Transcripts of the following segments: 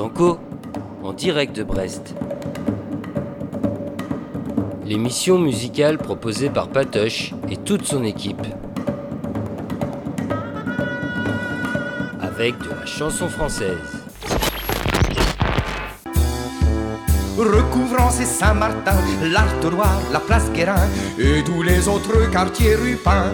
en direct de Brest. L'émission musicale proposée par Patoche et toute son équipe. Avec de la chanson française. recouvrant ces Saint-Martin, l'Artois, la place Guérin et tous les autres quartiers rupins.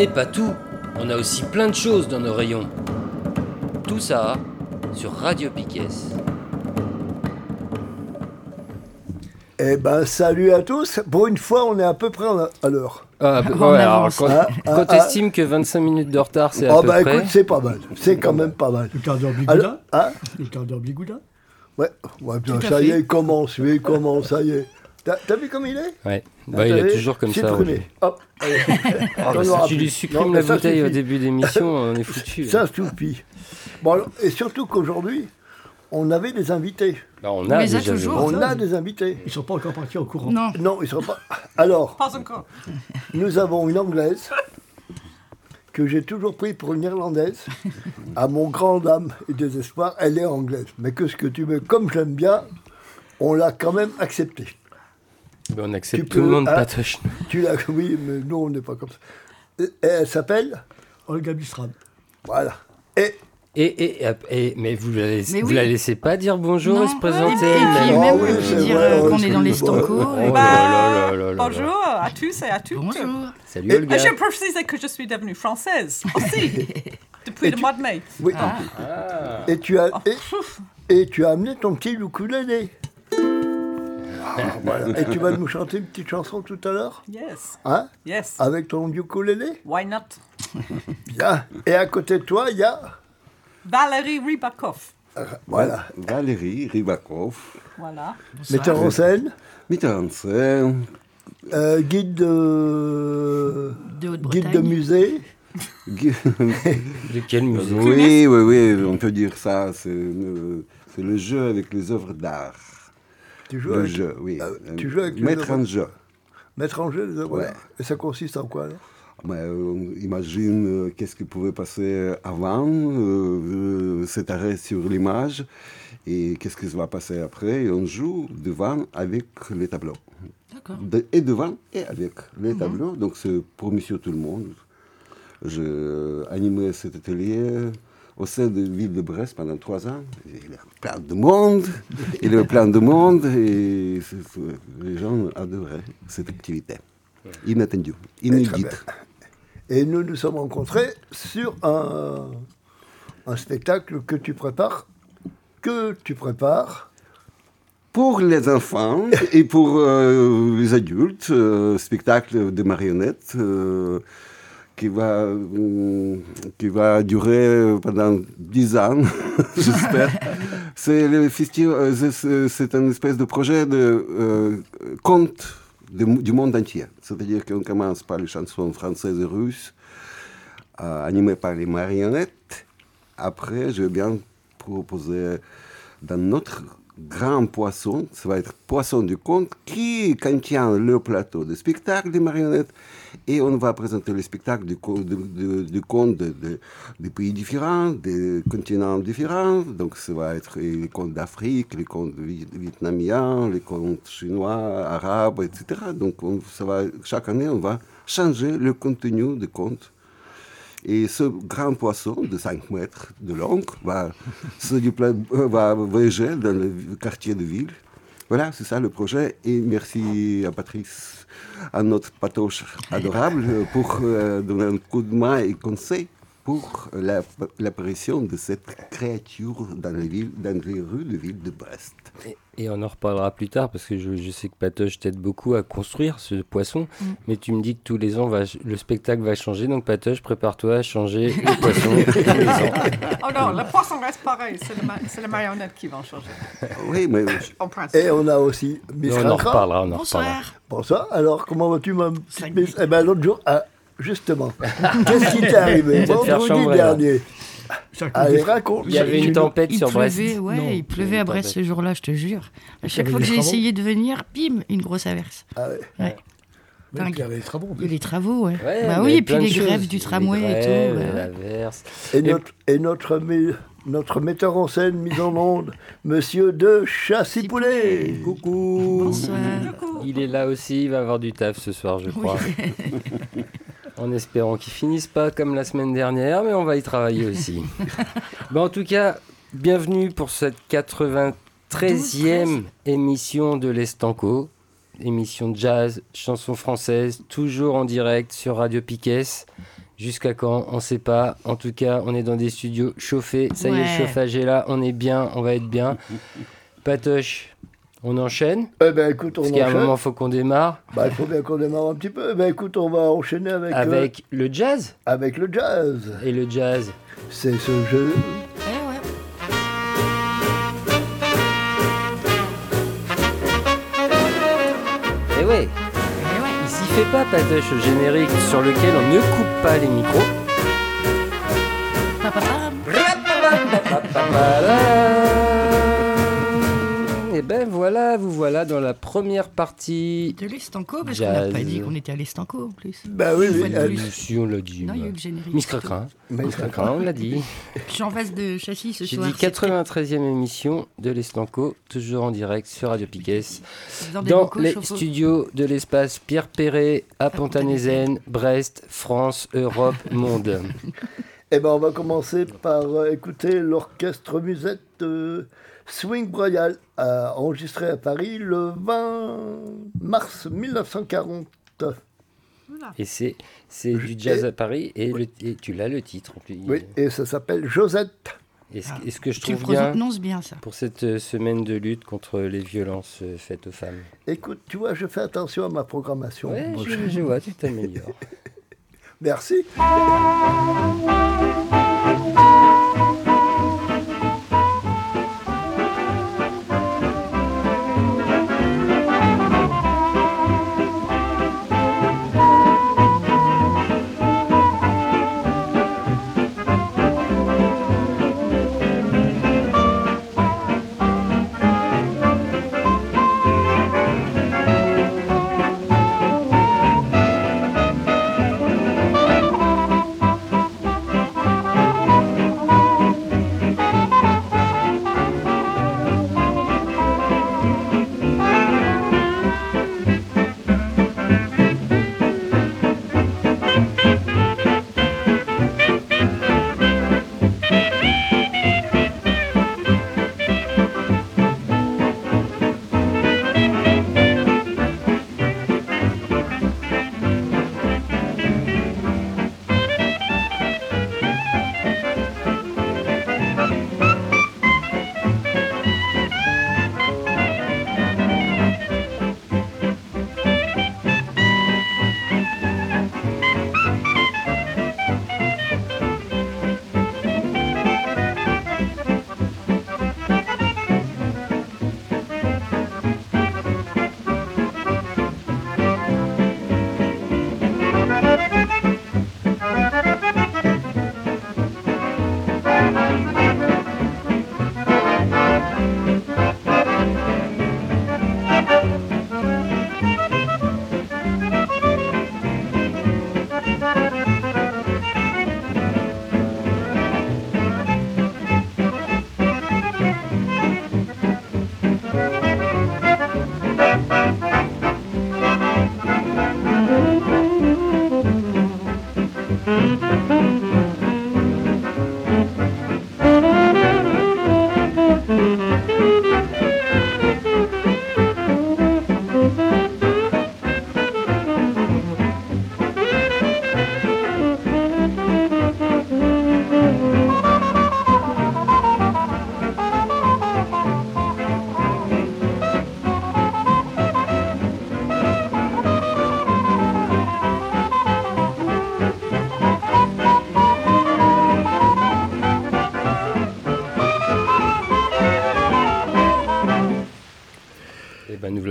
N'est pas tout, on a aussi plein de choses dans nos rayons. Tout ça sur Radio Piquet. Eh ben, salut à tous. Pour une fois, on est à peu près en- à l'heure. Ah, bah, ouais, alors, quand, Ah, quand ah, t'estimes que 25 minutes de retard, c'est à Oh, peu bah près. écoute, c'est pas mal. C'est quand même pas mal. Le quart d'heure Alors, Bigoudin hein Le quart d'heure Bigoudin Ouais, ouais bien, ça y est, il commence, oui, il commence, ça y est. T'as vu comme il est? Ouais, bah, T'as il est toujours comme ça. Hop. Ah, bah, si auras tu plus. lui supprimes Non, la mais bouteille au début d'émission, on est foutu. Ça suffit. Bon, alors, et surtout qu'aujourd'hui, on avait des invités. Bah, on a les a déjà vu. toujours. On a des invités. Ils sont pas encore partis en courant. Non. Non, ils sont pas. Alors, Pas encore. nous avons une anglaise que j'ai toujours pris pour une irlandaise. À mon grand dame et désespoir, elle est anglaise. Mais que ce que tu veux, comme j'aime bien, on l'a quand même acceptée. Bah, on accepte Tu tout le monde, hein Patoche. Tu l'as, oui, mais nous, on n'est pas comme ça. Et elle s'appelle, Olga Bistrad. voilà. Et Et, et, et- mais vous la laissez, Mais vous oui. la laissez pas dire bonjour Non. et se présenter Et puis, et puis elle-même. Ah même oui, c'est dire euh, qu'on est dans les stancos. Oh là. Bonjour à tous et à toutes. Bonjour. Salut Olga. Je précise que je suis devenue française aussi depuis Et le tu- mois de mai. oui. Ah. Et tu as Oh, et, et tu as amené ton petit ukulélé. Voilà. Et tu vas nous chanter une petite chanson tout à l'heure, Yes, hein yes. Avec ton ukulélé. Why not? Bien. Et à côté de toi, il y a Valérie Rybakov. voilà, Valérie Rybakov, Voilà. metteur en scène, metteur en scène, euh, guide de De guide de musée. De quel musée oui, oui, oui, on peut dire ça. C'est euh, c'est le jeu avec les œuvres d'art. Tu joues Le avec, jeu, oui. euh, tu joues avec les Mettre en jeu. mettre en jeu les œuvres Ouais. d'art. Et ça consiste en quoi alors? Mais, on imagine euh, qu'est-ce qui pouvait passer avant, euh, euh, cet arrêt sur l'image, et qu'est-ce qui va passer après. Et on joue devant avec les tableaux. D'accord. De- et devant et avec les tableaux. Donc c'est pour monsieur tout le monde. J'ai euh, animé cet atelier au sein de la ville de Brest pendant trois ans. Il y avait plein de monde, il y avait plein de monde et les gens adoraient cette activité. Inattendue, inédite. Et nous nous sommes rencontrés sur un, un spectacle que tu prépares, que tu prépares. Pour les enfants et pour euh, les adultes, euh, spectacle de marionnettes euh, qui, va, euh, qui va durer pendant dix ans, j'espère. C'est le festi- euh, c'est- un espèce de projet de euh, conte de- du monde entier. C'est-à-dire qu'on commence par les chansons françaises et russes, euh, animées par les marionnettes. Après, je vais bien proposer dans notre grand poisson, ça va être Poisson du conte, qui contient le plateau de spectacle des marionnettes. Et on va présenter le spectacle du, de- du conte de, des pays différents, des continents différents. Donc ça va être les contes d'Afrique, les contes vi- vietnamiens, les contes chinois, arabes, etc. Donc on- ça va, chaque année, on va changer le contenu du conte. Et ce grand poisson de 5 mètres de long va, se voyager dans le quartier de ville. Voilà, c'est ça le projet. Et merci à Patrice, à notre patoche adorable, pour euh, donner un coup de main et conseil pour la- l'apparition de cette créature dans les, dans les rues de ville de Brest. Et, on en reparlera plus tard parce que je, je sais que Patoche t'aide beaucoup à construire ce poisson. Mm. Mais tu me dis que tous les ans, va, le spectacle va changer. Donc Patoche, prépare-toi à changer le poisson tous les ans. Oh non, le poisson reste pareil. C'est le, ma- c'est les marionnettes qui vont changer. Oui, mais En principe. Et on a aussi Miss on en reparlera, on en reparlera. Bonsoir. Bonsoir. Alors, comment vas-tu, ma petite Eh bien, l'autre jour, ah, justement, qu'est-ce qui t'est arrivé? Tu vas te faire Vendredi là. Allez, raconte. Il y avait une tempête Il sur Brest. pleuvait, ouais, Non. il pleuvait à Brest ce jour-là, je te jure. À chaque fois que j'ai essayé de venir, bim, une grosse averse. Ah ouais. Ouais. Il y avait les travaux. en Il y a plus. les travaux, ouais. Ouais, bah oui, et puis les choses. grèves du tramway et tout. bah ouais. l'averse. Et, Et- notre, et notre, metteur en scène mis en onde, monsieur de Chassy-Poulet. Coucou. Bonsoir. Il est là aussi, il va avoir du taf ce soir, je crois. en espérant qu'il finisse pas comme la semaine dernière, mais on va y travailler aussi. Bon, en tout cas, bienvenue pour cette 93e émission de l'Estanco. Émission de jazz, chansons françaises, toujours en direct sur Radio Piquet. Jusqu'à quand On sait pas. En tout cas, on est dans des studios chauffés. Ça y est, le chauffage est là. On est bien, on va être bien. Patoche, on enchaîne Eh ben écoute, on Parce qu'à un moment, faut qu'on démarre Bah, il faut bien qu'on démarre un petit peu. Eh ben écoute, on va enchaîner avec, euh, avec le jazz. avec le jazz. Et le jazz, C'est ce jeu. Eh ouais. eh ouais, Eh il s'y fait pas Patoche au générique sur lequel on ne coupe pas les micros. Et ben voilà, vous voilà dans la première partie. De l'Estanco, parce qu'on n'a pas dit qu'on était à l'Estanco en plus. Bah oui, oui. de euh, plus. Si on l'a dit. Non, il y a eu le générique. Miss on l'a dit. Je suis en face de châssis ce J'ai soir. dit c'est très- 93e émission de l'Estanco, toujours en direct sur Radio Piquet. Dans, les studios de l'espace Pierre Perret à. Pont-à-Nizaine, Brest, France, Europe, monde. Eh ben, on va commencer par euh, écouter l'orchestre musette euh, Swing Royal, euh, enregistré à Paris le 20 mars 1940. Et c'est c'est du jazz à Paris et, le- et tu l'as le titre. en plus. Oui, et ça s'appelle Josette. Et ce, et ce que je Tu trouve bien prononces bien, ça. pour cette euh, semaine de lutte contre les violences euh, faites aux femmes? Écoute, tu vois, je fais attention à ma programmation. Ouais, Moi, je, je- je vois, tu t'améliores. Merci.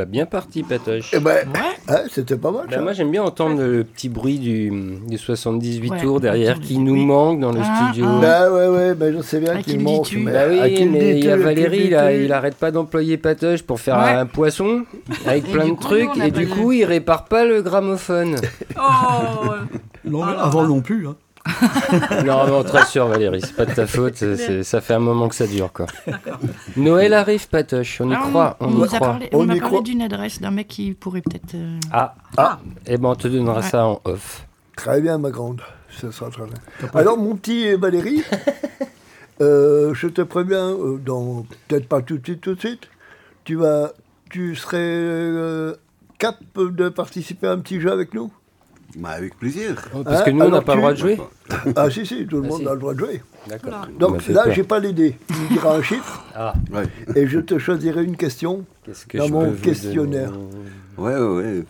bien parti, Patoche. Eh ben, Ouais. hein, c'était pas mal. Ben, ça. moi j'aime bien entendre le petit bruit du, du 78 Ouais, tours derrière qui nous manque dans le Ah, studio. ah. Bah ouais, ouais, mais je sais bien qui qu'il manque. mais Bah à oui, mais il y a Valérie, là, il arrête pas d'employer Patoche pour faire Ouais. un poisson avec Et plein de coup, trucs et du coup il répare pas le gramophone. Oh Non, Ah, avant ah. non plus. Hein. non, non, très sûr Valérie, c'est pas de ta faute, c'est- ça fait un moment que ça dure quoi. Noël arrive Patoche, on y Ah, croit, on, y nous a croit. parlé, On on, a y parlé croit. d'une adresse d'un mec qui pourrait peut-être. euh, Ah, Ah. eh ben on te donnera Ouais. ça en off. Très bien, ma grande. Ça sera très bien. Alors, mon petit Valérie, euh, je te préviens, euh, dans peut-être pas tout de suite, tout de suite, tu vas, tu serais euh, cap de participer à un petit jeu avec nous? Bah, avec plaisir. Parce Hein, que nous on n'a pas le droit de jouer. Ah si, si, tout le Ah, monde si. a le droit de jouer. D'accord. Donc fait là, peur. j'ai pas les dés. Tu me diras un chiffre Ah, Ouais, et je te choisirai une question. que Dans je mon vous questionnaire. donner ouais, ouais. ouais.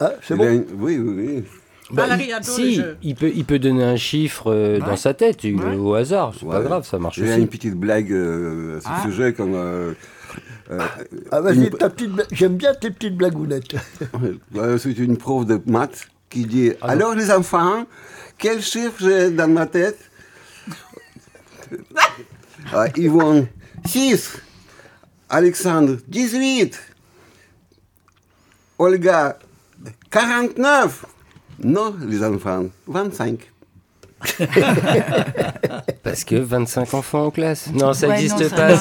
Hein, c'est Il bon une- Oui, oui, oui. Valérie adore les Si, il peut, il peut donner un chiffre euh, dans sa tête, il- Ouais. au hasard, c'est pas Ouais. grave, ça marche J'ai aussi. une petite blague euh, sur Ah. ce jeu comme. euh, euh, Ah vas-y, une- ta petite bla- j'aime bien tes petites blagounettes. C'est une prof de maths qui dit. Alors les enfants, quel chiffre j'ai dans ma tête Ah, Ils vont 6, Alexandre 18, Olga 49. Non, les enfants, 25. Parce que 25 enfants en classe. Non, ça n'existe pas,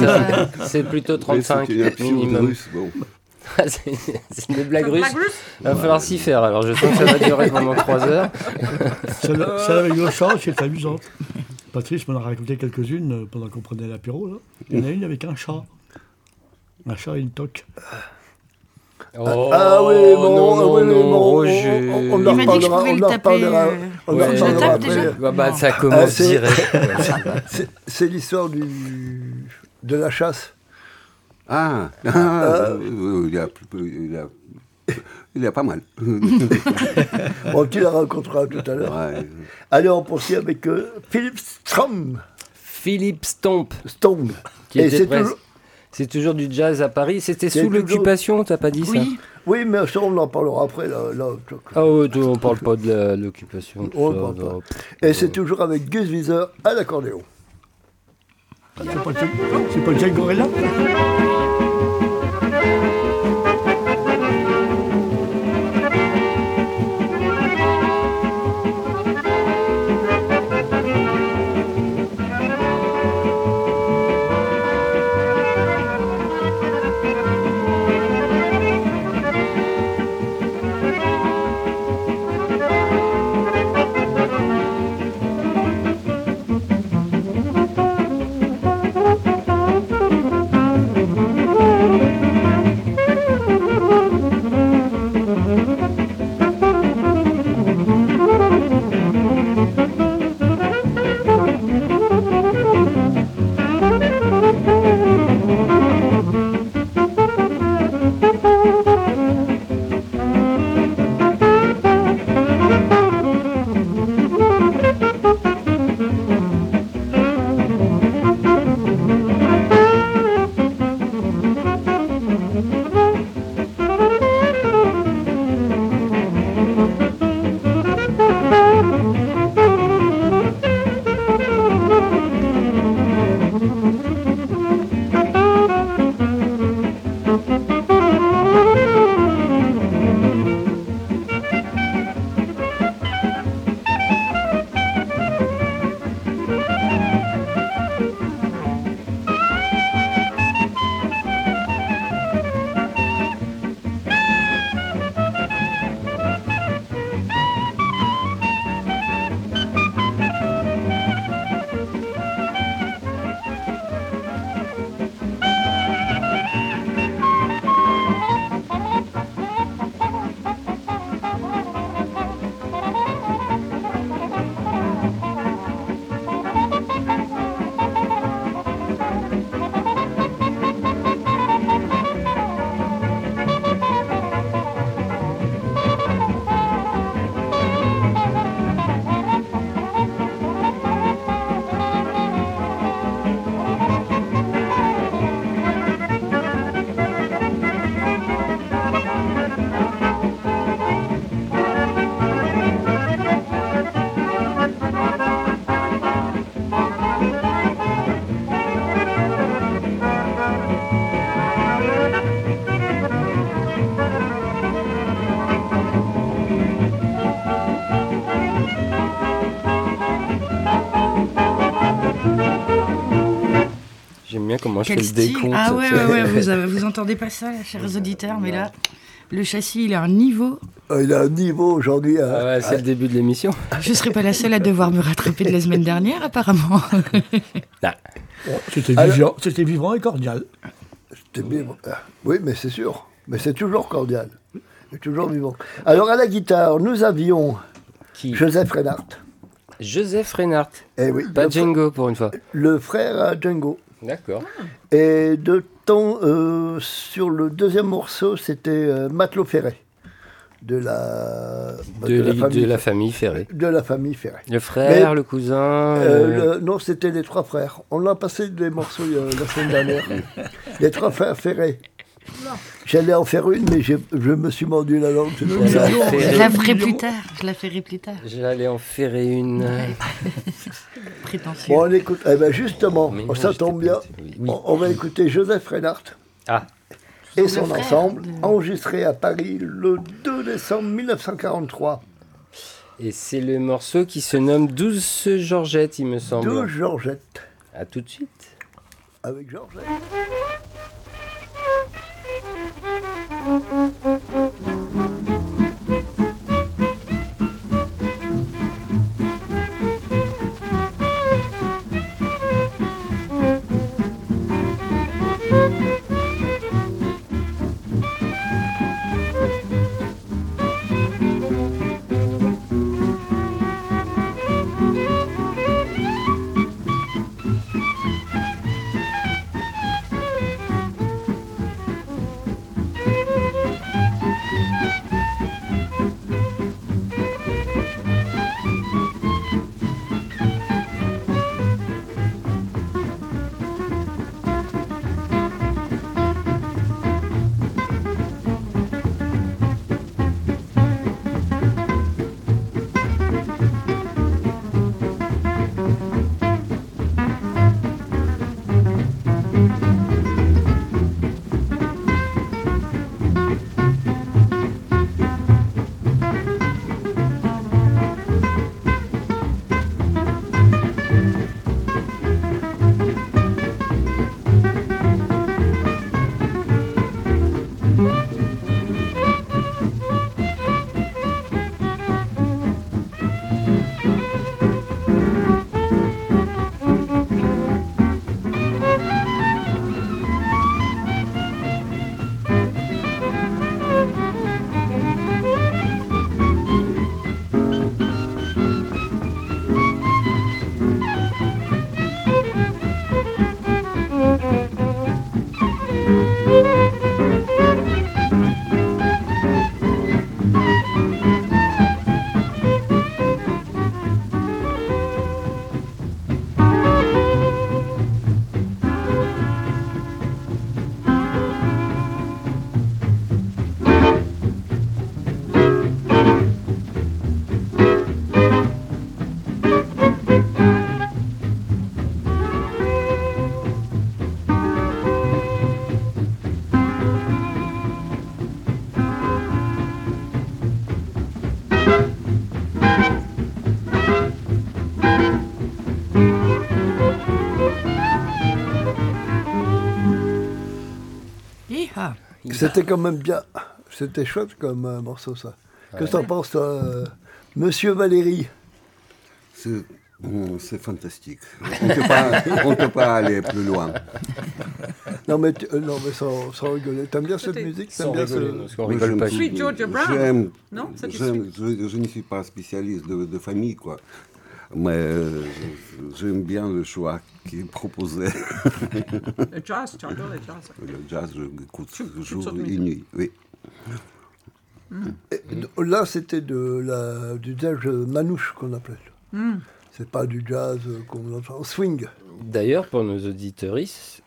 C'est plutôt Oui, 35 C'est une absurde minimum. russe. Bon. c'est c'est une blague Une russe. blague russe Il va falloir s'y faire. Alors, je sens que ça va durer pendant 3 heures. Celle, avec le chat, c'est amusant. Patrice m'en a raconté quelques-unes euh, pendant qu'on prenait l'apéro. là. Il y en a une avec un chat. Un chat et une toque. Oh, ah oui, bon, non, ah non, oui, non, bon, on- Roger. on- on Il en m'a dit que je reparlera, pouvais on le en taper. reparlera. euh, On en Ouais. Je le reparlera tape après. déjà Bah, bah, ça Ah, commence c'est- direct. C'est- C'est l'histoire du de la chasse. Ah, ah, euh, il, y a, il, y a, il y a pas mal. Bon, tu la raconteras tout à l'heure. Ouais. Allez, on poursuit avec euh, Philippe Strom. Philippe Stomp, Stone. qui Et était c'est toujours- C'est toujours du jazz à Paris. C'était sous l'occupation, t'as pas dit ça Oui, Oui, mais ça, on en parlera après. Là, là, tu- Ah tu- on parle pas de l'occupation. Et c'est toujours avec Gus Wieser à l'accordéon. C'est pas, pas Jack Gorilla? Bien comment je Quel fais le style décompte. Ah ouais, ouais, ouais, vous, avez- vous entendez pas ça, chers auditeurs, mais là, le châssis, il a un niveau. Euh, Il a un niveau aujourd'hui. euh, Ah ouais, c'est le début de l'émission. Je serai pas la seule à devoir me rattraper de la semaine dernière, apparemment. C'était Alors- vivant, c'était vivant et cordial. Euh, Oui, mais c'est sûr. Mais c'est toujours cordial. C'est toujours vivant. Alors, à la guitare, nous avions Qui Joseph Reinhardt. Joseph Reinhardt. Eh oui, Pas le, Django pour une fois. le frère à Django. D'accord. Et de temps, euh, sur le deuxième morceau, c'était euh, Matelot Ferré. De la, bah, De, de la la, famille, de la famille Ferré. de la famille Ferré. Le frère, Mais- le cousin. Euh, le- non, c'était les trois frères. On a passé des morceaux la semaine dernière. les trois frères Ferré. J'allais en faire une, mais je me suis mordu la langue. Je la ferai plus tard. Je la ferai plus tard. J'allais en faire une. Prétentieux. Bon, on écoute. Eh ben justement, Mais non, ça tombe bien. oui. On, on va écouter Joseph Reinhardt Ah, et son ensemble, de- enregistré à Paris le 2 décembre 1943. et c'est le morceau qui se nomme Douce Georgette, il me semble. De Georgette. À tout de suite. Avec Georgette. Thank you. C'était quand même bien. C'était chouette comme euh, morceau, ça. Qu'est-ce que t'en penses, toi, euh, Monsieur Valérie? C'est fantastique. On ne peut pas- aller plus loin. Non, mais, tu- euh, non, mais sans, sans rigoler. T'aimes bien cette musique? Sans T'aimes bien rigoler, ce- non, parce qu'on Moi, rigole j'aime pas. tout. Sweet Georgia Brown. Non, j'aime- je, je ne suis pas spécialiste de, de famille, quoi. Mais euh, j'aime bien le choix qui est proposé. Le jazz, tu adores le jazz. Le jazz, je l'écoute jour et nuit. Oui. Et, Là, c'était de la, du jazz manouche qu'on appelle. C'est pas du jazz euh, qu'on entend. Swing. D'ailleurs, pour nos auditeuristes,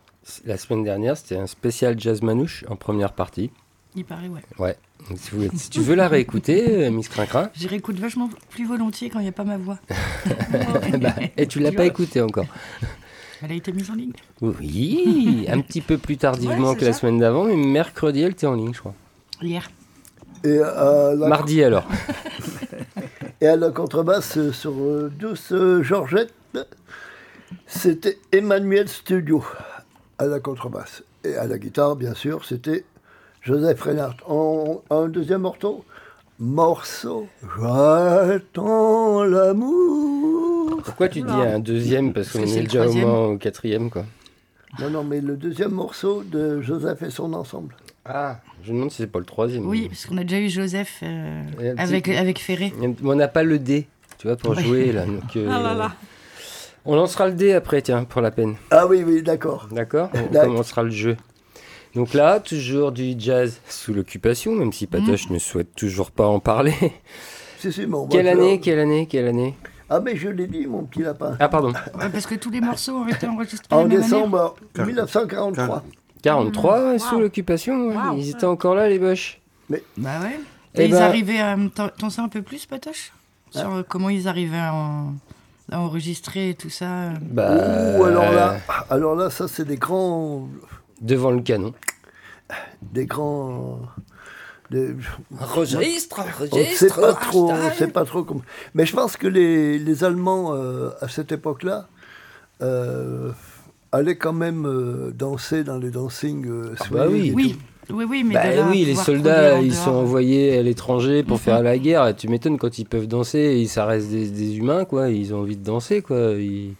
la semaine dernière, c'était un spécial jazz manouche en première partie. Il paraît, ouais. Ouais. Si, vous- si tu veux la réécouter, euh, Miss Crincrin, J'y réécoute vachement plus volontiers quand il n'y a pas ma voix. bah, et tu l'as Tu pas vois. écouté encore. Elle a été mise en ligne. Oui, un petit peu plus tardivement Ouais, que la semaine d'avant, mais mercredi, elle était en ligne, je crois. Hier. Et à la, Mardi alors. et à la contrebasse euh, sur euh, Douce euh, Georgette, c'était Emmanuel Studio. à la contrebasse. Et à la guitare, bien sûr, c'était Joseph Reinhardt. En, un deuxième morceau, morceau, j'attends l'amour. Pourquoi tu dis un deuxième Parce qu'on Parce est déjà au troisième. moins au quatrième, quoi. Non, non, mais le deuxième morceau de Joseph et son ensemble. Ah, je me demande si c'est pas le troisième. Oui, parce qu'on a déjà eu Joseph euh, petit- avec, avec Ferré. Mais On n'a pas le dé, tu vois, pour Ouais. jouer, là. donc, euh, Ah là là. On lancera le dé après, tiens, pour la peine. Ah oui, oui, d'accord. D'accord On D'accord. commencera le jeu. Donc là, toujours du jazz sous l'occupation, même si Patoche ne souhaite toujours pas en parler. Si, si, mais on va quelle faire- année Quelle année Quelle année? Ah, mais je l'ai dit, mon petit lapin. Ah, pardon. Ouais, parce que tous les morceaux ont été enregistrés En décembre 1943. 43 Wow. sous l'occupation, ouais. Wow. ils étaient encore là, les boches. année. Bah ouais. Eh Et ils ben- arrivaient à. T'en t'en sais un peu plus, Patoche? Sur euh, comment ils arrivaient à, en- à enregistrer tout ça Bah, Ouh, alors là, alors là, ça, c'est des grands. Devant le canon. Des grands. des- Registre, On ne sait pas trop, on sait pas trop comment. Mais je pense que les, les Allemands, euh, à cette époque-là, euh, allaient quand même euh, danser dans les dancing euh, Ah bah oui. Oui, oui, oui, mais. Bah oui, les soldats, ils dehors. sont envoyés à l'étranger pour faire la guerre. Tu m'étonnes quand ils peuvent danser, ça reste des, des humains, quoi. Ils ont envie de danser, quoi. Ils-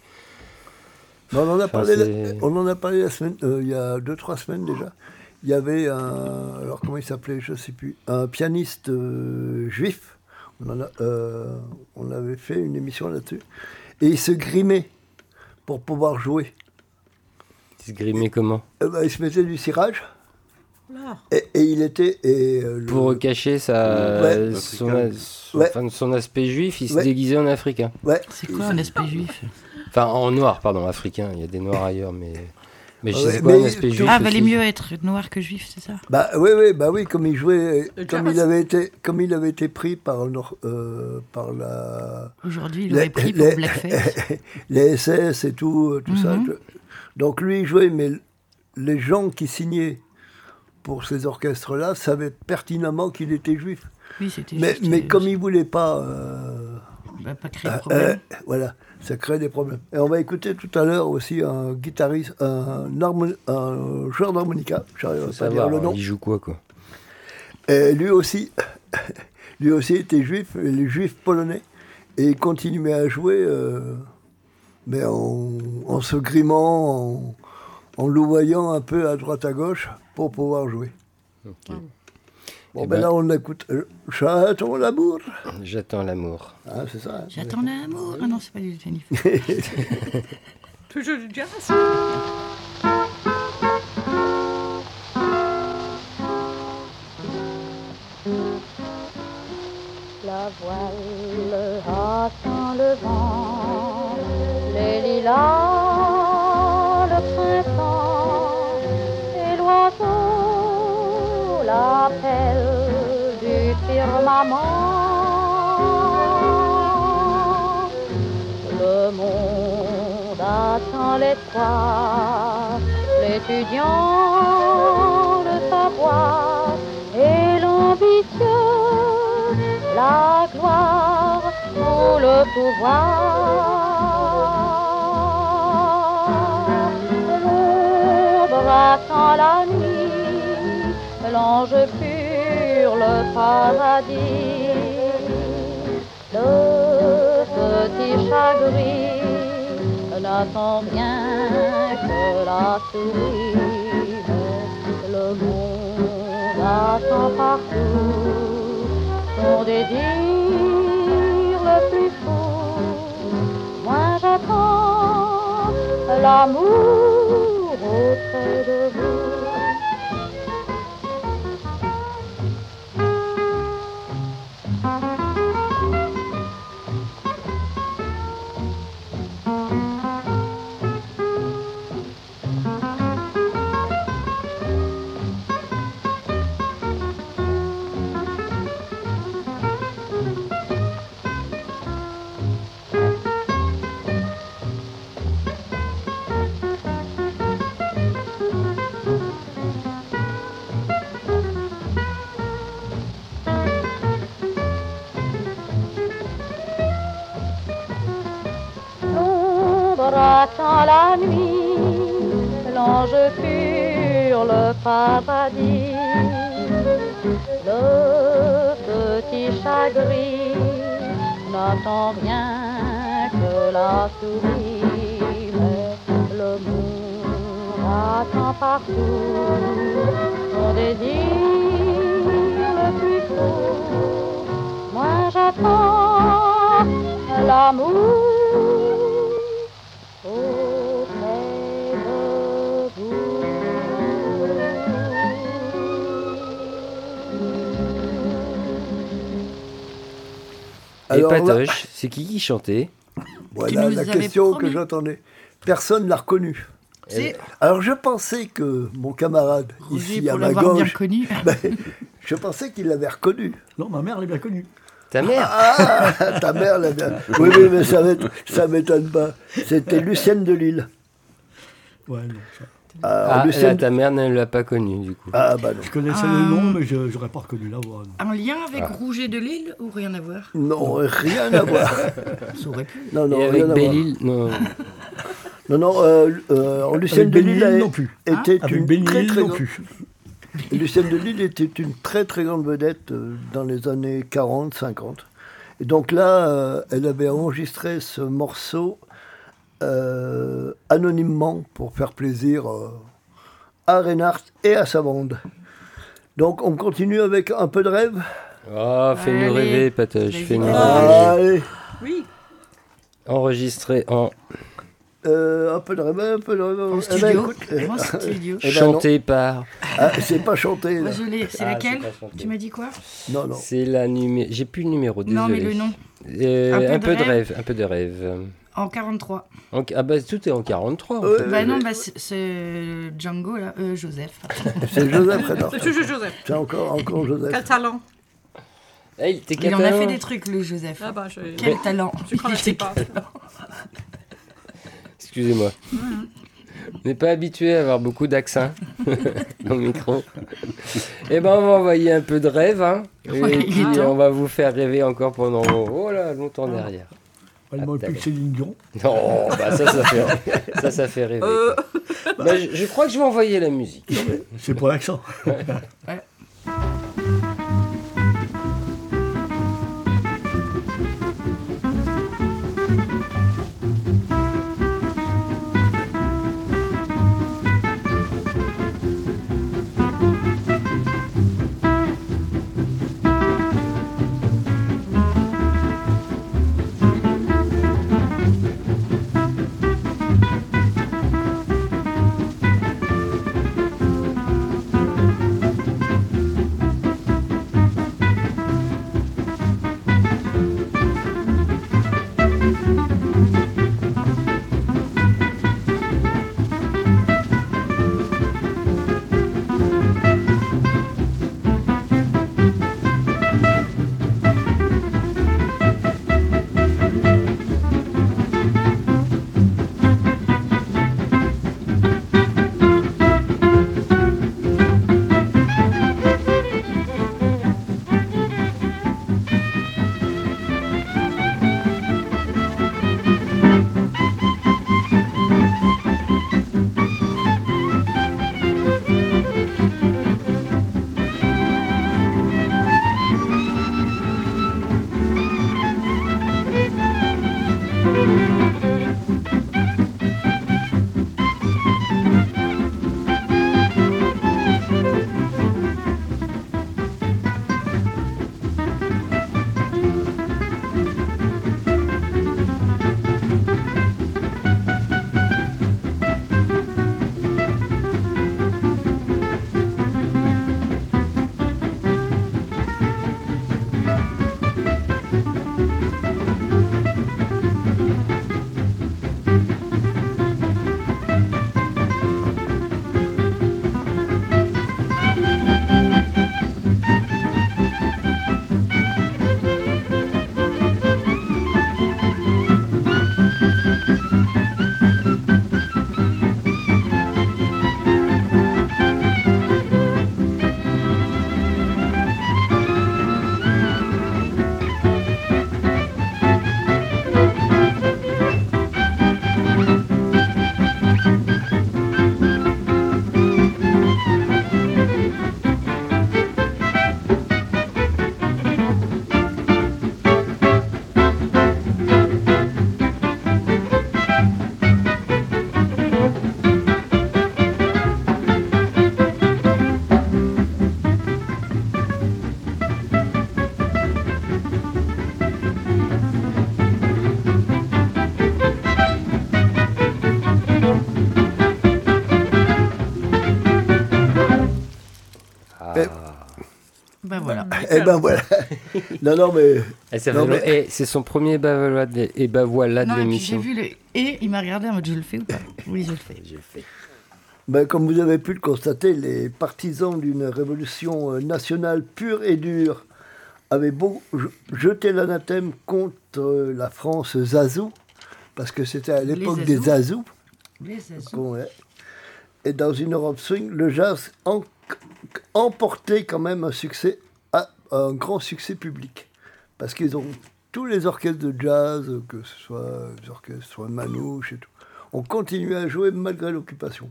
Mais on en a parlé, on en a parlé la semaine, euh, il y a deux trois semaines déjà. Il y avait un, alors comment il s'appelait, je sais plus, un pianiste euh, juif. On, en a, euh, on avait fait une émission là-dessus. Et il se grimait pour pouvoir jouer. Ils se grimaient comment? Eh ben, il se mettait du cirage et, et il était et euh, le- Pour cacher sa, Ouais. son, Africain. son- Ouais. enfin, son aspect juif, il se Ouais. déguisait en africain. ouais. C'est quoi un aspect juif? Enfin, en noir, pardon, africain. Il y a des noirs ailleurs, mais. Mais je Ouais, sais pas, mais un aspect juif. Ah, valait aussi. mieux être noir que juif, c'est ça Bah oui, oui, bah oui, comme il jouait, Le comme il avait été, comme il avait été pris par, euh, par la, Aujourd'hui, il aurait pris pour les- Blackface. les SS et tout, euh, tout ça. Mhm. Donc lui il jouait, mais les gens qui signaient pour ces orchestres-là savaient pertinemment qu'il était juif. Oui, c'était Mais, mais euh, comme il voulait pas, euh, bah, pas créer de euh, problème. euh, voilà, ça crée des problèmes. Et on va écouter tout à l'heure aussi un guitariste, un, un joueur d'harmonica, savoir, dire le nom. il joue quoi, quoi? Et lui aussi, lui aussi était juif, il est juif polonais, et il continuait à jouer, euh, mais en, en se grimant, en, en louvoyant un peu à droite à gauche pour pouvoir jouer. Ok. Bon, Eh ben ben- là, on écoute euh, J'attends l'amour. J'attends l'amour. Ah, c'est ça. hein. J'attends l'amour. Ah non, c'est pas du Jennifer. Toujours du jazz. La voile attend le vent, les lilas, l'appelle du firmament. Le monde attend l'espoir, l'étudiant, le savoir et l'ambitieux, la gloire ou le pouvoir. Attend la nuit, l'ange pur, le paradis. Le petit chagrin n'attend rien que la souris. Le monde attend partout son désir le plus fou. Moi j'attends l'amour auprès de vous. Le paradis. Le petit chagrin n'attend rien que la souris, le monde attend partout son désir le plus fou. Moi j'attends l'amour Patoche, c'est qui qui chantait Voilà la question promis. que j'attendais. Personne ne l'a reconnu. Alors je pensais que mon camarade Roger, ici à ma gauche, connu. ben, je pensais qu'il l'avait reconnu. Non, ma mère l'a bien connu. Ta mère Ah, ta mère l'a bien. Oui, oui, mais ça ça m'étonne pas. C'était Lucienne de Lille. Ouais, non. ça- Ah, là, Lucienne- ta mère ne l'a pas connu du coup. Ah, bah non. Je connaissais Ah. le nom, mais je n'aurais pas reconnu la voix. non. En lien avec Ah. Rouget de Lille ou rien à voir? Non, rien à voir. Ça aurait pu. Non, non, Et avec rien à voir. Belle-Île, non. Non, non, euh, euh, Lucienne Avec de Lille non plus. était Avec une très, très non grande- plus. Lucienne de Lille était une très très grande vedette euh, dans les années 40, 50. Et donc là, euh, elle avait enregistré ce morceau euh, anonymement pour faire plaisir euh, à Reinhardt et à sa bande. Donc on continue avec un peu de rêve. Oh, fais-nous rêver, Patoche, fais-nous Ah. rêver. Oui. Enregistré en euh, un peu de rêve, un peu de rêve. En Eh ben, studio. écoute, euh, En studio. eh ben, chanté par. ah, c'est pas chanté. là. L'ai. C'est Ah, laquelle. Tu m'as dit quoi Non, non. C'est la numéro. J'ai plus le numéro, désolé. Non, mais le nom. Euh, Un un, peu de rêve, un peu de rêve. En 43. En- Ah bah tout est en 43 en Ouais. fait. Bah non, bah c'est- Django, là. Euh, Joseph. C'est Joseph Reinhardt. C'est toujours Joseph. C'est encore, encore Joseph. Quel talent. Hey, t'es Il en a fait des trucs, le Joseph. Ah bah, je Quel talent. je connaissais pas. Excusez-moi. On n'est pas habitué à avoir beaucoup d'accents dans le micro. Eh ben, on va envoyer un peu de rêve, hein. Et Ouais, puis, on va vous faire rêver encore pendant oh là, longtemps derrière. Elle manque plus que Céline Dion. Non, bah ça, ça fait, ça, ça fait rêver. Euh, Bah, je, je crois que je vais envoyer la musique. C'est pour l'accent. eh ben voilà. non, non, mais. Eh, mais- eh, c'est son premier bavalois de- et voilà de Non, et puis j'ai l'émission. vu le. Et il m'a regardé en mode je le fais ou pas? Oui, je le fais. Je le fais. Ben, comme vous avez pu le constater, les partisans d'une révolution euh, nationale pure et dure avaient beau je- jeté l'anathème contre euh, la France Zazou, parce que c'était à l'époque des Zazous. Les est. Et dans une Europe swing, le jazz en- emportait quand même un succès, un grand succès public. Parce qu'ils ont tous les orchestres de jazz, que ce soit les orchestres, soit Manouche et tout, ont continué à jouer malgré l'occupation.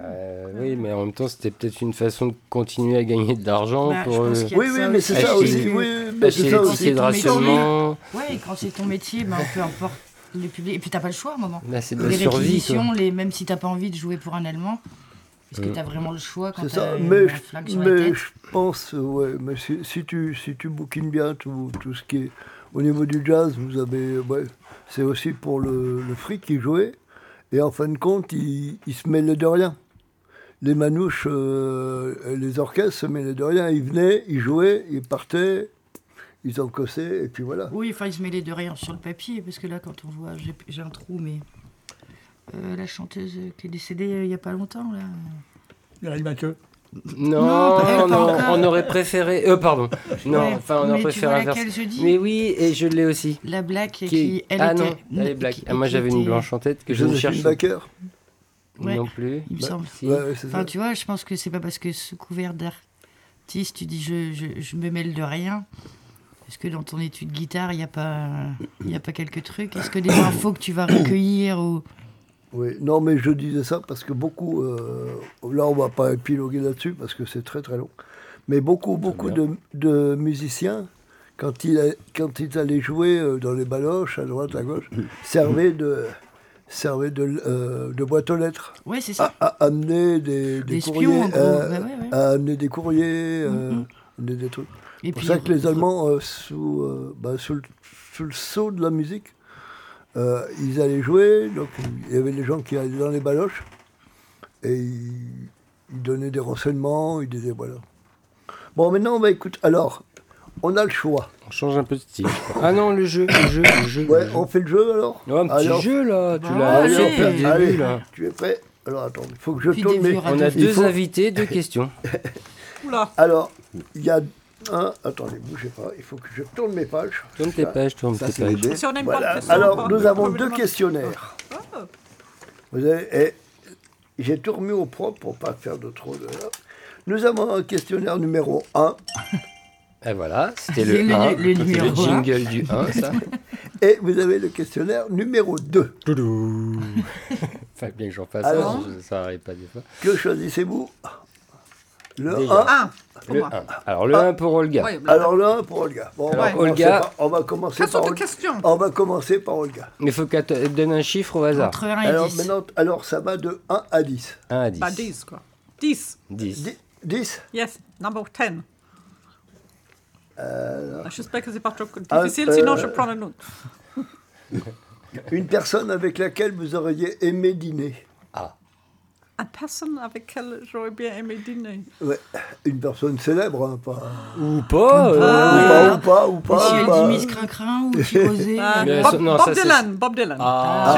Euh, oui, mais en même temps, c'était peut-être une façon de continuer à gagner de l'argent Bah, pour euh, Oui, oui, mais c'est ça aussi. Oui, mais c'est ça aussi. de rationnement. Ouais, et quand c'est ton métier, ben, peu importe les publics. Et puis t'as pas le choix à un moment. Là, c'est de la Les survie. les... même si t'as pas envie de jouer pour un Allemand, est-ce que Mm. t'as vraiment le choix quand C'est t'as ça, un mais, flingue sur la mais tête je pense, euh, ouais, mais si, si tu, si tu bouquines bien tout, tout ce qui est au niveau du jazz, vous avez, ouais, c'est aussi pour le, le fric qui jouait, et en fin de compte, il, il se mêlait de rien. Les manouches, euh, les orchestres se mêlaient de rien, ils venaient, ils jouaient, ils partaient, ils encossaient, et puis voilà. Oui, enfin, il se mêlait de rien sur le papier, parce que là, quand on voit, j'ai- j'ai un trou, mais euh, la chanteuse qui est décédée euh, il y a pas longtemps, là. Mireille Mathieu. Non, Non, pas- non, pas on aurait préféré. Euh, pardon. Non, Ouais, enfin, on aurait tu préféré vois inverser. laquelle je dis Mais oui, et je l'ai aussi. La black qui, Qui- elle ah était. non, elle est black. qui- Ah, moi, j'avais une blanche en tête que je ne cherche Baker. Ouais, non plus. Il me Bah, semble. Si. Ouais, Enfin, ça. tu vois, je pense que c'est pas parce que sous couvert d'artiste, tu dis je, je, je me mêle de rien. Est-ce que dans ton étude guitare, il n'y a, pas- il y a pas quelques trucs Est-ce que des infos que tu vas recueillir ou... Oui, non, mais je disais ça parce que beaucoup, euh, là on va pas épiloguer là-dessus parce que c'est très très long, mais beaucoup, beaucoup de, de musiciens, quand ils, a- quand ils allaient jouer euh, dans les baloches, à droite, à gauche, servaient de, servaient de, euh, de boîte aux lettres, Ouais, c'est ça. à, à amener des, des courriers, en gros. ouais, ouais. à amener des courriers, euh, Mhm. amener des trucs. C'est pour ça que les Allemands, sous, bah, sous, le, sous le sceau de la musique, euh, ils allaient jouer, donc il y avait les gens qui allaient dans les baloches, et ils, ils donnaient des renseignements, ils disaient voilà. Bon, maintenant, on va écouter. Alors, on a le choix. On change un peu de style. Ah non, le jeu, le jeu, le jeu. Ouais, le jeu. on fait le jeu alors Oh, un petit Alors, jeu là, tu l'as allez, début allez, là. tu es prêt? Alors, attends, il faut que je Puis tourne des mes... On a deux faut- invités, deux questions. Oula. Alors, il y a un... Attendez, bougez pas, il faut que je tourne mes pages. Tourne tes pages, tourne tes c'est pages. Si on Voilà. Alors, nous avons deux questionnaires. Oh. Vous avez, et j'ai tout remis au propre pour pas faire de trop de. Nous avons un questionnaire numéro 1 Et voilà, c'était Le- le, le- 1, le jingle du 1, ça. et vous avez le questionnaire numéro 2. Toudou. Enfin, bien que j'en fasse Alors ça, ça n'arrive pas des fois. Que choisissez-vous? Le Déjà. 1. Ah, Le moi. 1. Alors, le 1 pour Olga. Ouais, là. Alors le 1 pour Olga. Bon, on, va Alors, commencer Olga- par, on va commencer par tes Olga. questions On va commencer par Olga. Il faut qu'elle te donne un chiffre au hasard. Entre 1 et Alors 10. maintenant, alors ça va de 1 à 10. 1 à 10. Bah, 10, quoi. 10. 10. 10, 10 Yes, number 10. Alors, J'espère que c'est pas trop Ah, difficile, sinon euh, je prends un autre. Une personne avec laquelle vous auriez aimé dîner. Une personne avec laquelle j'aurais bien aimé dîner. Ouais, une personne célèbre, hein, pas. Ou pas. euh, Ah. Ou pas, ou pas, ou pas. si ou elle pas. dit Miss Crin-Crin ou Chirosé. Ah, Mais Bob, non, Bob ça, c'est- Dylan, Bob Dylan. Ah.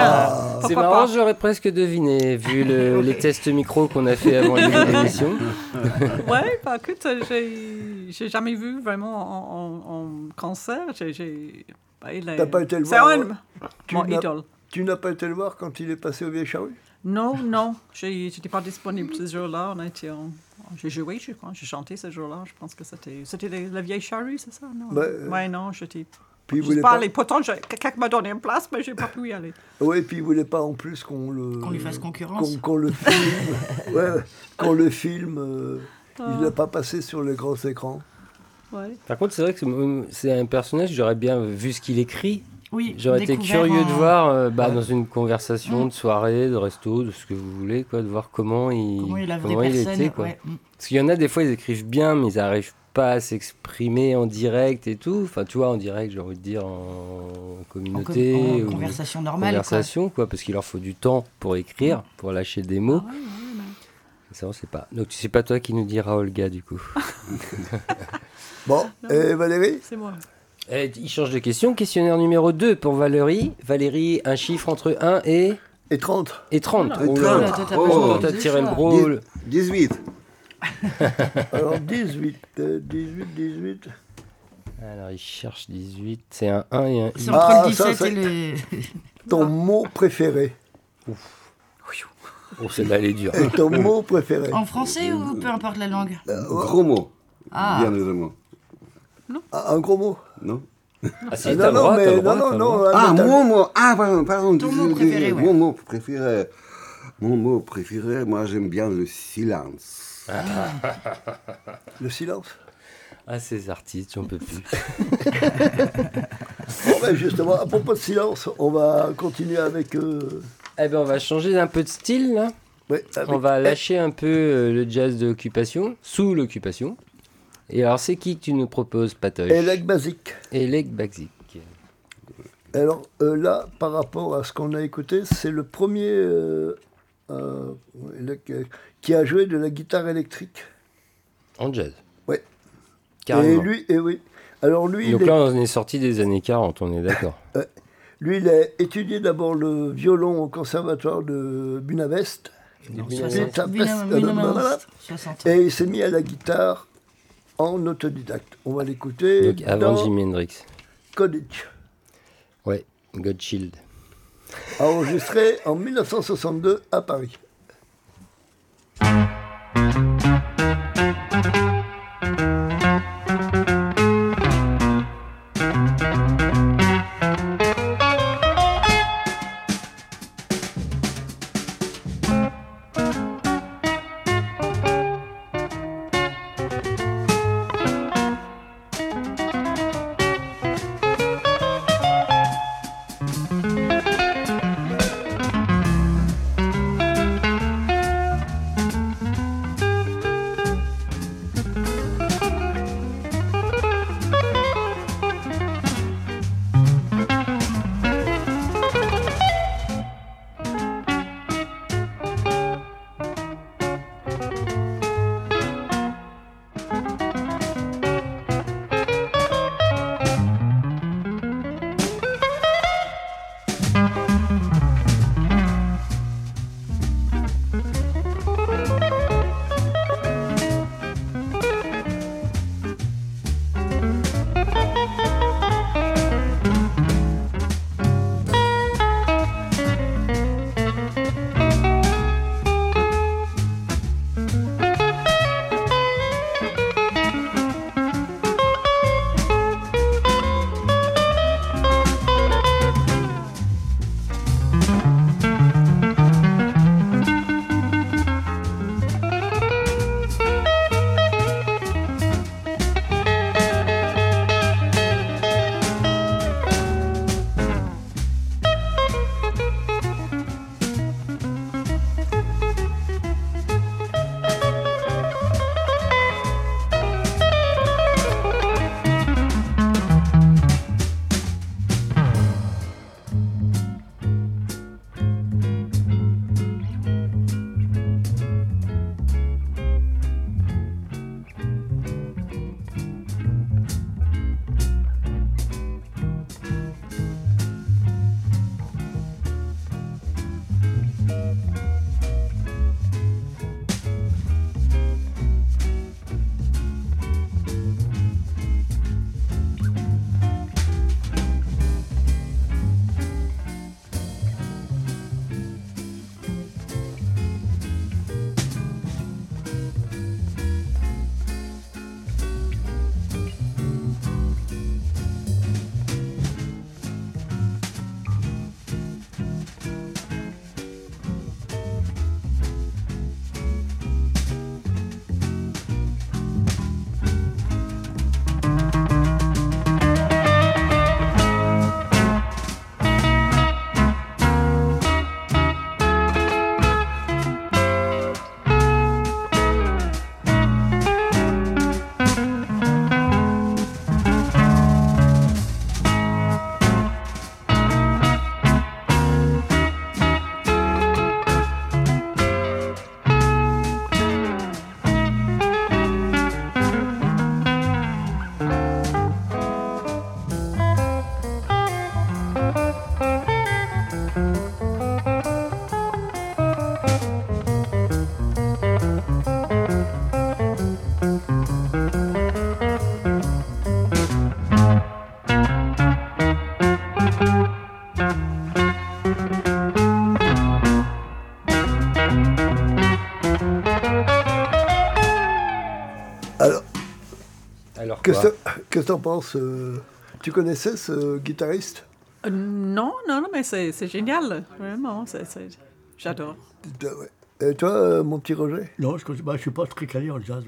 Tiens, C'est marrant, j'aurais presque deviné, vu le- les tests micro qu'on a fait avant l'émission. Ouais, bah écoute, euh, j'ai jamais vu vraiment en, en- en concert. J'ai-. Bah, est- T'as pas été le C'est voir, un- ouais. Tu mon n'as- idole. Tu n'as pas été le voir quand il est passé au Vieille Charrue? Non, non, j'ai- j'étais pas disponible ce jour-là. On a été en- J'ai joué, je crois. J'ai chanté ce jour-là. Je pense que c'était c'était la vieille charrue, c'est ça? Non? Bah, euh, ouais, non, j'étais. Puis Je sais pas pas. aller. Pourtant, quelqu'un m'a donné une place, mais j'ai pas pu y aller. Oui, puis il voulait pas en plus qu'on le. Qu'on lui fasse concurrence? Qu'on qu'on le filme. ouais, qu'on le filme. euh, Ah. Il n'a pas passé sur les grands écrans. Ouais. Par contre, c'est vrai que c'est un personnage, j'aurais bien vu ce qu'il écrit. Oui, J'aurais été curieux de en- voir euh, bah, Ouais. dans une conversation, Mm. de soirée, de resto, de ce que vous voulez, quoi, de voir comment il, Comment il comment était. Quoi. ouais. Mm. Parce qu'il y en a des fois, ils écrivent bien, mais ils n'arrivent pas à s'exprimer en direct et tout. Enfin, tu vois, en direct, j'ai envie de dire en En, com- communauté. en ou conversation normale. conversation, quoi. parce qu'il leur faut du temps pour écrire, pour lâcher des mots. Ah ouais, ouais, Ça, on sait pas. Donc, c'est pas toi qui nous dira Olga, du coup. Bon, et Valérie? C'est moi. Eh, il change de question. Questionnaire numéro 2 pour Valérie. Valérie, un chiffre entre 1 et, Et 30 et 30. Et Oh 30. toi, t'as Oh. pas Toi, joué t'as tiré le le- 18. Alors 18, euh, 18, 18. Alors, il cherche 18. C'est un 1 et un I. C'est entre Ah, le ça, 17 ça- et le. Ton mot préféré. Oh, celle-là, elle est dure. Et ton mot préféré. En français ou peu importe la langue? Gros mot. Ah. Bien évidemment. Ah, Un gros mot Non Ah, si, Ah, Non, non, mais non, non, non. Ah, mon mot. Ah, pardon, pardon. Ton mot préféré, ouais. Mon mot préféré. Mon mot préféré, moi j'aime bien le silence. Le silence? Ah, ces artistes, j'en peux plus. Bon, ben, justement, à propos de silence, on va continuer avec. euh, Eh ben, on va changer un peu de style, là. ouais, avec- On va lâcher un peu euh, le jazz d'occupation, sous l'occupation. Et alors, c'est qui que tu nous proposes, Patoche Elec Basique. Elec Bazik. Alors euh, là, par rapport à ce qu'on a écouté, c'est le premier euh, euh, qui a joué de la guitare électrique. En jazz. Ouais. Carrément. Et lui, et oui. Alors lui, Donc il là, est- on est sorti des années 40, on est d'accord. lui, il a étudié d'abord le violon au conservatoire de Bunavest. 60. Et il s'est mis à la guitare en autodidacte. On va l'écouter Donc avant dans Jimi Hendrix. College, Ouais, Godshield. enregistré en 1962 à Paris. Qu'est-ce que t'en penses euh, Tu connaissais ce guitariste? Euh, non, non, non, mais c'est c'est génial. Vraiment, c'est- c'est- j'adore. Et toi, euh, mon petit Roger? Non, je ne suis pas très calé en jazz.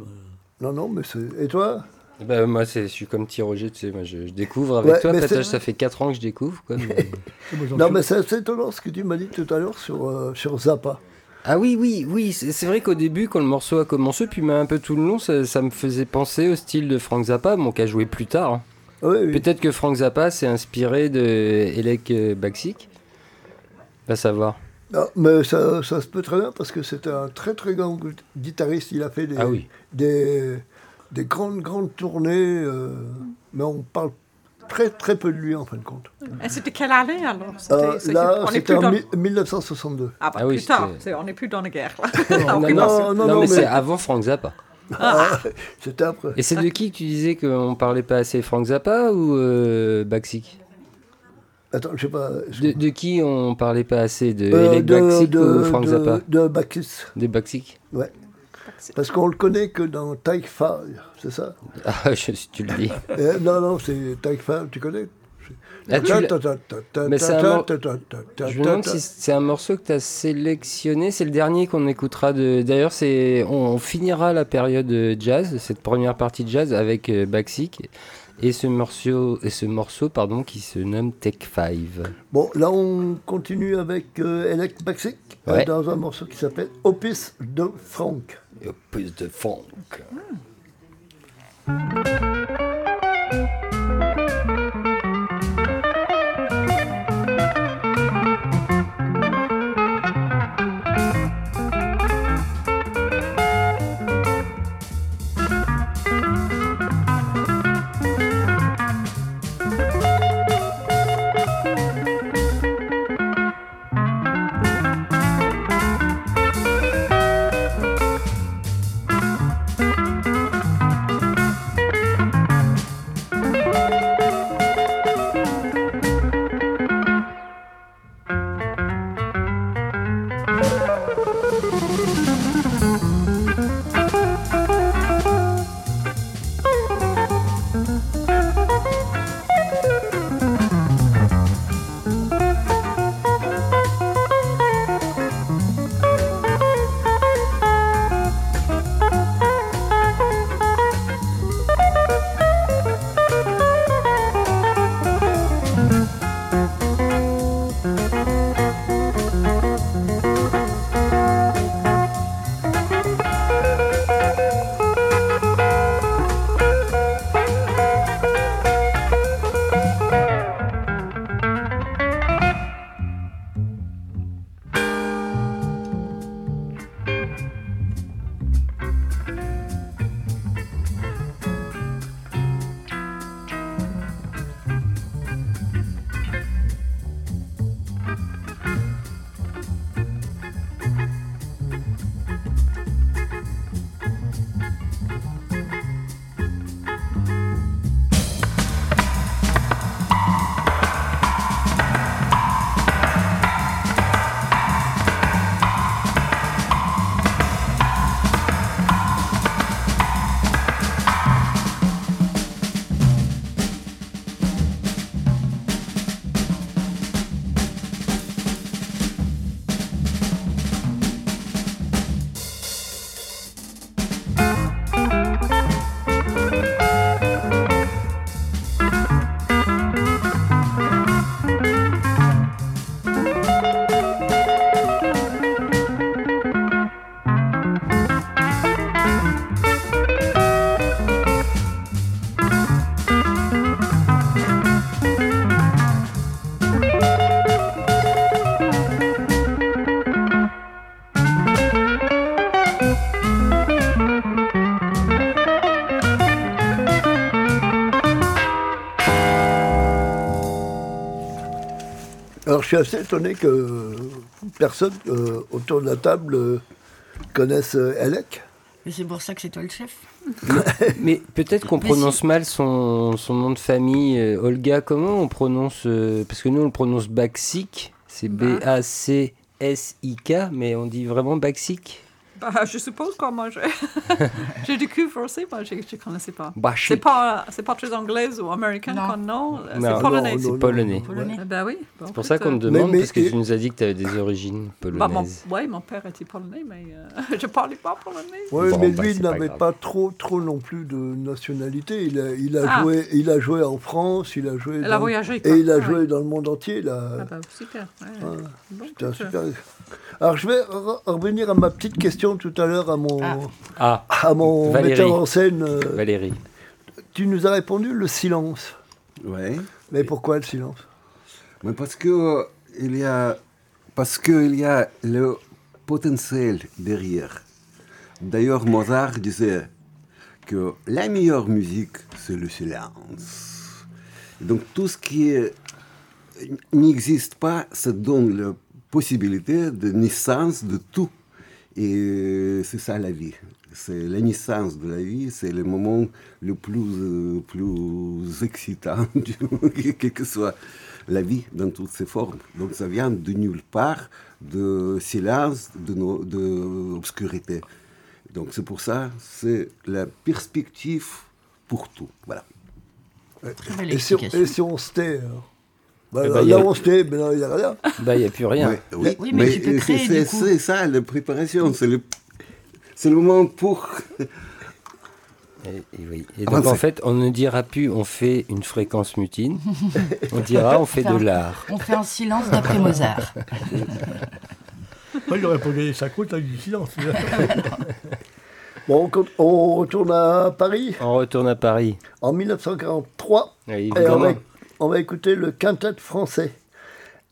Non, non, mais c'est. Et toi? Bah, moi, c'est- je suis comme petit Roger, tu sais, moi, je, je découvre avec Ouais, toi. ça fait 4 ans que je découvre. Quoi, mais- Non, mais c'est assez étonnant ce que tu m'as dit tout à l'heure sur, euh, sur Zappa. Ah oui, oui, oui, c'est vrai qu'au début, quand le morceau a commencé, puis même un peu tout le long, ça, ça me faisait penser au style de Frank Zappa, bon, qui a joué plus tard. hein. Oui, oui. Peut-être que Frank Zappa s'est inspiré de Elec euh, Baksik. Va savoir. Non, mais ça, ça se peut très bien parce que c'est un très très grand gu- guitariste. Il a fait des, Ah oui. des, des grandes grandes tournées, euh, mais on parle très très peu de lui en fin de compte. Et c'était quelle année alors? C'était- Euh, c'est- là, on est c'était plus en dans... mi- 1962. Ah, bah, Ah oui, plus tard. On n'est plus dans la guerre. Là. Non, non, non, non, non, mais, mais- c'est avant Frank Zappa. C'était après. Et c'est de qui que tu disais qu'on parlait pas assez? Frank Zappa ou euh, Baksik Attends, je sais pas. de, de qui on parlait pas assez? De Euh, Elec de, ou Frank de- Zappa? de De Baksik ouais. Parce qu'on le connaît que dans Fire, c'est ça Ah, je, si tu le dis. Euh, Non, non, c'est Fire, tu connais Ah, tu l'as- Mais c'est un mor- Je me demande si c'est un morceau que tu as sélectionné. C'est le dernier qu'on écoutera. De... D'ailleurs, c'est on, on finira la période euh, jazz, cette première partie de jazz, avec euh, Baksik et ce morceau, et ce morceau pardon, qui se nomme Take Five. Bon, là, on continue avec euh, Elec Baxic euh, Ouais. dans un morceau qui s'appelle Opus de Franck. Et plus de funk. Alors, suis assez étonné que personne euh, autour de la table euh, connaisse euh, Elec. Mais c'est pour ça que c'est toi le chef. Mais peut-être qu'on prononce mal son, son nom de famille. euh, Olga, comment on prononce euh, Parce que nous, on le prononce Baksik. C'est B-A-C-S-I-K, mais on dit vraiment Baksik Bah, je suppose quoi, moi, j'ai j'ai découvert aussi, moi, je ne connaissais pas. C'est Baksik. pas, c'est pas très anglais ou américain Non. euh, Non. c'est polonais. Non, C'est non, polonais. Polonais. Ah Ben oui. Bon, C'est pour ça qu'on te Mais- demande, mais- parce que tu nous as dit que tu avais des origines Bah, mon, polonaises. ouais, mon père était polonais, mais euh, je parlais pas polonais. Oui, Bon, mais bah, lui, c'est il pas n'avait grave. pas trop, trop non plus de nationalité. Il a, il a, Ah. joué, il a joué en France, il a joué, Elle a voyagé, quoi. et il a Ah, joué oui. dans le monde entier. Il Ah, bah, super. ouais. Ah, Bon, C'était un écoute, super. Alors, je vais re- revenir à ma petite question tout à l'heure à mon, Ah. Ah, à mon Valérie. metteur en scène. euh, Valérie. tu nous as répondu le silence. Ouais. Mais pourquoi le silence? Mais parce que euh, il y a parce que il y a le potentiel derrière. D'ailleurs, Mozart disait que la meilleure musique, c'est le silence. Donc tout ce qui n'existe pas, ça donne la possibilité de naissance de tout. Et c'est ça la vie. C'est la naissance de la vie, c'est le moment le plus, euh, plus excitant, quelle que soit la vie dans toutes ses formes. Donc ça vient de nulle part, de silence, de, no- de obscurité. Donc c'est pour ça, c'est la perspective pour tout. Voilà. Très belle et si, on- et si on se tait alors Bah, Eh là, il y là, a- on se tait, mais là, il n'y a rien. Bah, il n'y a plus rien. Oui, Oui, mais tu peux c'est- créer, c'est du coup. c'est ça la préparation, c'est le, c'est le moment pour. Et, et oui. Et donc, bah, en fait, on ne dira plus on fait une fréquence mutine. on dira on fait de l'art. On fait un silence d'après Mozart. Moi, il aurait pas gagné sa croûte avec du silence. Bon, on, retourne à Paris On retourne à Paris. en 1943. Oui, Et on va écouter le quintet français.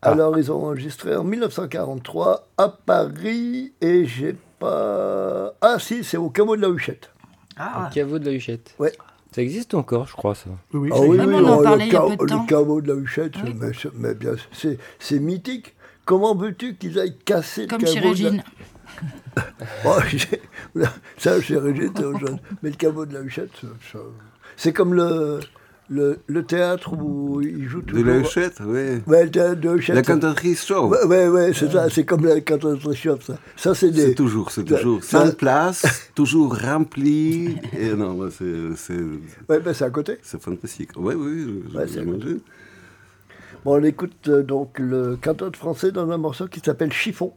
Ah. Alors, ils ont enregistré en 1943 à Paris et j'ai pas. Ah, si, c'est au Caveau de la Huchette. Ah, Le caveau de la Huchette. Ouais. Ça existe encore, je crois, ça. Oui, oui, Ah ça oui, existe. mais oui, on en parlait il y a le, peu de ca- temps. le caveau de la Huchette, Oui. mais, mais bien, c'est, c'est mythique. Comment veux-tu qu'ils aillent casser comme le chez caveau Régine. de la... Oh, j'ai- Ça, chez Régine, c'est. Mais le caveau de la Huchette, ça- ça- c'est comme le, le, le théâtre où ils jouent De toujours... la Huchette, oui. Ouais, le théâtre de la Huchette. La c'est- cantatrice show. Ouais, ouais, ouais, c'est ça, c'est comme la cantatrice ça. Ça, c'est des... Toujours, c'est toujours. ça- Sans place, toujours rempli. Et non, bah, c'est, c'est, Ouais, ben, c'est à côté. c'est fantastique. Oui, oui, Ouais, j'imagine. Bon, on écoute euh, donc le cantate français dans un morceau qui s'appelle Chiffon.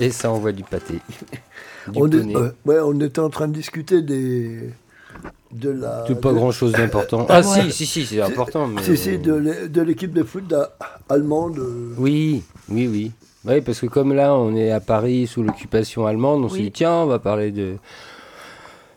Et ça envoie du pâté. Du On, est- poney. euh, ouais, on était en train de discuter des, de la. C'est pas de- grand chose d'important. Ah Ouais. si, si, si, c'est important. Mais... Si, si, de l'é- de l'équipe de foot allemande. euh, Oui, oui, oui. Oui, parce que comme là, on est à Paris sous l'occupation allemande, on s'est Oui. dit, tiens, on va parler de...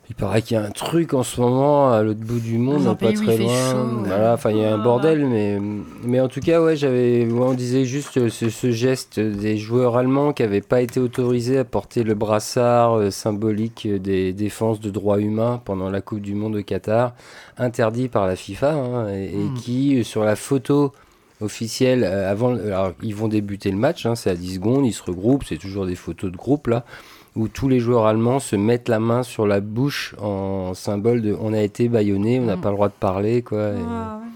Il paraît qu'il y a un truc en ce moment à l'autre bout du monde, un pas très loin. chaud, ouais. Voilà, enfin, il y a un Ah, bordel, mais, mais en tout cas, ouais, j'avais, on disait juste euh, ce, ce geste des joueurs allemands qui n'avaient pas été autorisés à porter le brassard euh, symbolique des défenses de droits humains pendant la Coupe du Monde au Qatar, interdit par la FIFA, hein, et, et Hmm. qui, euh, sur la photo officielle, euh, avant, alors, ils vont débuter le match, hein, c'est à 10 secondes, ils se regroupent, c'est toujours des photos de groupe là, où tous les joueurs allemands se mettent la main sur la bouche en symbole de on a été bâillonné, on n'a Mm. pas le droit de parler, quoi. et- Ah, ouais.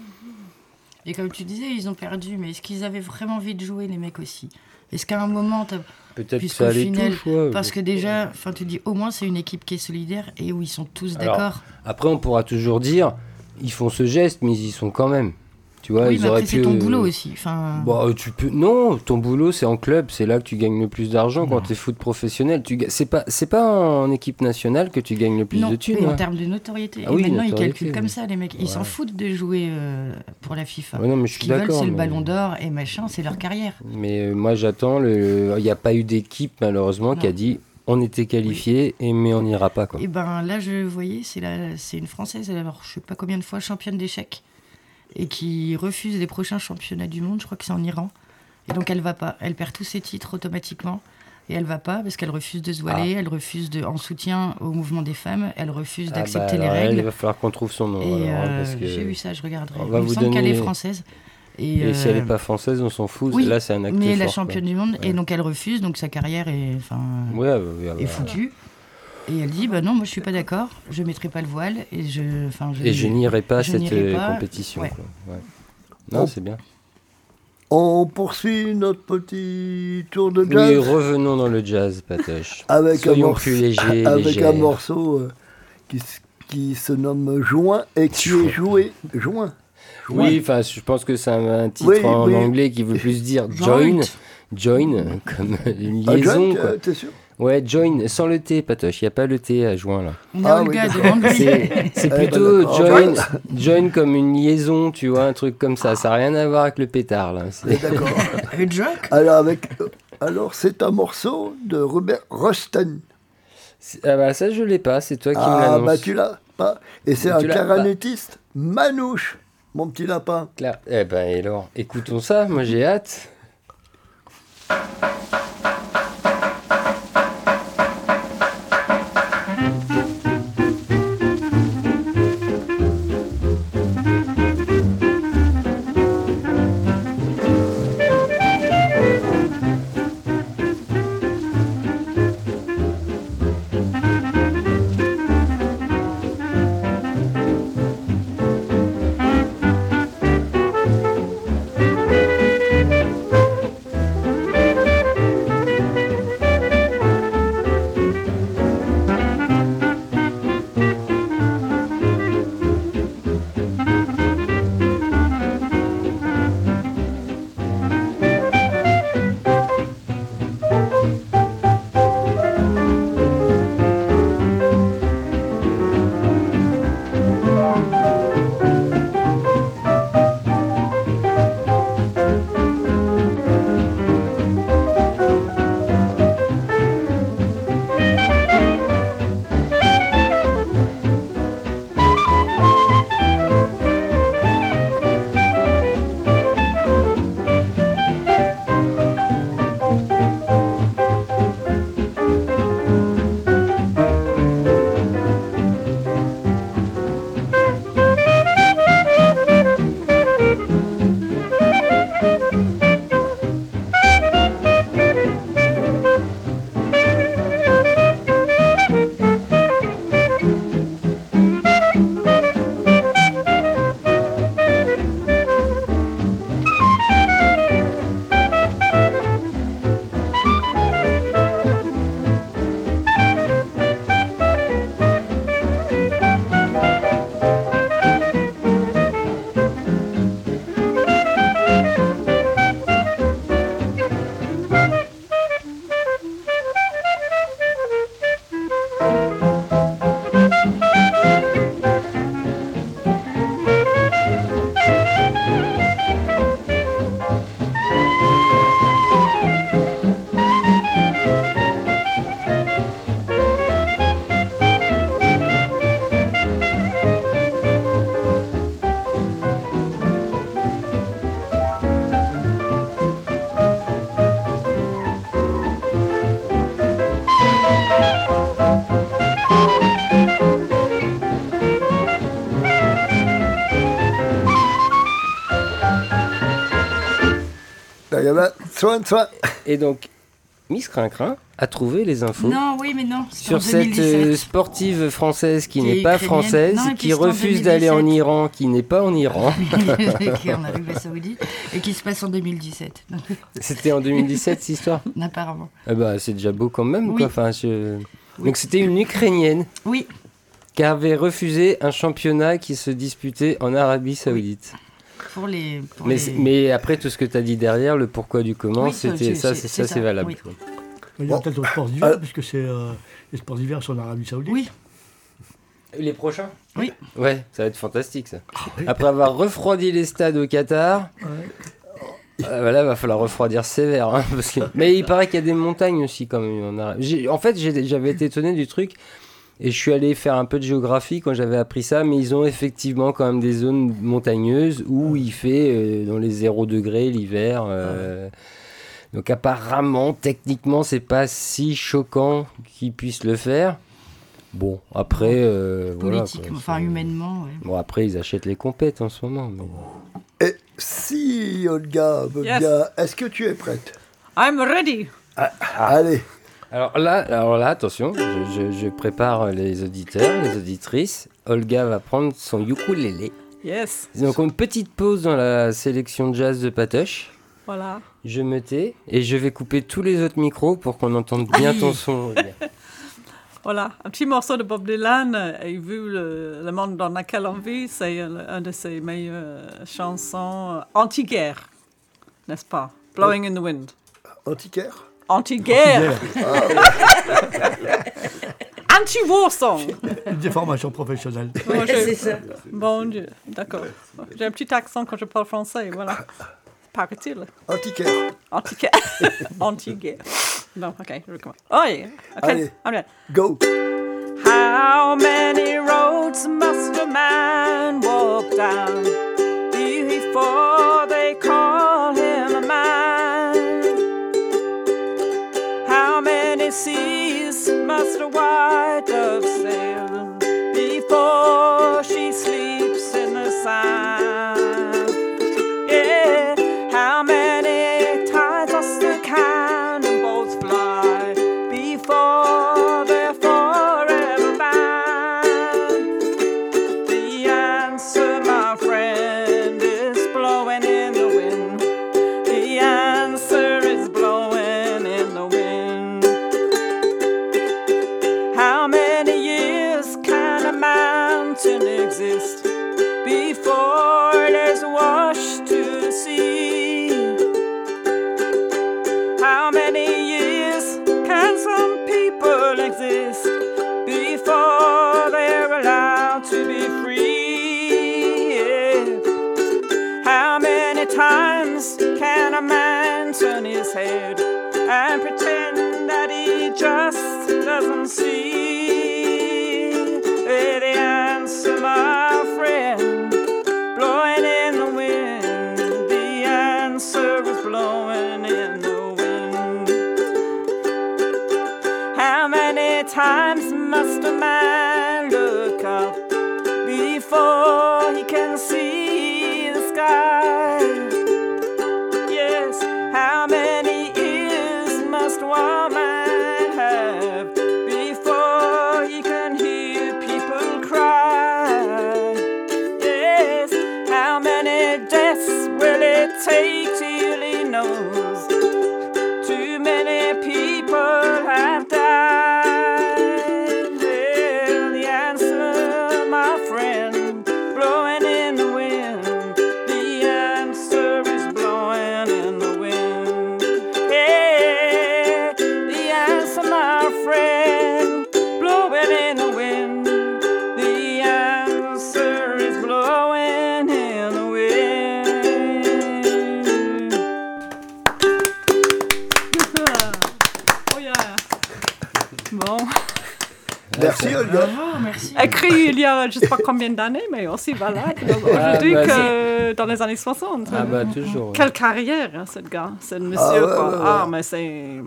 Et comme tu disais, ils ont perdu, mais est-ce qu'ils avaient vraiment envie de jouer, les mecs aussi? Est-ce qu'à un moment, Peut-être que ça allait final, ouais. parce que déjà, enfin, tu dis au moins c'est une équipe qui est solidaire et où ils sont tous d'accord. Après, on pourra toujours dire, ils font ce geste, mais ils y sont quand même. Tu vois, oui, ils mais auraient après c'est pu, ton euh, boulot aussi. Enfin, Bah, tu peux. Non, ton boulot, c'est en club, c'est là que tu gagnes le plus d'argent quand tu es foot professionnel. Tu c'est pas, c'est pas en équipe nationale que tu gagnes le plus non, de thunes. mais en hein. termes de notoriété. Ah et oui, maintenant ils calculent comme ça, les mecs. Ils s'en Ouais. foutent de jouer euh, pour la FIFA. Ouais, non, mais je suis d'accord. c'est le ballon d'or et machin, c'est leur carrière. Mais euh, moi, j'attends. Le... Il n'y a pas eu d'équipe, malheureusement, qui a dit on était qualifié, et mais on n'ira pas. Quoi. Et ben là, je voyais, c'est la, c'est une française, alors je sais pas combien de fois championne d'échecs et qui refuse les prochains championnats du monde. Je crois que c'est en Iran. Et donc elle va pas. Elle perd tous ses titres automatiquement. Et elle va pas parce qu'elle refuse de se voiler, elle refuse de, en soutien au mouvement des femmes, elle refuse Ah bah, d'accepter les alors, elle, règles. Il va falloir qu'on trouve son nom. Et alors, hein, euh, parce que- j'ai vu ça, je regarderai. on va Il me vous semble qu'elle est donner- française. Et, Et si elle euh, n'est pas française, on s'en fout. oui, Là, c'est un acte mais fort. la quoi. championne du monde, Ouais. et donc elle refuse, donc sa carrière est, enfin, Ouais, ouais, ouais, est foutue. Et elle dit, bah non, moi je suis pas d'accord, je mettrai pas le voile et je, enfin, je, Et je n'irai pas à je cette euh, pas. compétition. Ouais. quoi. Ouais. Non, c'est bien. On poursuit notre petit tour de Oui, jazz revenons dans le jazz, Patoche. avec, un Soyons morceau, plus légers. avec un morceau euh, qui, se nomme Joint et qui Joint. est joué. Joint. Oui, enfin, je pense que c'est un, un titre Oui, en oui. anglais qui veut plus dire join. Joint. Join, comme une Ah, liaison. Joint, quoi. euh, t'es sûr? Ouais, join, sans le T, Patoche. Il n'y a pas le T à joint là. On Ah oui, Olga, d'accord. demande-lui. C'est c'est ben, plutôt join, join comme une liaison, tu vois, un truc comme ça. Ça n'a rien à voir avec le pétard là. C'est- D'accord. Le joke alors, avec, alors, c'est un morceau de Robert Rosten. c'est- Ah bah ça je l'ai pas, c'est toi qui me Ah, l'annonce. bah tu l'as pas. Et c'est un clarinettiste manouche, mon petit lapin. Là. Eh ben et alors, écoutons ça, moi j'ai hâte. Et donc, Miss Crincrin a trouvé les infos Non, oui, mais non. sur cette 2017. euh, sportive française qui Qui n'est est pas ukrainienne. française, Non, qui refuse d'aller en 2017. Iran, qui n'est pas en Iran. qui est en Arabie Saoudite et qui se passe en 2017. Donc, C'était en 2017 cette histoire? Apparemment. Ah bah, C'est déjà beau quand même. Oui. Quoi. Enfin, je- Oui. Donc c'était une Ukrainienne Oui, qui avait refusé un championnat qui se disputait en Arabie Saoudite. Pour les. pour Mais, les- c'est- mais après tout ce que tu as dit derrière, le pourquoi du comment, Oui, c'était c'est- ça, c'est- ça, ça, valable. oui. Il y a Bon. peut-être au sport d'hiver, Ah. puisque c'est, euh, les sports d'hiver sont en Arabie Saoudite. Oui, Les prochains? Oui. Ouais, ça va être fantastique ça. oui. Après avoir refroidi les stades au Qatar, Ouais. euh, voilà, va falloir refroidir sévère. hein, parce que... Mais il paraît qu'il y a des montagnes aussi quand même. En, Arabie. J'ai- en fait, j'avais été étonné du truc. Et je suis allé faire un peu de géographie quand j'avais appris ça, mais ils ont effectivement quand même des zones montagneuses où il fait euh, dans les 0 degrés l'hiver. euh, Donc apparemment, techniquement, c'est pas si choquant qu'ils puissent le faire. Bon, après, euh, voilà, quoi, enfin humainement. ouais. Bon, après, ils achètent les compètes en ce moment. mais- Et si Olga veut Yes. bien, est-ce que tu es prête? I'm ready. Allez, Alors là, alors là, attention, je, je- je prépare les auditeurs, les auditrices. Olga va prendre son ukulélé. Yes. Donc une petite pause dans la sélection de jazz de Patoche. Voilà. Je me tais et je vais couper tous les autres micros pour qu'on entende bien Aïe. ton son. Voilà, un petit morceau de Bob Dylan. Et vu le, le monde dans lequel on vit, c'est un, un de ses meilleures chansons anti-guerre, n'est-ce pas? Blowing in the Wind. antiquaire? Anti-guerre! Anti-war song! Une déformation professionnelle. Moi, c'est ça. Bon Dieu, d'accord. J'ai un petit accent quand je parle français, voilà. Paraît-il. Antiquaire. Anti-guerre. Anti-guerre. Non, ok, je recommence. Oh yeah, ok. Allez. I'm. Go. How many roads must a man walk down before they call many seas must a white dove Bravo, merci. Écrit il y a je sais pas combien d'années, mais aussi valable aujourd'hui bah, que dans les années 60. Ah bah toujours. Quelle carrière, hein, ce gars, ce monsieur. Ah ouais, quoi. ouais, ouais. Ah, mais c'est,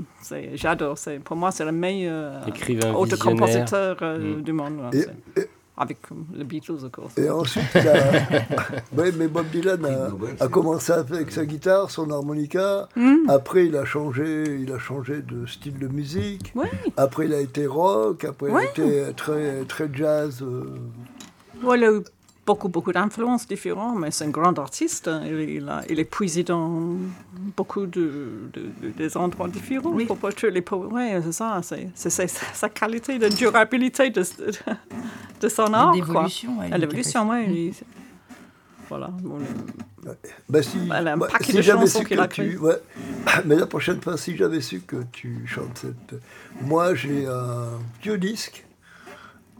j'adore. C'est, pour moi, c'est le meilleur Écrivain autre visionnaire. compositeur euh, Mm. du monde. là. Et- C'est- avec euh, les Beatles, of course. Et ensuite, il a... ouais, mais Bob Dylan a, a commencé avec sa guitare, son harmonica. Mm. Après, il a changé, il a changé de style de musique. Oui. Après, il a été rock. Après, Ouais. il a été très, très jazz. euh. Ouais, il a eu beaucoup, beaucoup d'influences différentes, mais c'est un grand artiste. hein. Il, il a, il est puisé dans beaucoup de, de- de- des endroits différents. Oui. Pour pas tous les po- ouais, c'est ça. C'est, c'est- c'est sa qualité de durabilité de, de, de son art. une L'évolution, oui. capacité. Voilà. Bon, le- Bah, si, Elle a un bah, paquet si de j'avais chansons su qu'il que a tu, ouais. Mais la prochaine fois, si j'avais su que tu chantes cette. Moi, j'ai un vieux disque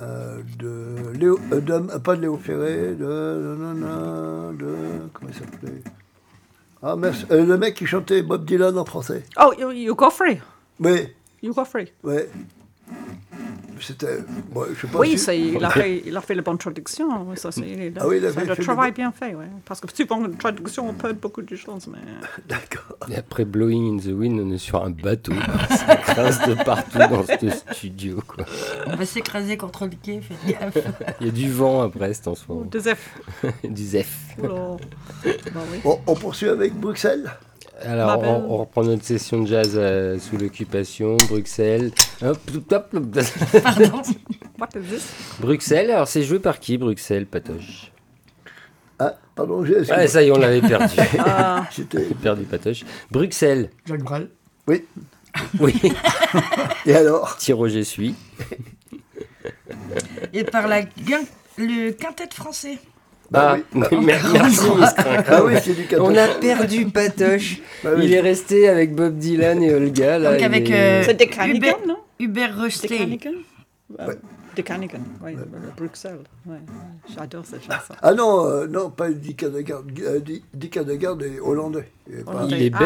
euh, de Léo. euh, de- pas de Léo Ferré, de. nanana, de comment il s'appelait? Ah, merci. Euh, le mec qui chantait Bob Dylan en français. Oh, you, you go free. Oui, You go free. C'était. bon, Oui, si- il, a fait, il a fait la bonne traduction. Oui, ça, c'est, il a, Ah oui, il c'est avait un fait le travail bon- bien fait. Ouais. Parce que souvent, une traduction, on perd beaucoup de choses. Mais... D'accord. Et après Blowing in the Wind, on est sur un bateau. Ça crasse de partout dans ce studio. Quoi. On va s'écraser contre le quai, faites gaffe. Il y a du vent à Brest en ce moment. Du zef. Oula. Bah oui. Bon, on poursuit avec Bruxelles? Alors, on, on reprend notre session de jazz euh, sous l'occupation, Bruxelles. Hop, hop. Pardon. What is this? Bruxelles, alors c'est joué par qui, Bruxelles, Patoche? Ah, pardon, j'ai. Ah, ça y est, on l'avait perdu. Ah, J'étais. perdu, Patoche. Bruxelles, Jacques Brel. Oui. oui. Et alors? Roger suit. Et par la guin- le quintet français. Bah ah, oui. mer- merci. Ah oui, c'est du On a perdu Patoche. Bah oui. Il est resté avec Bob Dylan et Olga. Là, Donc avec, est- euh, Hubert- non? Hubert? Euh, Des Canigan, oui, de Bruxelles. Ouais. J'adore cette chanson. Ah non, euh, non, pas Dick Hanegaard. Euh, Dick- Hanegaard est hollandais. Il est, pas, Hollandais. il est Ah.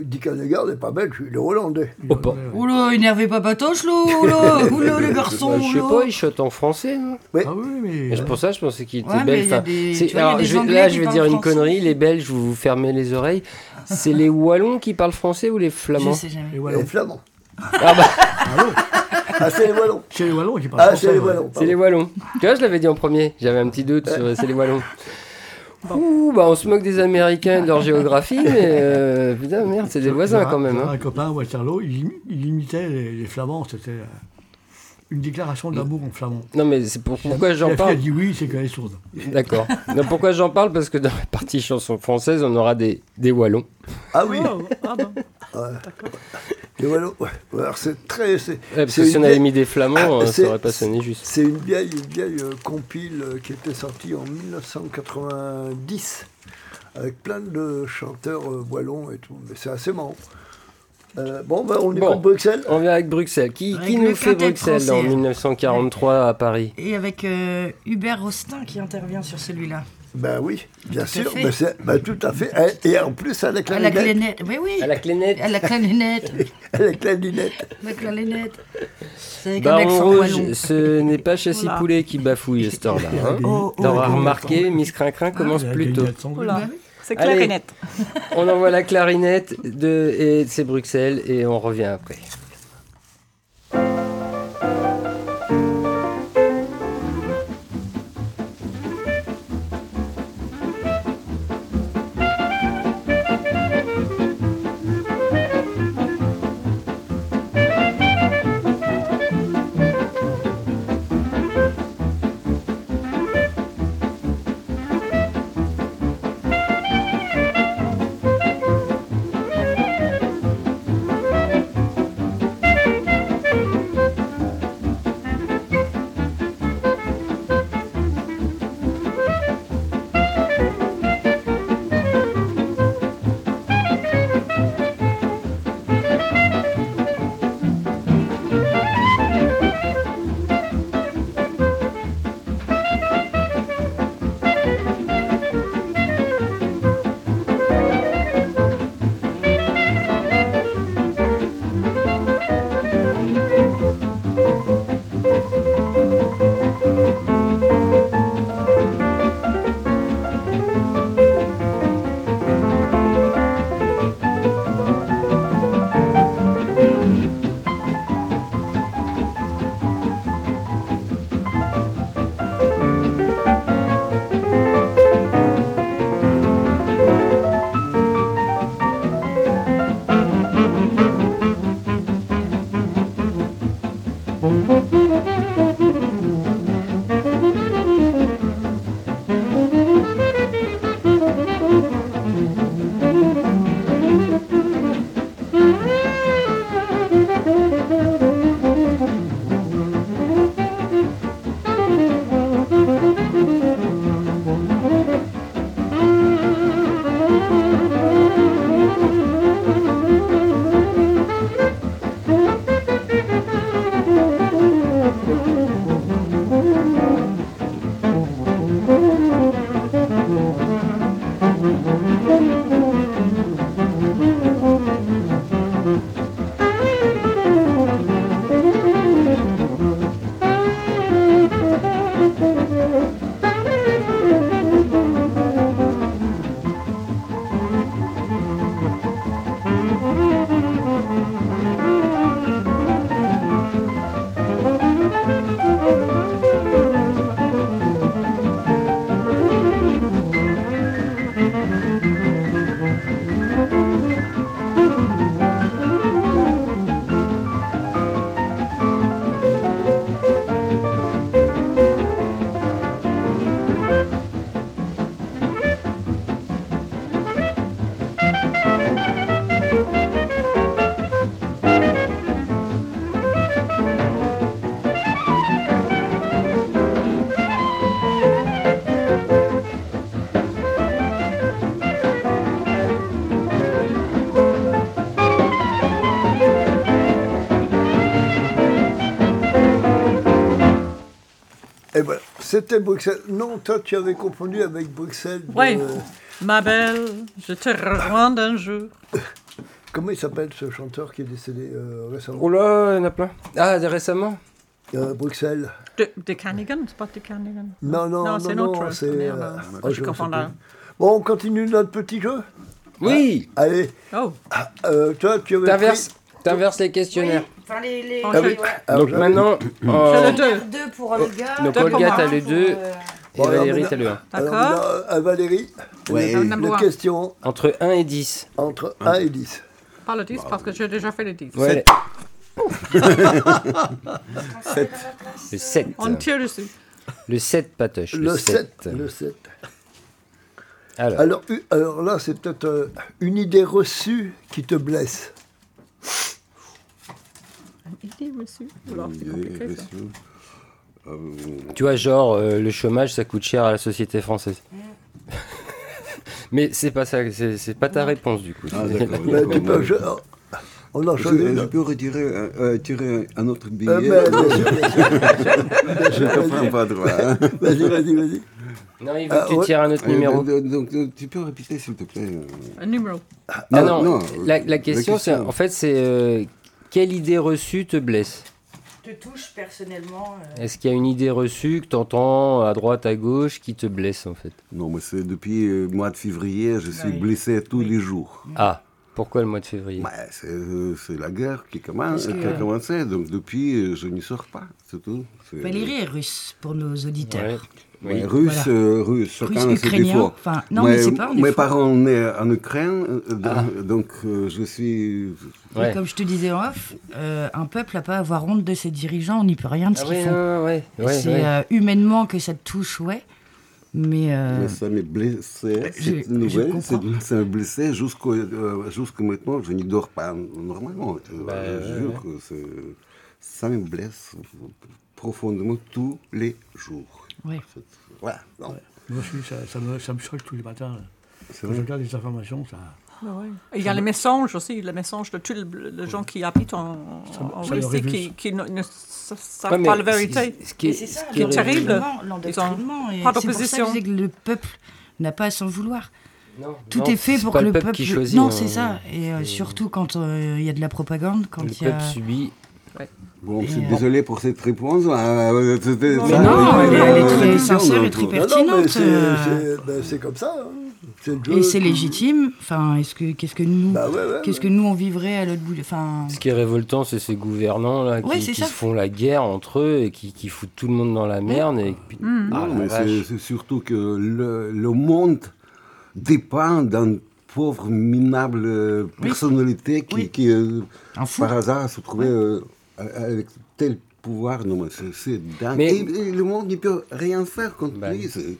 Dick Hanegaard n'est pas belge, il est hollandais. Oh, pas. Oula, énervez pas Patoche, là, oula, oula, les garçons, Bah, Je sais pas, il chante en français. non? Ah oui, mais. Mais c'est pour ça, je pensais qu'il était Ouais, mais belge. il y a Enfin, des- c'est- tu vois, il y a alors, des je Anglais là, qui je vais parlent dire une français. connerie. Les Belges, vous vous fermez les oreilles. C'est les Wallons qui parlent français ou les Je Flamands sais jamais. Les Les Wallons. Flamands. Ah bah, Ah, c'est les Wallons. C'est les Wallons qui parlent Ah, français. c'est les ouais. Wallons. c'est les Wallons. Tu vois, je l'avais dit en premier. J'avais un petit doute sur c'est les Wallons. Ouh, bah on se moque des Américains et de leur géographie, mais euh, putain, merde, c'est des voisins quand même. hein. Un copain à Waterloo, il, imi- il imitait les, les Flamands. C'était euh, une déclaration d'amour en flamand. Non, mais c'est pour, pourquoi j'en fille a parle dit oui, c'est qu'elle est sourde. D'accord. Non, pourquoi j'en parle? Parce que dans la partie chanson française, on aura des, des Wallons. Ah oui, Oh, ah bon. les Wallons. ouais. Alors c'est très. C'est Ouais, parce c'est que si on avait mis des Flamands, Ah, euh, ça aurait pas sonné juste. c'est une vieille, une vieille euh, compile euh, qui était sortie en 1990 avec plein de chanteurs euh, wallons et tout. Mais c'est assez marrant. Euh, bon, bah, on Bon. écoute Bruxelles. On vient avec Bruxelles. Qui, Avec qui le nous fait Bruxelles français. en 1943 à Paris Et avec euh, Hubert Rostin qui intervient sur celui-là. Ben oui, bien Tout sûr. Ben, c'est- ben, tout à fait. Et, et en plus, à la À la clarinette. clarinette. Oui, oui. À la clénette À la clarinette. À la clarinette. La clarinette. C'est avec Baron Rouge, ce n'est pas Châssis Oula. Poulet qui bafouille ce temps-là. Hein. Oh, oh, T'auras oh. remarqué, Miss Crincrin commence Ah, plus la tôt. C'est clarinette. On envoie la clarinette de, et c'est Bruxelles et on revient après. C'était Bruxelles. Non, toi, tu avais confondu avec Bruxelles. de- Oui. Ma belle, je te rejoins un jour. Comment il s'appelle ce chanteur qui est décédé euh, récemment Oh là, il y en a plein. Ah, récemment Euh, Bruxelles. De, de Canigan, c'est pas de Canigan. Non, non, non, c'est non, notre. c'est, merde. euh, Oh, oh, je là. Bon, on continue notre petit jeu Oui Allez, Oh, euh, toi, tu avais T'inverses pris- t'inverses les questionnaires. Enfin, les, les, Ah Ah oui. ouais. Alors, Donc maintenant, euh, le deux. Deux pour Olga. donc Deux pour Olga, t'as le pour, 2 euh, et Bon, Valérie, t'as le 1. Alors, D'accord. à Valérie, Ouais. Number la one. question Entre 1 et 10. entre 1 et 10. Pas le 10 parce que j'ai déjà fait le 10. Ouais. Le 7. On tire dessus. Le 7, Patoche. Le, Le 7. 7. Le 7. Alors, Alors, u- alors là, c'est peut-être euh, une idée reçue qui te blesse. Idée reçue. Alors, c'est compliqué ça. tu vois, genre, euh, le chômage, ça coûte cher à la société française. Mais c'est pas ça, c'est c'est pas ta réponse du coup. Ah, d'accord. Mais tu peux- je- on en Je, je peux retirer, euh, euh, tirer un autre billet. Euh, mais, je te prends pas droit. hein. Vas-y, vas-y, vas-y. Non, il veut Ah, que tu ouais. tires un autre Euh, numéro. donc, donc, donc, tu peux répéter s'il te plaît. euh. Un numéro. Non, Ah, non, non, la, euh, la question, la c'est question. en fait, c'est euh, quelle idée reçue te blesse? Te touche personnellement. euh, Est-ce qu'il y a une idée reçue que tu entends à droite, à gauche qui te blesse en fait? Non, mais c'est depuis le mois de février, je suis Oui. blessé tous les jours. Ah, pourquoi le mois de février? C'est euh, c'est la guerre qui, commence, que- qui a commencé, donc depuis, euh, je n'y sors pas, c'est tout. C'est- Valérie est russe pour nos auditeurs. Ouais. Ouais, Oui. russe, Voilà. euh, russe, chacun Russe, a ses ukrainien. défauts. Enfin, non, mais c'est pas un Mes parents nés en Ukraine, euh, donc, Ah. donc, euh, je suis. Ouais. Comme je te disais en off, euh, un peuple n'a pas à avoir honte de ses dirigeants, on n'y peut rien de ce Ah qu'ils font. non, ouais, ouais, c'est ouais. euh, humainement que ça te touche, ouais. Mais euh, Mais ça m'est blessé, je- cette je nouvelle, ça m'a blessé jusqu'au euh, jusqu'à maintenant, je n'y dors pas normalement. Bah, je jure ouais. que ça me blesse profondément tous les jours. Ouais. C'est- Voilà, non, Moi aussi, ça, ça me, ça me choque tous les matins. c'est Quand je vrai. regarde les informations, ça, Ah ouais. Il y a les messages aussi, les messages de tous les, les gens qui habitent en, Russie qui, qui ne, ne sa- savent Ouais, pas la vérité. ce- qui est, c'est ça, ce qui est terrible. Pas C'est que d'opposition. je disais que le peuple n'a pas à s'en vouloir. Non, Tout non, est fait c'est pour que le le peuple qui choisit. non, hein. c'est ça. Et euh, surtout quand euh, il y a de la propagande, quand Le il y a. peuple subit. Bon, je suis Et, euh, désolé pour cette réponse. euh, c'était Non, Mais euh, elle est- elle est la très sincère et très mais Pertinente, c'est euh. ben, c'est comme ça. hein. Et c'est légitime. Enfin, est-ce que qu'est-ce que nous, Bah ouais, ouais, qu'est-ce que nous on vivrait à l'autre bout de- Enfin, Ce qui est révoltant, c'est ces gouvernants là qui, Ouais, se font la guerre entre eux et qui, qui foutent tout le monde dans la merde. Et puis, Mm. ah, Non, mais c'est- surtout que le, le monde dépend d'un pauvre, minable euh, Oui. personnalité qui, Oui. euh, par hasard, se trouvait euh, avec tel pouvoir. Non, mais c'est- dingue. Mais- Et, et le monde ne peut rien faire contre Bah, lui. c'est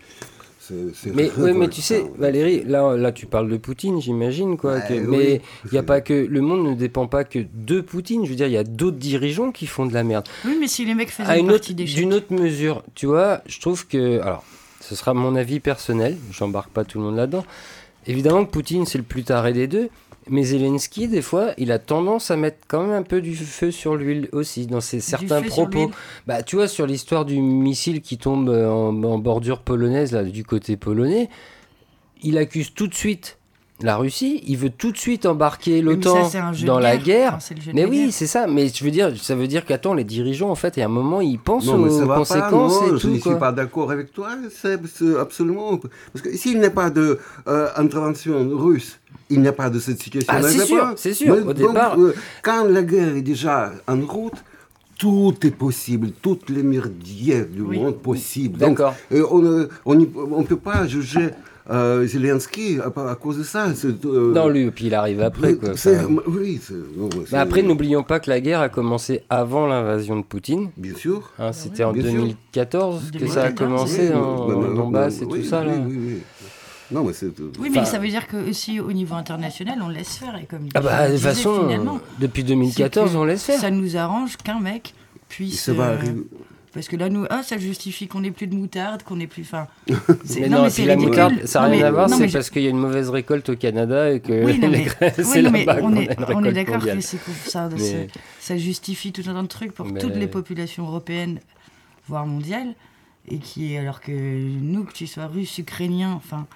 Mais, ouais, mais tu sais, Valérie, là, là tu parles de Poutine, j'imagine, quoi. Ouais, que- oui. mais il n'y a pas que. Le monde ne dépend pas que de Poutine. Je veux dire, il y a d'autres dirigeants qui font de la merde. Oui, mais si les mecs faisaient À une autre, partie d'échecs. d'une autre mesure, tu vois, je trouve que. Alors, ce sera mon avis personnel, j'embarque pas tout le monde là-dedans. Évidemment que Poutine, c'est le plus taré des deux. Mais Zelensky, des fois, il a tendance à mettre quand même un peu du feu sur l'huile aussi, dans ses certains propos. Bah, tu vois, sur l'histoire du missile qui tombe euh, en, en bordure polonaise, là, du côté polonais, il accuse tout de suite la Russie, il veut tout de suite embarquer l'OTAN dans la guerre. Enfin, Mais oui, c'est ça. Mais je veux dire, ça veut dire qu'attends, les dirigeants, en fait, il y a un moment, ils pensent Non, mais ça aux va pas, conséquences non, et je tout. ne suis pas d'accord avec toi, Seb, c'est absolument. Parce que s'il n'y a pas d'intervention russe, il n'y a pas de cette situation. Ah, c'est sûr, c'est sûr. Mais Au donc, départ- euh, quand la guerre est déjà en route, tout est possible, toutes les merdiers du Oui. monde possible. Donc, D'accord. euh, on ne on y- on peut pas juger euh, Zelensky à, à cause de ça. c'est, euh, Non, lui, puis il arrive après. Quoi. c'est- Enfin, oui, c'est- non, c'est- après, n'oublions pas que la guerre a commencé avant l'invasion de Poutine. Bien sûr. Hein, C'était en Bien sûr. 2014 que ça a 2014, commencé Oui, en, oui, en oui, Donbass oui, et tout oui, ça. oui, Là. Non, mais c'est. euh, Oui, mais Enfin- ça veut dire que aussi au niveau international, on laisse faire. Et comme Ah bah, de toute façon, finalement, depuis c'est 2014, que on laisse faire. Ça nous arrange qu'un mec puisse. Ça va euh. Parce que là, nous, ah, ça justifie qu'on n'ait plus de moutarde, qu'on n'ait plus. Enfin, Mais non, et c'est puis la ridicule. moutarde, ça n'a Non, rien mais- à voir, non, c'est mais je- parce qu'il y a une mauvaise récolte au Canada et que Oui, non, mais, oui, non, mais là-bas on qu'on est, a une on est d'accord mondiale. que c'est pour ça, Mais- ça justifie tout un tas de trucs pour Mais- toutes les populations européennes, voire mondiales, et qui, alors que nous, que tu sois russe, ukrainien, enfin,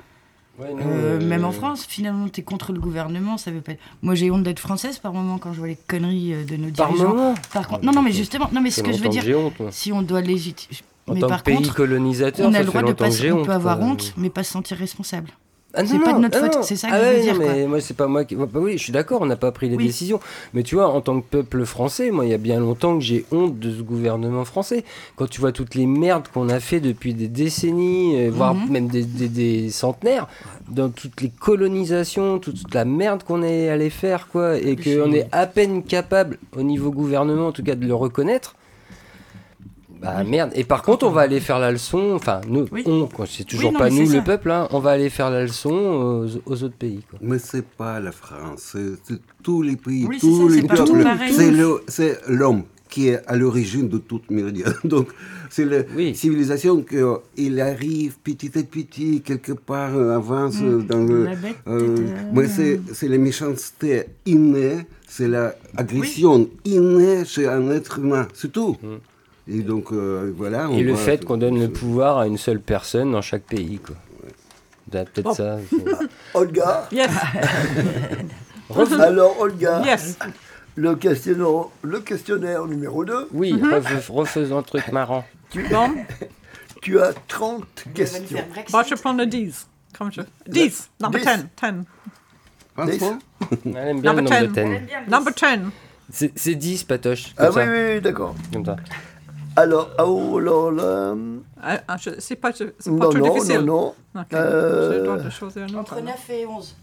Ouais, euh, euh, même en France, finalement, tu es contre le gouvernement, ça veut pas. Moi, j'ai honte d'être française par moment quand je vois les conneries euh, de nos Par dirigeants. moment Par contre, non, non, mais justement, non, mais ce que je veux dire, honte, si on doit légitimer... Mais par pays contre, colonisateur, on a le droit de pas, j'ai on honte. peut avoir honte, mais pas se sentir responsable. Ah C'est pas de notre ah faute, c'est ça Ah que je veux ouais, dire, quoi. mais moi, c'est pas moi qui. bah oui, je suis d'accord, on n'a pas pris les Oui. décisions. Mais tu vois, en tant que peuple français, moi, il y a bien longtemps que j'ai honte de ce gouvernement français. Quand tu vois toutes les merdes qu'on a fait depuis des décennies, euh, voire Mhm. même des, des- des centenaires, dans toutes les colonisations, toute la merde qu'on est allé faire, quoi, et qu'on est à peine capable, au niveau gouvernement, en tout cas, de le reconnaître. Bah merde. Et par contre, on va aller faire la leçon. Enfin, nous, Oui. on, quoi, c'est toujours non, pas nous le ça. peuple. hein, on va aller faire la leçon aux, aux autres pays. Quoi. Mais c'est pas la France, c'est tous les pays, Oui, c'est tous ça, les peuples. C'est le- C'est l'homme qui est à l'origine de toute merde. Donc, c'est la Oui. civilisation qu'il arrive petit à petit, quelque part, euh, avance euh, dans le. La bête, euh, euh, mais c'est c'est la méchanceté innée, c'est l'agression innée chez un être humain, c'est tout. Et donc, euh, voilà. on Et le fait qu'on donne le pouvoir à une seule personne dans chaque pays. Quoi. Bah, Peut-être Bon. ça. Olga, Yes, alors Olga, yes. le, questionnaire, le questionnaire numéro 2, Oui, Mhm. refaisons un truc marrant. Bon, tu as 30 questions. bon, je prends le 10. Comme je... 10, number 10. 10. Franchement, Elle aime bien le Number nombre de 10. ten. Number 10. C'est c'est 10, Patoche. Comme Ah ça. oui, oui, d'accord. Comme ça. Alors, ah, oh là là. Ah, ah, c'est pas, c'est pas Non, trop non, difficile. non, non. Ok, Euh. Entre 9 et 11.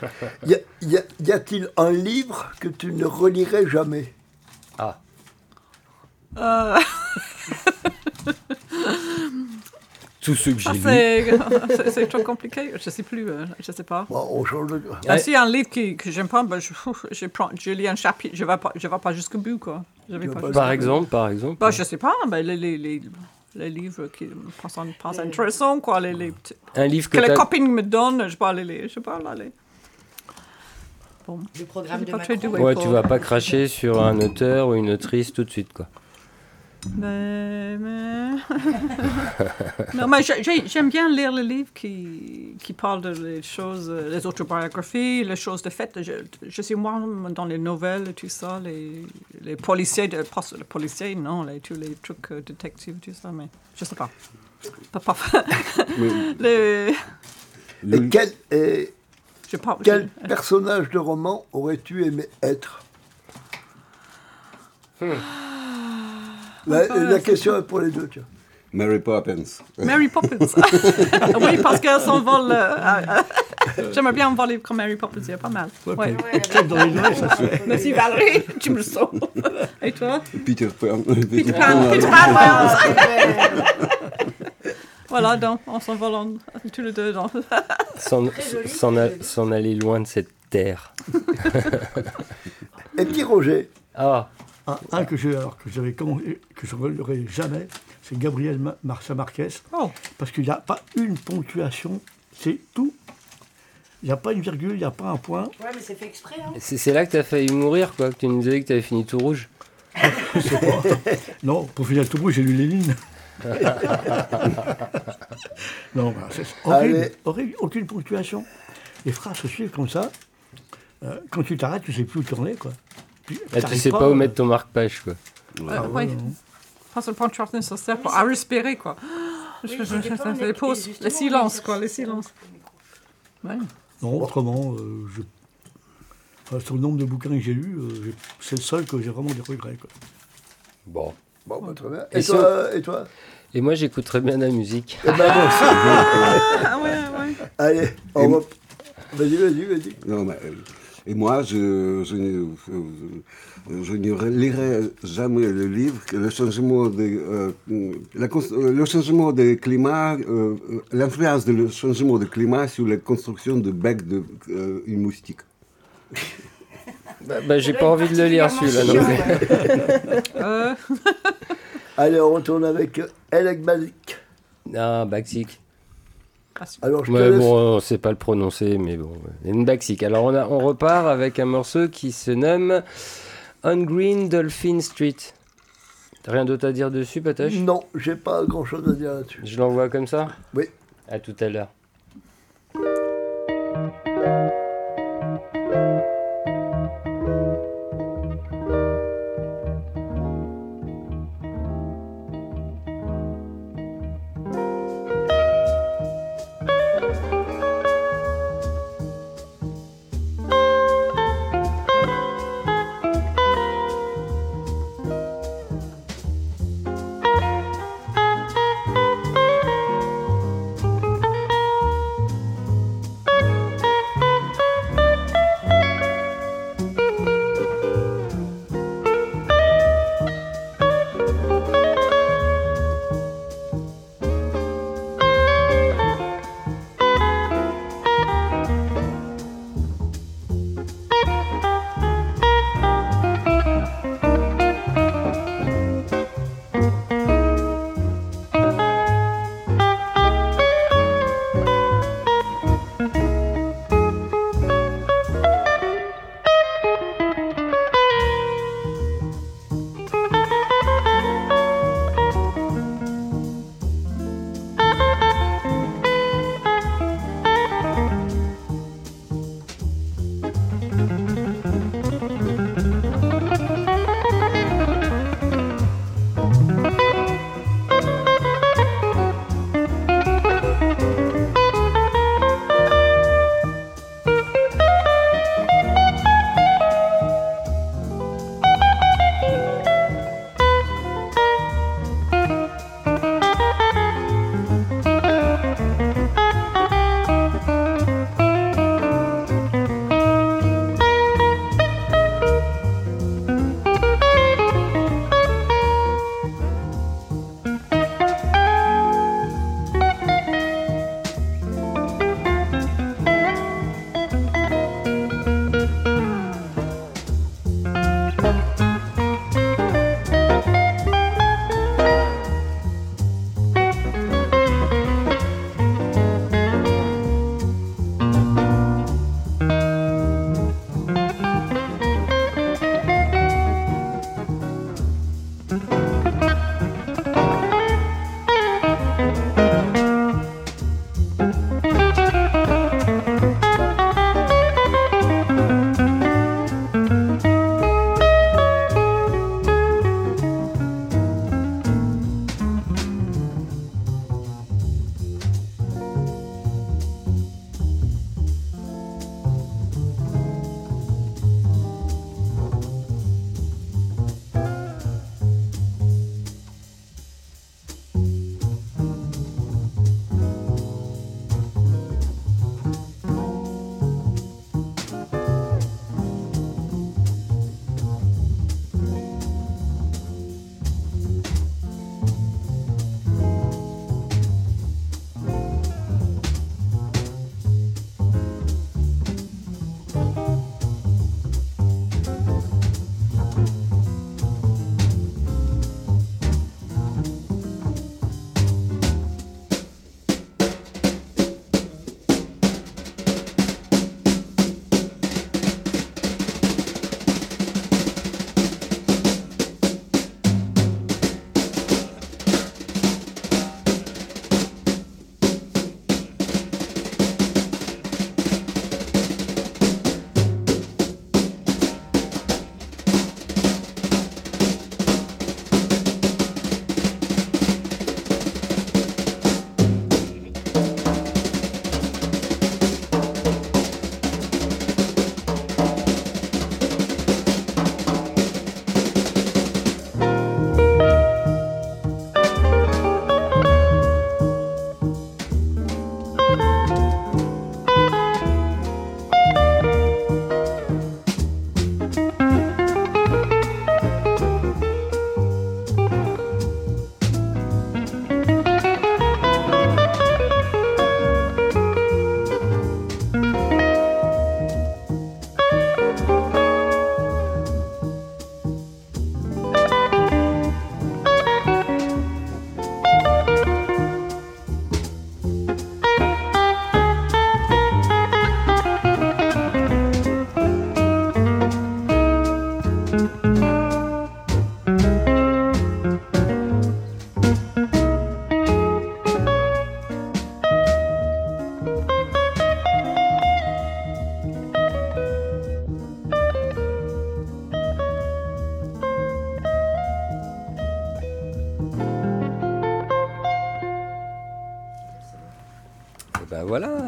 Y a- y a- y a-t-il un livre que tu ne relirais jamais? Ah, Euh, tous ceux que j'ai ah, lus. c'est trop compliqué. Je sais plus. euh, je sais pas. Bon, de... Ah, si un livre qui, que j'aime pas, ben, je, je, prends, je lis un chapitre. Je vais pas, je vais pas jusqu'au bout, quoi. Je vais pas pas Par exemple, par exemple. Ben, je sais pas, ben, les, les, les, les livres qui me paraissent intéressants, quoi. Les, les, Un livre que que les copines me donnent, je sais pas, les, les, je sais pas, là, les... Bon. Le programme de Macron. Ouais, pour- tu vas pas cracher sur un auteur ou une autrice tout de suite, quoi. Mais, mais... non, mais j'ai- j'ai- j'aime bien lire les livres qui, qui parlent de les choses, euh, les autobiographies, les choses de fait. Je, je suis moi dans les nouvelles et tout ça, les, les policiers, de, pas les policiers, non, les, tous les trucs euh, détectives, tout ça, mais je sais pas. Pas, pas les, quel, parle, quel personnage de roman aurais-tu aimé être? La, la question est pour les deux, tiens. Mary Poppins. Mary Poppins. oui, parce qu'elle s'envole. euh, euh, J'aimerais bien envoler comme Mary Poppins, il y a pas mal. Ouais, Ouais. Merci Valérie, tu me le sauves. Et toi? Peter Pan. Peter Pan, Peter Pan. Voilà, donc on s'envole en- tous les deux. S'en aller loin de cette terre. Et petit Roger, Ah, Un, un que j'ai alors que j'avais que je ne jamais, c'est Gabriel Ma- Marcia Marquez, Oh, parce qu'il n'y a pas une ponctuation, c'est tout. Il n'y a pas une virgule, il n'y a pas un point. Ouais, mais c'est fait exprès, hein. c'est là que t'as failli mourir, quoi. Que tu nous disais que t'avais fini tout rouge. Non, pour finir tout bout, j'ai lu Lénine. Non, bah, c'est horrible, horrible, aucune ponctuation. Les phrases se suivent comme ça. Euh, quand tu t'arrêtes, tu sais plus où tourner, quoi. Ah, tu sais pas où euh, mettre ton marque-page, quoi. Euh, oui. Pas le ponctuation nécessaire pour à respirer, quoi. Je- je- je- dépend, les pauses, les silences, quoi, les silences. Ouais. Non, autrement, euh, je... enfin, sur le nombre de bouquins que j'ai lus, euh, c'est le seul que j'ai vraiment des regrets. Quoi. Bon. Bon, bah, très bien. Et Et, si toi, et toi? Et moi, j'écouterais bien la musique. Eh ben, moi aussi. Ah ouais, ouais. Allez, Et- on va... Vas-y, vas-y, vas-y. Non, mais, euh, et moi, je, je, ne- euh, je ne lirai jamais le livre le changement de, euh, la euh, le changement de climat, euh, l'influence du changement de climat sur la construction de becs de euh, une moustique. Bah, bah, j'ai pas envie de le lire celui-là Allez, on retourne avec Elek Balik. Ah, Baxic. Alors, je te Ouais, laisse. bon, on sait pas le prononcer, mais bon. ouais. Une Baxic. Alors, on, a, on repart avec un morceau qui se nomme On Green Dolphin Street. Rien d'autre à dire dessus, Patoche? Non, j'ai pas grand-chose à dire là-dessus. Je l'envoie comme ça? Oui. À tout à l'heure.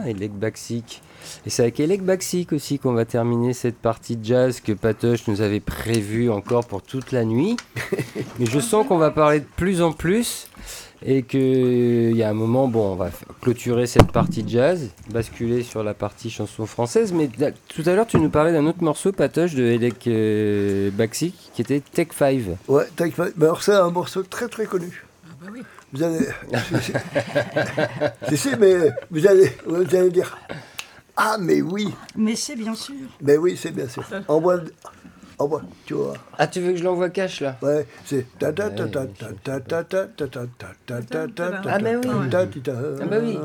Elec Baxic. Et c'est avec Elec Baxic aussi qu'on va terminer cette partie de jazz que Patoche nous avait prévu encore pour toute la nuit. Mais je sens qu'on va parler de plus en plus et qu'il y a un moment, bon, on va clôturer cette partie de jazz, basculer sur la partie chanson française. Mais tout à l'heure, tu nous parlais d'un autre morceau, Patoche, de Elec euh, Baxic, qui était Tech 5. Ouais, Five. Mais alors, c'est un morceau très très connu. Vous allez. si, si, mais vous allez, vous allez dire. Ah, mais oui, Mais c'est bien sûr. mais oui, c'est bien sûr. Envoie, ah tu vois. Ah, tu veux que je l'envoie cash là Ouais, c'est. Ah, mais oui. Ah, bah oui.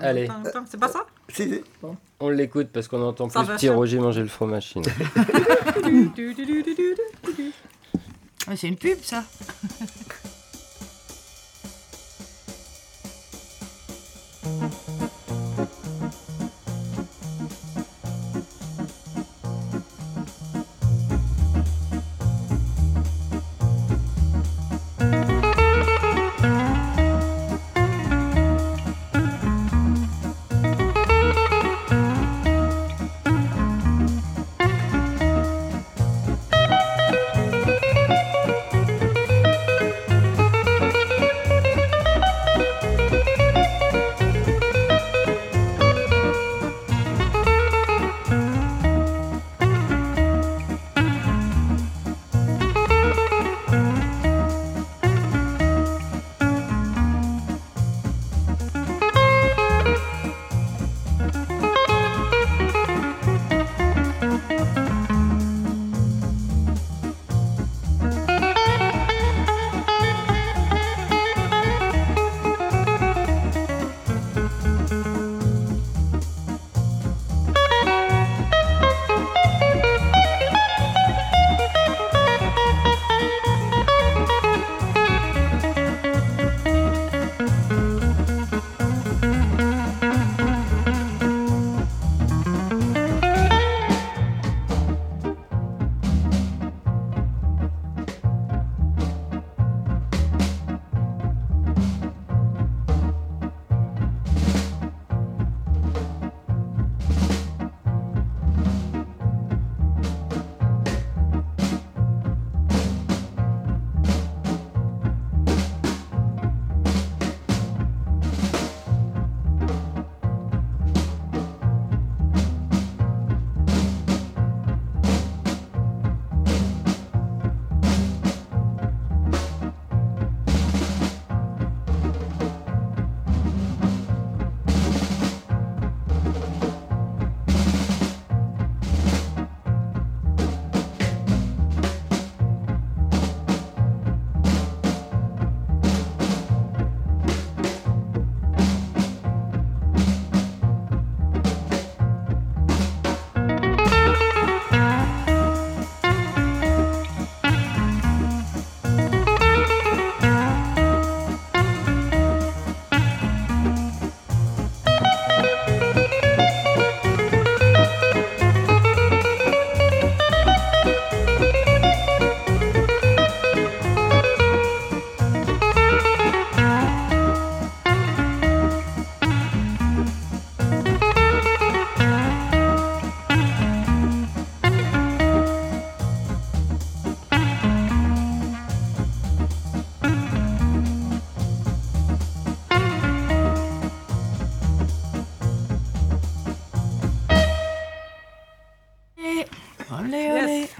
Allez. C'est pas ça Si, On l'écoute parce qu'on entend plus petit Roger manger le fromage chinois. C'est une pub ça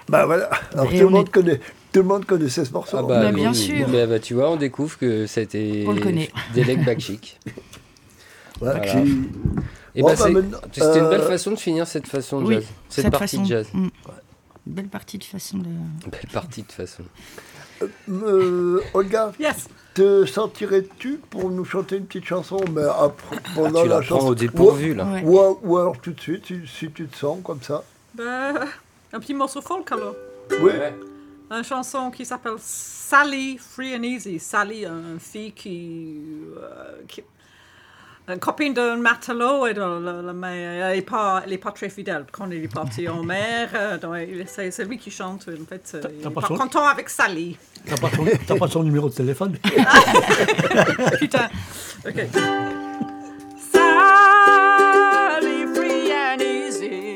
Bah voilà. Alors tout le, on monde est- connaît, tout le monde connaissait ce morceau. Ah Bah, bien oui, sûr. Bah, bah, tu vois, on découvre que ça a été On le connaît. Delec Bakchik. Voilà, Et bah, bah, c'était une belle euh, façon de finir cette façon de Oui, jazz. Cette, cette partie façon. de jazz. Mm. Belle partie de façon de. Belle partie de façon. Euh, Olga, Yes. te sentirais-tu pour nous chanter une petite chanson mais après, pendant Ah, tu la la prends chanson au dépourvu là. Ouais. ou, alors tout de suite, si, si tu te sens comme ça. Ben, un petit morceau folk alors? Oui. Une chanson qui s'appelle Sally Free and Easy. Sally, une fille qui. euh, qui- une copine d'un matelot, et le- mais elle n'est pas, elle est pas très fidèle quand il est parti en mer. euh, C'est lui qui chante, en fait. euh, Il t'as n'est pas pas son- content avec Sally. T'as pas, son- pas son numéro de téléphone? Putain. Ok. Sally, free and easy.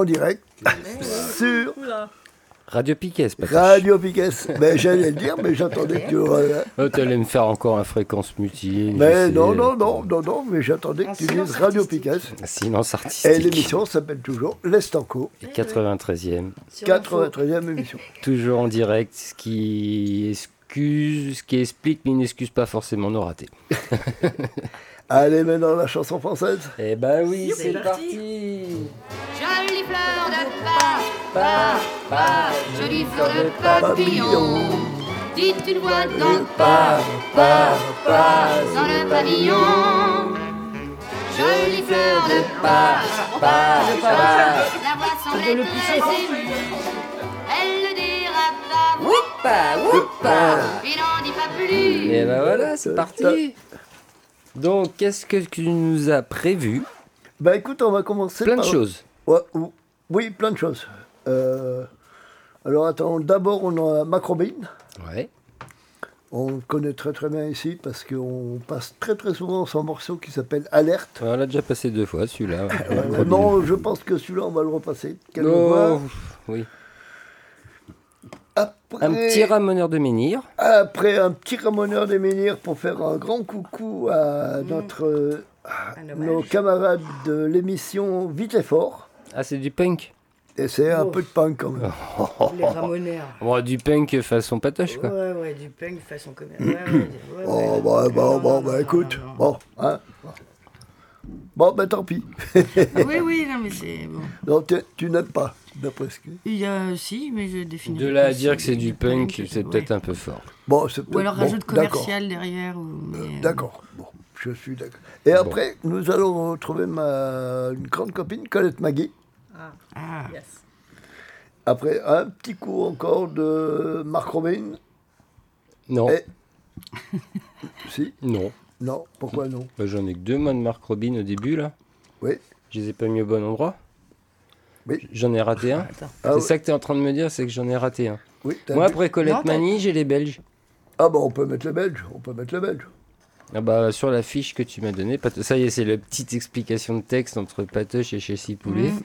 En direct sur Radio Piquet, Radio Piquet. Mais j'allais le dire, mais j'attendais que tu. euh, Oh, t'allais me faire encore un fréquence mutine. je Mais sais. non, non, non, non, non, mais j'attendais que tu dises Radio Piquet. Silence Et artistique. l'émission s'appelle toujours L'Estanco, 93e. 93e émission. Toujours en direct, ce qui excuse, ce qui explique, mais n'excuse pas forcément nos ratés. Allez, maintenant la chanson française. Eh ben oui, c'est parti. Jolie fleur de pas, jolie fleur de papillon. Dites une voix dans Pas, pas, pas, dans le pavillon. Jolie fleur de pas, pas, pas. la voix semblait très émue. Elle ne dira pas, Woupa, woupa. puis n'en dit pas plus. Et ben voilà, c'est parti. Donc, qu'est-ce que tu nous as prévu Bah écoute, on va commencer Plein de choses. Ouais, oui, plein de choses. Euh, alors attends, d'abord on a Macrobine. Ouais. On le connaît très très bien ici parce qu'on passe très très souvent son morceau qui s'appelle Alerte. On l'a déjà passé deux fois, celui-là. Non, je pense que celui-là on va le repasser. Oh, oui. Après, Un petit ramoneur de menhir. après un petit ramoneur des menhirs pour faire un grand coucou à notre, euh, nos camarades de l'émission Vite et Fort. Ah, c'est du punk. Et c'est un peu de punk quand même. Les ramoneurs. Bon, du punk façon patoche, quoi. Ouais, ouais, du punk façon commerce. Ouais, ouais, Oh, bah, bah, bah, bah, écoute, non, non. bon, hein. Bon, ben tant pis. Oui, oui, non, mais c'est bon. Non, tu, tu n'aimes pas, d'après ce que... Il y a, si, mais je définis. De là à dire que c'est du punk, c'est peut-être un peu fort. Bon, c'est Ou alors bon, rajoute d'accord. commercial derrière. Ou, mais, euh, D'accord, bon, je suis d'accord. Et après, nous allons retrouver ma, une grande copine, Colette Magui. Ah, Yes. Après, un petit coup encore de Marc Robin. Non, Et- Si non. Non, pourquoi non? Bah, J'en ai que deux, moi, de Marc Robin au début, là. Oui. Je les ai pas mis au bon endroit. Oui. J'en ai raté un. Ah, c'est oui. ça que tu es en train de me dire, c'est que j'en ai raté un. Oui, t'as Moi, après Colette Mani, j'ai les Belges. Ah, bah, on peut mettre le belge, on peut mettre le belge. Ah bah, sur la fiche que tu m'as donnée, Pat- ça y est, c'est la petite explication de texte entre Patoche et Chelsea Poulet. Mhm.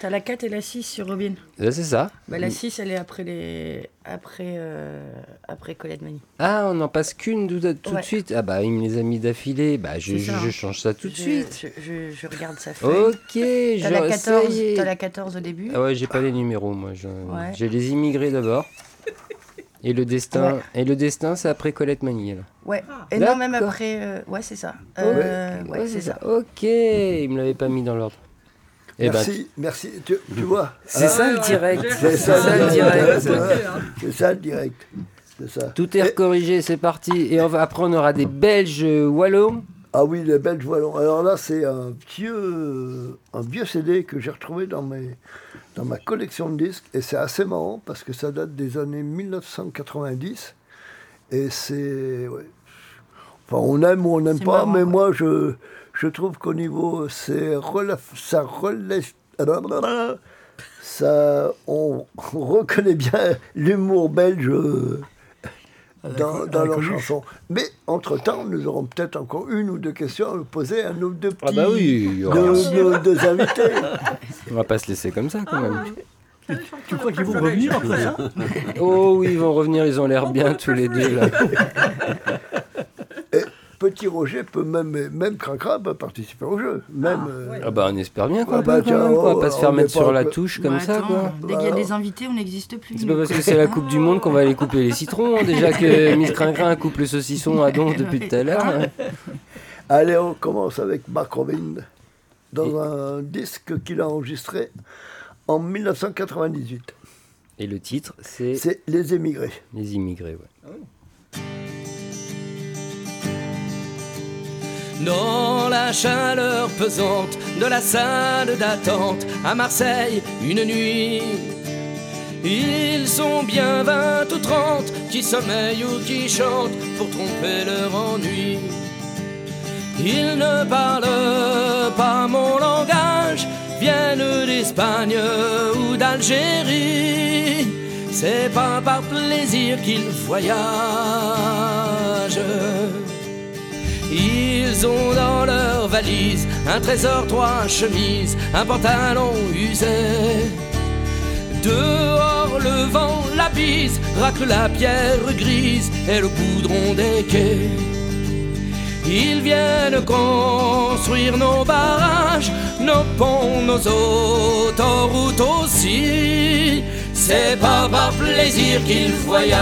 T'as la 4 et la 6 sur Robin. Là, c'est ça. Bah, la 6, elle est après, les... après, euh, après Colette Mani. Ah, on n'en passe qu'une tout, tout Ouais. de suite. Ah bah, il me les a mis d'affilée. Bah, je, je- ça, je hein. change ça tout de suite. Je, je- regarde sa feuille. Ok, T'as je la, 14, ça y est. t'as la 14 au début. Ah ouais, j'ai pas les numéros, moi. je- Ouais. J'ai les immigrés d'abord. Et le destin, et le destin, c'est après Colette Mani. alors. Ouais. Et non, même après. euh, ouais, c'est ça. Euh, ouais, c'est ça. Ok, il me l'avait pas mis dans l'ordre. Eh ben, Merci, merci. Tu, tu vois c'est ça le direct. C'est ça, le direct. C'est ça, le direct. C'est ça. Tout est corrigé, c'est parti. Et on va, après, on aura des Belges wallons. Ah oui, les Belges wallons. Alors là, c'est un vieux, un vieux CD que j'ai retrouvé dans, mes, dans ma collection de disques. Et c'est assez marrant parce que ça date des années 1990. Et c'est. ouais. Enfin, on aime ou on n'aime pas, marrant, mais ouais. moi, je, je trouve qu'au niveau. C'est ça relève. Ça, on, on reconnaît bien l'humour belge euh, dans, dans leurs chansons. Mais entre-temps, nous aurons peut-être encore une ou deux questions à nous poser à nos deux petits, Ah bah oui, aura- nos, nos deux invités. On va pas se laisser comme ça quand même. Tu crois qu'ils vont revenir après ça? Oh oui, ils vont revenir, ils ont l'air bien tous les deux là. Et Petit Roger peut même, même Cracra peut participer au jeu. Même, euh, Ah bah on espère bien qu'on Ah bah tiens, même, quoi. On va pas se faire mettre sur la touche comme Bah, ça attends, quoi. Dès qu'il y a des invités, on n'existe plus. C'est pas parce que c'est la Coupe du Monde qu'on va aller couper les citrons. hein. Déjà que Miss Crincrin coupe le saucisson à donf depuis tout à l'heure. hein. Allez, on commence avec Mark Robin dans un disque qu'il a enregistré en 1998. Et le titre, c'est C'est Les émigrés. Les immigrés. Ouais. Dans la chaleur pesante de la salle d'attente à Marseille, une nuit. Ils sont bien vingt ou trente qui sommeillent ou qui chantent pour tromper leur ennui. Ils ne parlent pas mon langage, viennent d'Espagne ou d'Algérie. C'est pas par plaisir qu'ils voyagent. Ils ont dans leur valise un trésor, trois chemises, un pantalon usé. Dehors, le vent, la bise, racle la pierre grise et le goudron des quais. Ils viennent construire nos barrages, nos ponts, nos autoroutes aussi. C'est pas par plaisir qu'ils voyagent.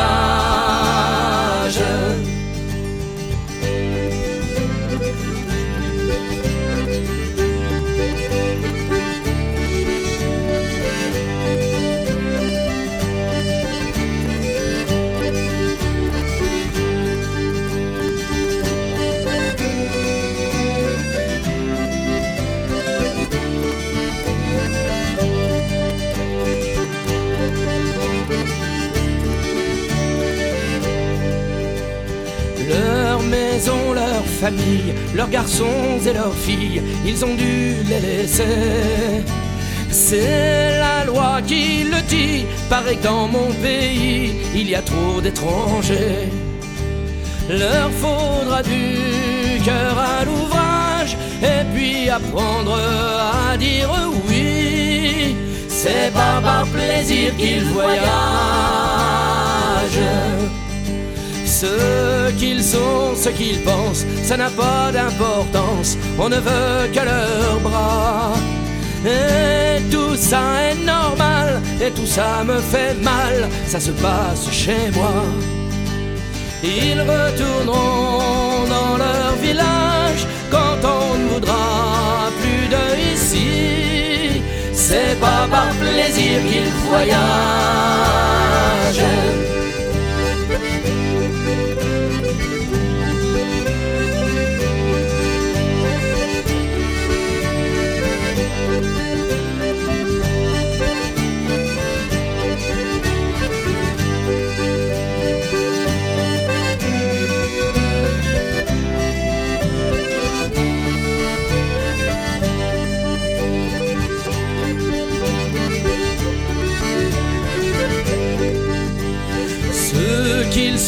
Maison, leur famille, leurs garçons et leurs filles, ils ont dû les laisser. C'est la loi qui le dit, paraît que dans mon pays, il y a trop d'étrangers. Leur faudra du cœur à l'ouvrage, et puis apprendre à dire oui. C'est pas par plaisir qu'ils voyagent. Ce qu'ils sont, ce qu'ils pensent, ça n'a pas d'importance. On ne veut que leurs bras. Et tout ça est normal, et tout ça me fait mal. Ça se passe chez moi. Ils retourneront dans leur village quand on ne voudra plus de ici. C'est pas par plaisir qu'ils voyagent.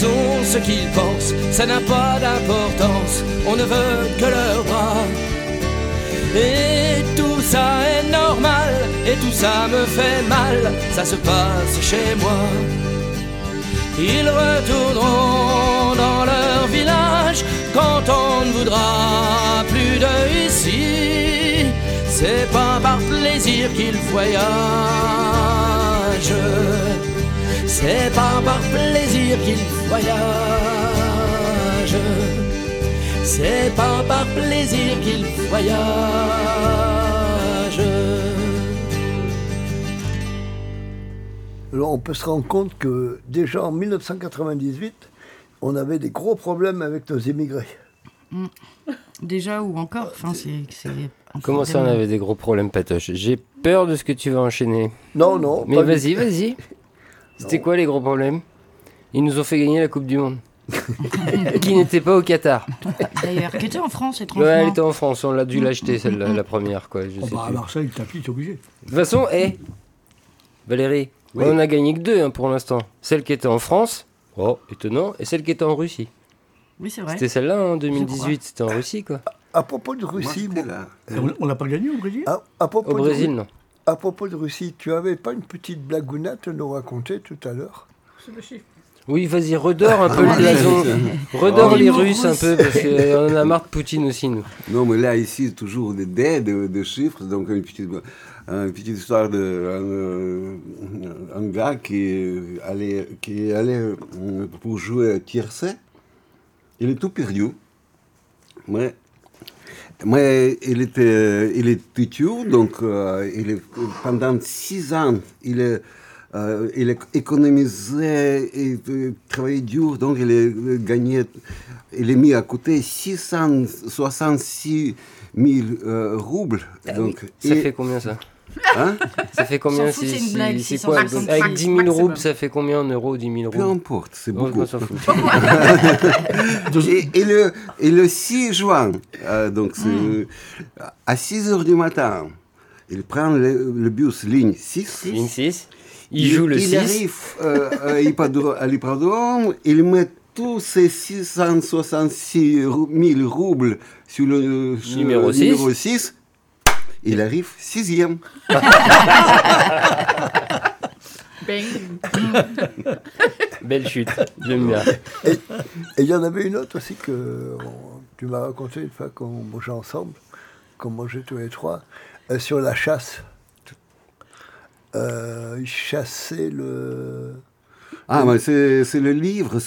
Ce qu'ils pensent, ça n'a pas d'importance. on ne veut que leurs bras. Et tout ça est normal, et tout ça me fait mal, ça se passe chez moi. Ils retourneront dans leur village quand on ne voudra plus de ici. C'est pas par plaisir qu'ils voyagent, c'est pas par plaisir qu'ils voyagent. C'est pas par plaisir qu'ils voyagent. Alors on peut se rendre compte que déjà en 1998, on avait des gros problèmes avec nos immigrés. Déjà ou encore, enfin c'est c'est encore Comment ça, on des- avait des gros problèmes, Patoche? J'ai peur de ce que tu vas enchaîner. Non, non. Mais vas-y, vas-y. C'était quoi les gros problèmes? Ils nous ont fait gagner la Coupe du Monde. Qui n'était pas au Qatar. D'ailleurs, qui était en France Ouais, étrangement. elle était en France, on l'a dû l'acheter celle-là, la première quoi. Je Oh, sais bah, à plus. De Marseille, tapis, c'est obligé. toute façon, hé Valérie, Oui. on en a gagné que deux hein, pour l'instant. Celle qui était en France, oh, étonnant, et celle qui était en Russie. Oui, c'est vrai. C'était celle-là hein, en crois. 2018, c'était en Russie quoi. À propos de Russie, bon, on- On n'a pas gagné au Brésil? À, à propos Au de Brésil, non. À propos de Russie, tu avais pas une petite blagounette à nous raconter tout à l'heure? Oui, vas-y, redors un peu le blason. Redors Oh. les Russes un peu, parce qu'on en a marre de Poutine aussi, nous. Non, mais là, ici, toujours des dés de, de chiffres. Donc, une petite, une petite histoire de un, un gars qui allait, qui allait euh, pour jouer tiercé. Il est tout perdu. Mais, mais il était, il est têtu, donc euh, il est, pendant six ans, il est, euh, il a économisé et euh, travaillé dur, donc il a gagné, il a mis à côté 666 000 euh, roubles. Donc, Ça et- fait combien ça? Hein, Ça fait combien fout, si- c'est une si- blague, C'est 600 quoi maximum. Avec 10 000 Maximum. roubles, ça fait combien en euros 10 000 peu roubles importe, c'est beaucoup. Et, et le, et le 6 juin, euh, donc Hmm. à 6 heures du matin, il prend le, le bus ligne 6. Ligne 6. Il joue le 6. Il arrive euh, à l'hippodrome- à l'hippodrome, il met tous ces 666 rou- 000 roubles sur le sur Numéro le six. numéro 6. Il arrive sixième. Belle chute, j'aime bien. Et il y en avait une autre aussi que on- tu m'as raconté une fois qu'on mangeait ensemble, qu'on mangeait tous les trois, euh, sur la chasse. Euh, ils chassaient le. Ah, mais c'est c'est le livre, un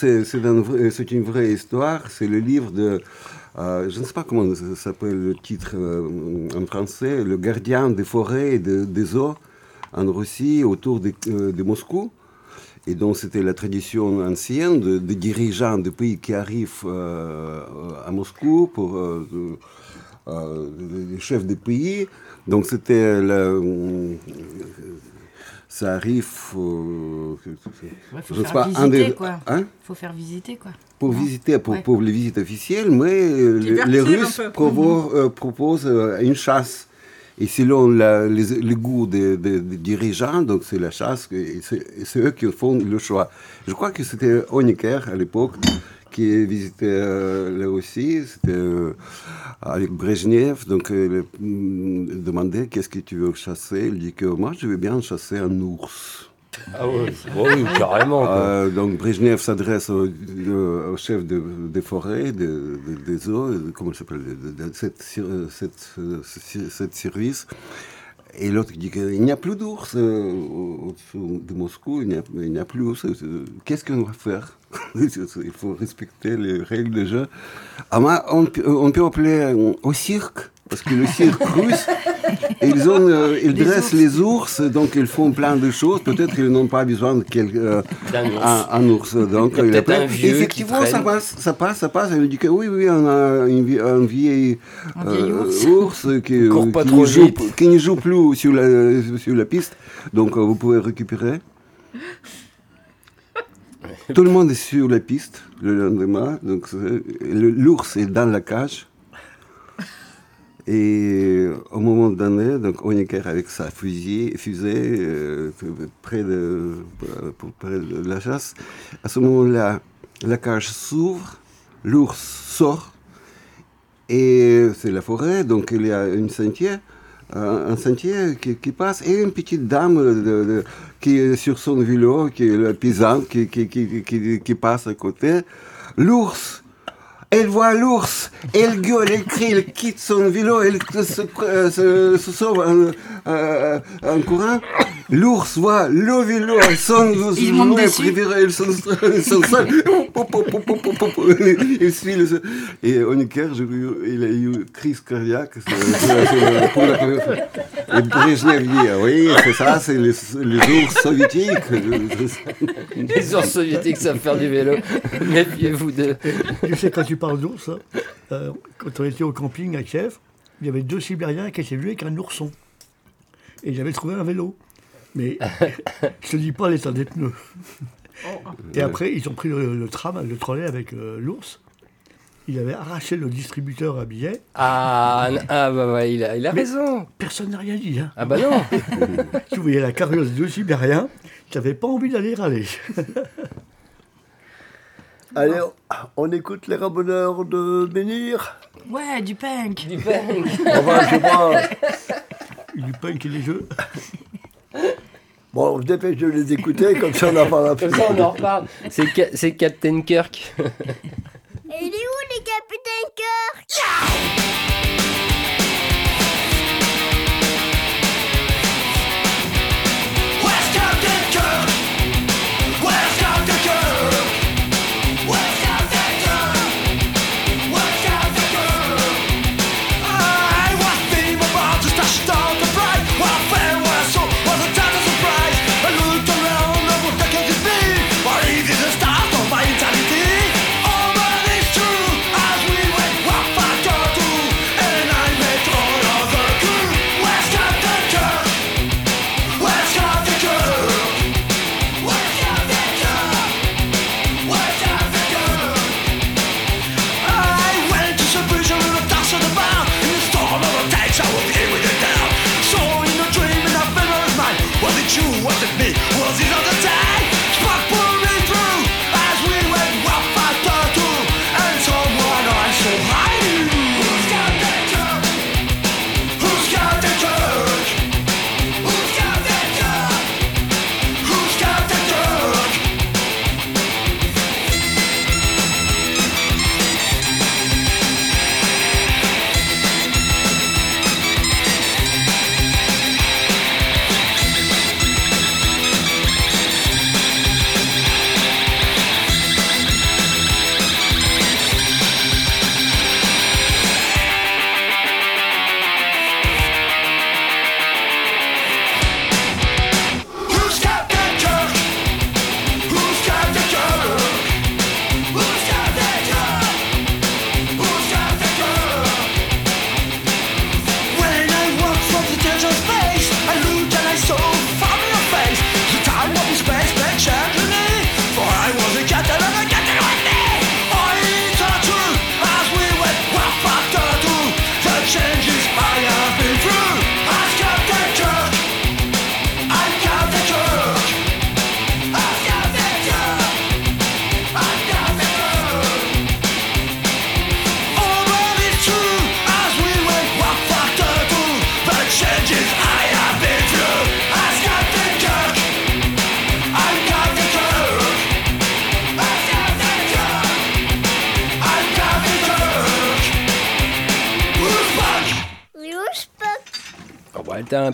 c'est une vraie histoire. C'est le livre de. Euh, je ne sais pas comment s'appelle le titre euh, en français, Le gardien des forêts et de- des eaux en Russie, autour de, euh, de Moscou. Et donc, c'était la tradition ancienne de, de dirigeants de pays qui arrivent à Moscou pour les chefs des pays. Donc, c'était la, ça arrive. euh, Ouais, faut je faire pas, visiter, des- quoi. hein Faut faire visiter, quoi. pour Non. visiter, pour, Ouais. pour les visites officielles, mais euh, les, Russes provo- euh, proposent euh, une chasse. Et selon la- les, les goûts des, des- des dirigeants, donc c'est la chasse, c'est eux qui font le choix. Je crois que c'était Honecker à l'époque qui visitait euh, la Russie, c'était euh, avec Brezhnev, donc euh, il demandait qu'est-ce que tu veux chasser? Il dit que moi je veux bien chasser un ours. Ah ouais, oui, carrément. quoi. Euh, donc Brezhnev s'adresse au, chef de- des forêts, de- de- des eaux, euh, comment s'appelle, cette, euh, cette, euh, ce- cette service. Et l'autre dit qu'il n'y a plus d'ours euh, au- au-dessous de Moscou, il n'y a, a plus d'ours. Euh, Qu'est-ce qu'on va faire? Il faut respecter les règles de jeu. Ah, mais on, peut- on peut appeler euh, au cirque, parce que le cirque russe, ils, ont, euh, ils Les dressent ours. les ours, donc ils font plein de choses. Peut-être qu'ils n'ont pas besoin de quel, euh, D'un ours. un, un ours. Donc, Il y a il un vieux qui Effectivement, ça passe, ça passe, ça passe. Elle dit que oui, oui, on a une vie- un vieil, euh, ours. qui, qui ne joue, qui ne joue plus sur la, sur la piste. Donc, euh, vous pouvez récupérer. Tout le monde est sur la piste le lendemain. Donc, l'ours est dans la cage. Et au moment donné, donc Honecker avec sa fusil, fusée, euh, près, de, près de la chasse, à ce moment-là, la cage s'ouvre, l'ours sort, Et c'est la forêt, donc il y a une sentier, un, sentier qui, passe, et une petite dame qui est sur son vélo, qui est la qui, qui, qui, qui passe à côté. L'ours elle voit l'ours, elle gueule, elle crie, elle quitte son vélo, elle se, euh, se- se sauve en, euh, en courant. L'ours voit le vélo, son dessus. préféré, pop, pop. Il suit le- Et Honecker, il a eu crise cardiaque pour la. Et Brezhnev dit, oui, c'est ça, c'est les, les ours soviétiques. Les ours soviétiques savent faire du vélo. Méfiez-vous d'eux. Tu sais, quand tu parles d'ours, hein, euh, quand on était au camping à Kiev, il y avait deux Sibériens qui étaient venus avec un ourson. Et j'avais trouvé un vélo. Mais je te dis pas l'état des pneus. Et après, ils ont pris le, le tram, le trolley avec euh, l'ours. Il avait arraché le distributeur à billets. Ah, ah bah ouais, il a, il a Mais- raison. Personne n'a rien dit. Hein. Ah bah non. Tu voyais la carriole de deux Sibériens. Tu n'avais pas envie d'aller râler. Allez, on écoute les ramoneurs de Bénir. Ouais, du punk. Du punk. Enfin, je. Du punk et des jeux. Bon, on se dépêche de les écouter, comme ça on en parlera plus. Comme ça, on en reparle. C'est Ca- c'est Captain Kirk. Et il est où les capitaines Kirk?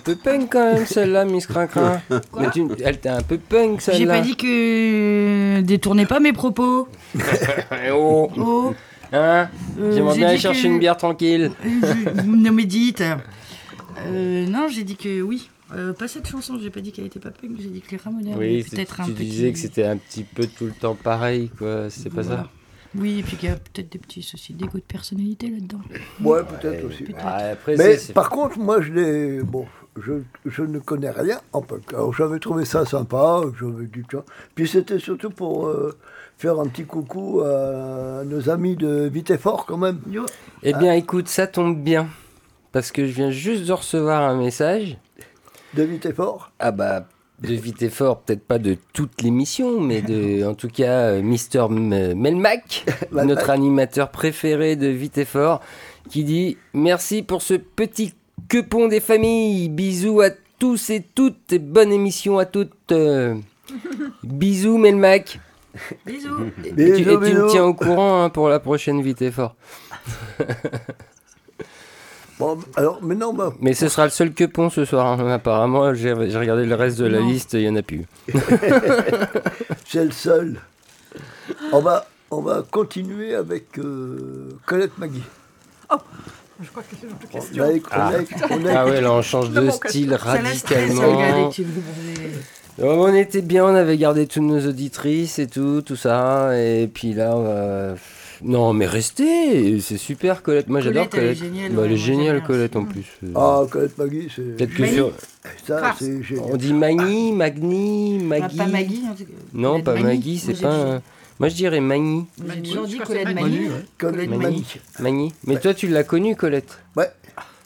Peu punk quand même, celle-là, Miss Crincrin. Mais tu- Elle était un peu punk, celle-là. J'ai pas dit que. Détournez pas mes propos. Eh oh, Oh, hein euh, J'aimerais j'ai bien aller dit chercher que- une bière tranquille. Je- Ne me dites. Euh, non, j'ai dit que oui. Euh, pas cette chanson, j'ai pas dit qu'elle était pas punk, j'ai dit que les Ramoneurs Oui, c'est- peut-être un tu petit... disais que c'était un petit peu tout le temps pareil, quoi. C'est pas Voilà. ça Oui, et puis qu'il y a peut-être des petits soucis d'égo de personnalité là-dedans. Ouais, peut-être aussi. Ah, Après, Mais c'est- c'est- par contre, moi, je l'ai. Bon, je, je ne connais rien en punk. Alors, j'avais trouvé ça sympa. J'avais dit, tiens. Puis c'était surtout pour euh, faire un petit coucou à nos amis de Vite et Fort, quand même. Yo. Eh bien, écoute, ça tombe bien. Parce que je viens juste de recevoir un message. De Vite et Fort. Ah bah, de Vite et Fort, peut-être pas de toute l'émission, mais de, en tout cas, euh, Mister M- Melmac, Melmac. notre animateur préféré de Vite et Fort, qui dit Merci pour ce petit quepon des familles. Bisous à tous et toutes, et bonne émission à toutes. Euh, bisous, Melmac. Bisous. Et, tu, Bisous, et tu me tiens au courant hein, pour la prochaine Vite et Fort. Bon, alors maintenant, bah, Mais ce sera le seul quepon ce soir. hein. Apparemment, j'ai regardé le reste de la Non. liste, il y en a plus. c'est le seul. On va, on va continuer avec euh, Colette Magui. Je crois que c'est une On question. a, on a- on a- Ah ouais, là on change de style radicalement. Oh, on était bien, on avait gardé toutes nos auditrices et tout, tout ça. Et puis là, on va- non mais restez, c'est super Colette. Moi j'adore Colette, elle est géniale, Bah, elle est géniale Colette en aussi. plus. Ah, Colette Magui, c'est. Peut-être que Maggie. sur... Ça, Ah. c'est génial. On dit Magni, Magni, Ah, Maggie. pas Maggie. en tout cas. Non, pas. Maggie, c'est pas. un- Moi je dirais Magni. J'ai toujours je dit Colette Magny. Magny. Colette Magny. Mais toi tu l'as connue Colette Ouais.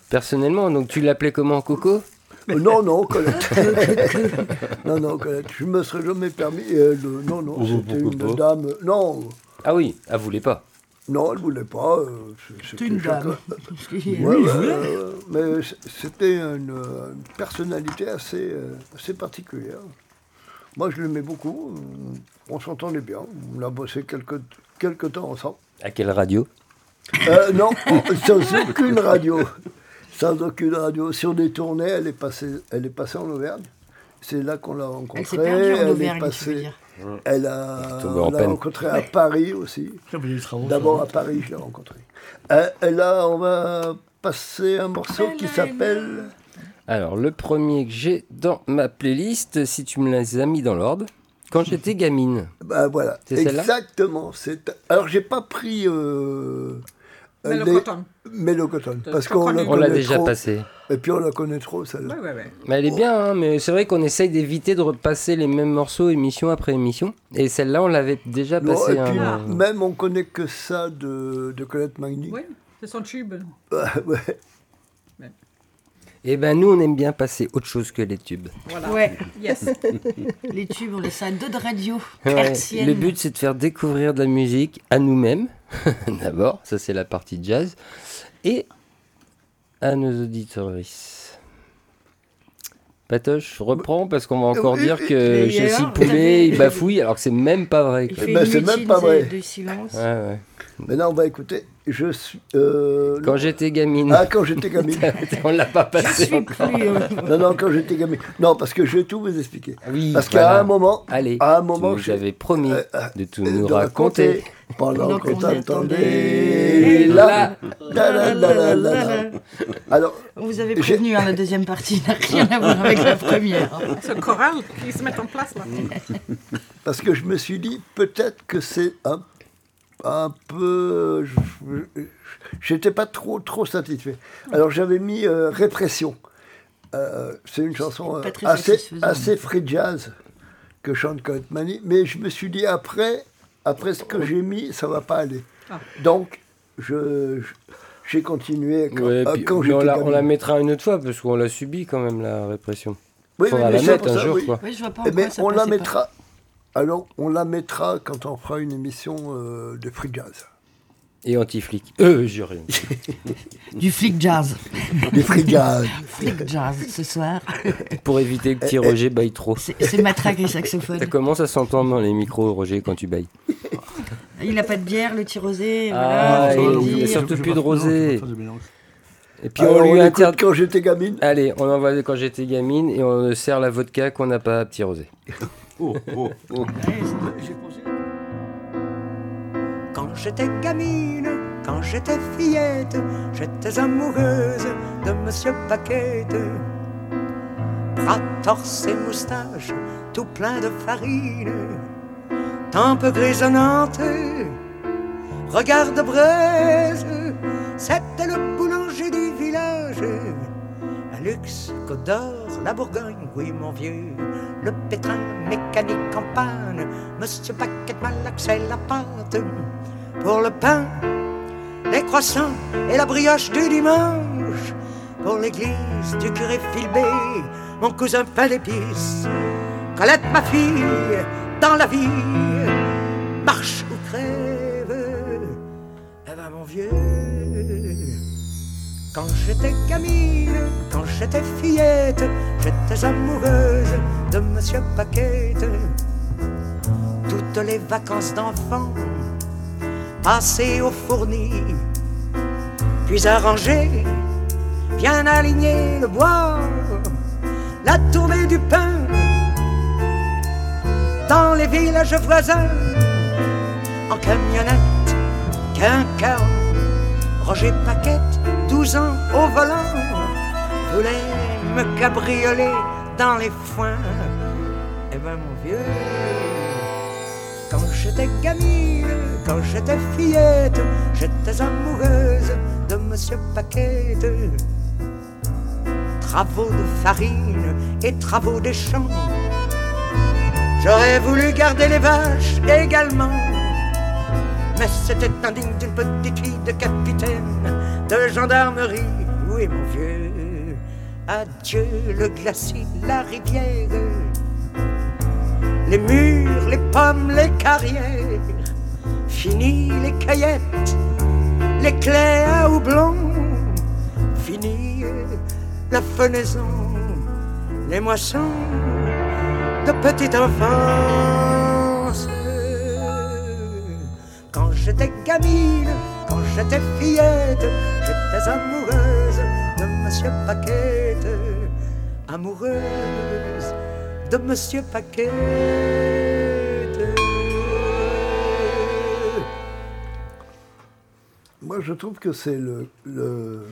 Personnellement, donc tu l'appelais comment Coco Euh, non, non, Colette. non, non, Colette. Je me serais jamais permis. euh, de- Non, non, Oh, c'était pourquoi une pas dame. Non, Ah oui, elle voulait pas. non, elle voulait pas. euh, C'est c'était une chacun- dame. Parce qu'il- Ouais, ouais, euh, mais c- c'était une, euh, une personnalité assez, euh, assez particulière. Moi, je l'aimais beaucoup. euh, On s'entendait bien. On a bossé quelques, quelques temps ensemble. À quelle radio Euh, non, sans aucune radio. Sans aucune radio. Sur des tournées, elle est passée, elle est passée en Auvergne. C'est là qu'on l'a rencontrée. Elle s'est perdue en Elle est Auvergne, tu veux passée- dire. Elle a, on l'a rencontrée à Paris aussi. D'abord à Paris, je l'ai rencontrée. Euh, et là, on va passer un morceau qui s'appelle. Alors, le premier que j'ai dans ma playlist, si tu me les as mis dans l'ordre, quand j'étais gamine. Ben voilà, C'est celle-là exactement. C'est... Alors, j'ai pas pris. Euh, Mais le les- coton. Mélocoton, T'as parce qu'on la On l'a connaît déjà trop. passé. Et puis on la connaît trop, celle-là. Ouais, ouais, ouais. Mais elle est bien, hein, mais c'est vrai qu'on essaye d'éviter de repasser les mêmes morceaux émission après émission. Et celle-là, on l'avait déjà Non, passé. et puis un- même on connaît que ça de, de Colette Magny. Oui, c'est son tube. Ouais. Eh ben, nous, on aime bien passer autre chose que les tubes. Voilà. Ouais, Yes. les tubes, on laisse ça à deux de radio. Ouais, le but, c'est de faire découvrir de la musique à nous-mêmes, d'abord, ça c'est la partie jazz, et à nos auditeurs. Patoche, reprends parce qu'on va encore Oui, dire oui, que Jessie Poulet, il bafouille alors que c'est même pas vrai. Quoi. Ben, une c'est même pas vrai. de silence. Ouais, ouais. Maintenant, on va écouter. Je suis. euh, Quand j'étais gamine, Ah, quand j'étais gamine. on l'a pas Je passé suis encore. plus. euh, non, non, quand j'étais gamine. Non, parce que je vais tout vous expliquer. Oui, Parce qu'à un moment, Allez, à un moment, avais promis euh, euh, de tout euh, nous de raconter. Pendant t'attendait. attendait. Là. Alors, On vous J'ai- prévenu, hein, la deuxième partie n'a rien à voir avec la première. Ce choral qui se met en place là. parce que je me suis dit, peut-être que c'est un, un peu. je- J'étais pas trop, trop satisfait. Alors, j'avais mis euh, Répression. Euh, c'est une chanson euh, assez, assez free jazz que chante Colette Mani, mais je me suis dit après, après ce que j'ai mis, ça va pas aller. Ah. Donc, je, je- j'ai continué quand, Ouais, euh, puis- quand mais on la, on la mettra une autre fois parce qu'on l'a subi quand même la répression. Oui, Faudra la mais c'est mettre pour un ça, jour oui. quoi. Oui, je vois pas Eh en ben, ça on la pas. mettra. Alors, on la mettra quand on fera une émission euh, de free jazz. Et anti-flic. Euh, j'ai rien. dit. Du flic jazz. Des free jazz. Flic jazz ce soir. Pour éviter que petit. Roger baille trop. C'est matraque et saxophone. Ça commence à s'entendre dans les micros, Roger, quand tu bailles. Il n'a pas de bière, le petit rosé. Ah, voilà, et faut il a dire. surtout plus de rosé. Et puis Alors, on on lui interdit. quand j'étais gamine. Allez, on envoie quand j'étais gamine et on sert la vodka qu'on n'a pas à petit rosé. Oh, oh, oh. Ouais, Quand j'étais gamine, quand j'étais fillette, j'étais amoureuse de Monsieur Paquette. Bras torse et moustache, tout plein de farine, tempe grisonnante, regard de braise, c'était le boulanger du village. Un luxe, Côte d'Or, la Bourgogne, oui mon vieux, le pétrin mécanique en panne, Monsieur Paquette malaxait la pâte pour le pain, les croissants et la brioche du dimanche, pour l'église du curé Filbé, mon cousin pain d'épices. Colette, ma fille, dans la vie, marche ou crève. Eh ben, mon vieux, quand j'étais gamine, quand j'étais fillette, j'étais amoureuse de Monsieur Paquette. Toutes les vacances d'enfant, passées au fourni, puis arrangées, bien aligner le bois, la tournée du pain dans les villages voisins, en camionnette, quinquin, Roger Paquette, 12 ans au volant, voulait me cabrioler dans les foins. Eh ben mon vieux, quand j'étais gamine, quand j'étais fillette, j'étais amoureuse de Monsieur Paquette. Travaux de farine et travaux des champs. J'aurais voulu garder les vaches également. C'était indigne d'une petite fille de capitaine de gendarmerie. Oui, mon vieux, adieu le glacis, la rivière, les murs, les pommes, les carrières. Fini les caillettes, les clés à houblon. Fini la fenaison, les moissons de petite enfance. J'étais gamine, quand j'étais fillette, j'étais amoureuse de Monsieur Paquette, amoureuse de Monsieur Paquette. Moi, je trouve que c'est le, le-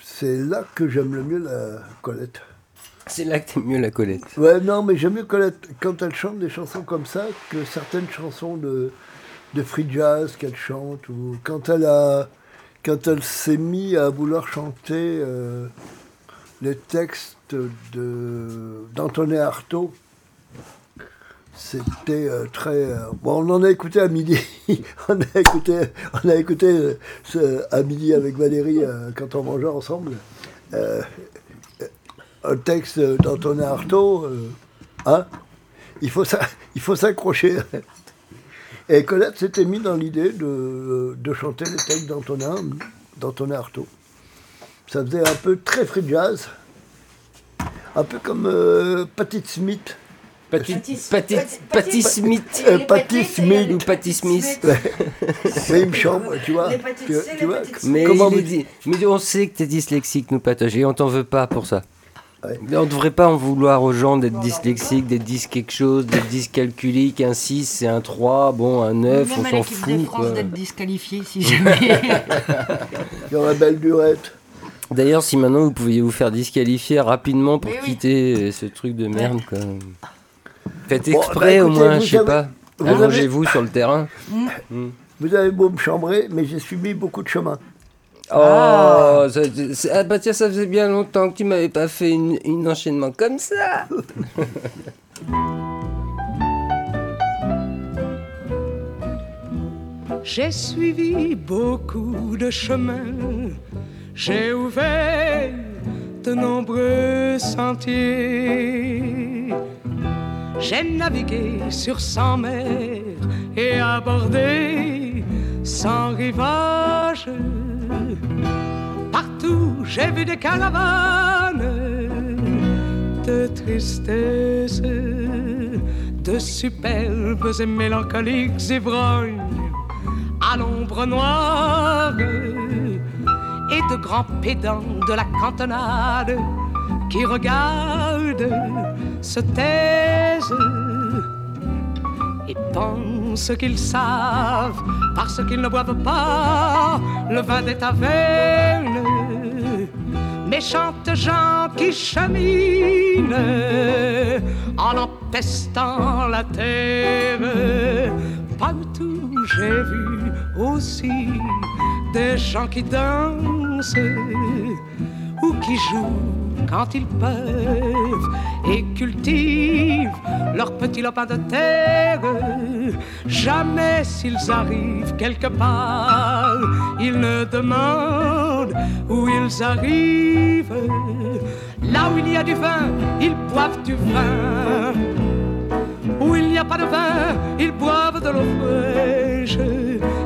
c'est là que j'aime le mieux la Colette. C'est là que t'aimes mieux la Colette. Ouais, non, mais j'aime mieux Colette quand elle chante des chansons comme ça que certaines chansons de, de free jazz qu'elle chante ou quand elle a quand elle s'est mise à vouloir chanter euh, les textes d'Antonin Artaud. C'était euh, très. euh, bon, on en a écouté à midi. on a écouté, on a écouté ce- à midi avec Valérie euh, quand on mangeait ensemble. Un texte d'Antonin Artaud, hein, il faut s'accrocher. Et Colette s'était mis dans l'idée de, de chanter les textes d'Antonin, d'Antonin Artaud. Ça faisait un peu très free jazz, un peu comme euh, Patti Smith. Patty, Patty- Patty, Patty- Patty Patty- Smith. Euh, Smith. Ou Patty Smith. Mais il me chambre, tu vois. Tu, vois, Mais, comment est dit- mais on sait que t'es dyslexique, nous patoche, et on t'en veut pas pour ça. Ouais. Mais on devrait pas en vouloir aux gens d'être dyslexiques, d'être dys quelque chose, d'être dyscalculiques. Un 6, c'est un 3, bon, un 9, Même on à s'en l'équipe de fout. France quoi. d'être disqualifié si jamais. Il y aura belle durette. D'ailleurs, si maintenant vous pouviez vous faire disqualifier rapidement pour oui. quitter ce truc de merde, quoi. Faites Bon, exprès bah, au moins, je sais avez- pas. avez- Allongez-vous sur le terrain. Vous avez beau me chambrer, mais j'ai subi beaucoup de chemin. Oh, ça- c'est- ah bah tiens, ça faisait bien longtemps que tu m'avais pas fait une, une enchaînement comme ça. J'ai suivi beaucoup de chemins, j'ai ouvert de nombreux sentiers. J'ai navigué sur cent mers et abordé cent rivages. Partout j'ai vu des caravanes de tristesse, de superbes et mélancoliques ivrognes à l'ombre noire et de grands pédants de la cantonade qui regardent, se taisent et pensent qu'ils savent parce qu'ils ne boivent pas le vin des tavernes. Méchantes gens qui cheminent en empestant la terre. Partout j'ai vu aussi des gens qui dansent ou qui jouent quand ils peuvent et cultivent leurs petits lopins de terre. Jamais s'ils arrivent quelque part, ils ne demandent où ils arrivent. Là où il y a du vin, ils boivent du vin. Où il n'y a pas de vin, ils boivent de l'eau fraîche.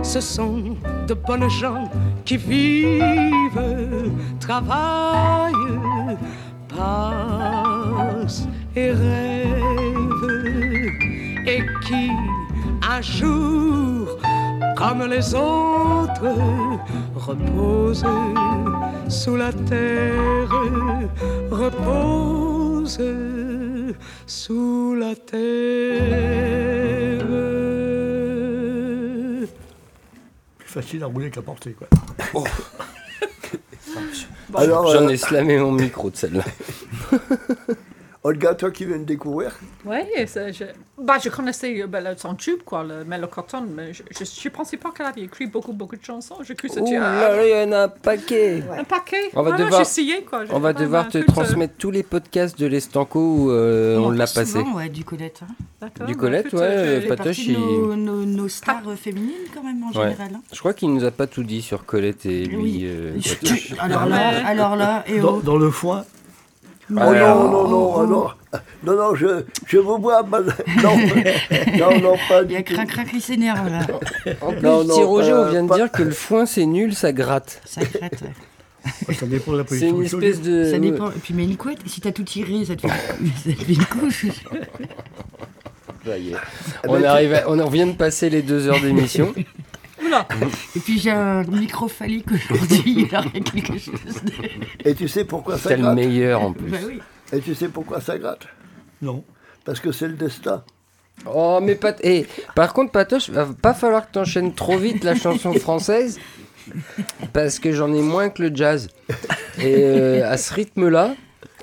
Ce sont de bonnes gens qui vivent, travaillent, passent et rêvent. Et qui, un jour, comme les autres, reposent sous la terre, reposent sous la terre. Facile à rouler qu'à porter, quoi. Alors, J'en euh, ai slamé mon micro de celle-là. Olga, toi qui viens de découvrir, Oui, je, bah, je connaissais euh, le- son tube, quoi, le Mellow Cotton, mais je ne pensais pas qu'elle avait écrit beaucoup, beaucoup de chansons. J'ai cru que c'était là là, il y en a un paquet. un paquet. On va Ah devoir- j'ai essayé, quoi. On va devoir te euh, transmettre tous les podcasts de l'Estanco où euh, on l'a passé. Souvent, ouais, du Colette. hein. Du bah, Colette, écoute, ouais, Patoche, il- nos, nos- nos stars euh, féminines, quand même, en Ouais. général. hein. Je crois qu'il nous a pas tout dit sur Colette et lui. Oui. euh, alors là, alors là, et Dans, oh. dans le foin, Oh Ouais, non, alors- non, non, alors, non, non, je, je vous vois mal. Non, non, non, pas Il y a du crin crin qui s'énerve là. En plus, Non, petit non, Roger, euh, on vient de dire que le foin c'est nul, ça gratte. Ça crête. ouais. ça dépend de la C'est position. une du espèce de. Ça dépend. Et puis, mais une couette, si t'as tout tiré, ça te fait, ça te fait une couche. Ça y est. Eh On, ben, tu- arrive à- on vient de passer les deux heures d'émission. Oula, Et puis, j'ai un micro phallique aujourd'hui. Il y a quelque chose de. Et tu sais pourquoi ça C'était le gratte meilleur en plus. Bah oui. Et tu sais pourquoi ça gratte Non. Parce que c'est le destin. Oh, mais pas. Eh, par contre, Patoche, va pas falloir que t'enchaînes trop vite la chanson française. Parce que j'en ai moins que le jazz. Et euh, à ce rythme-là,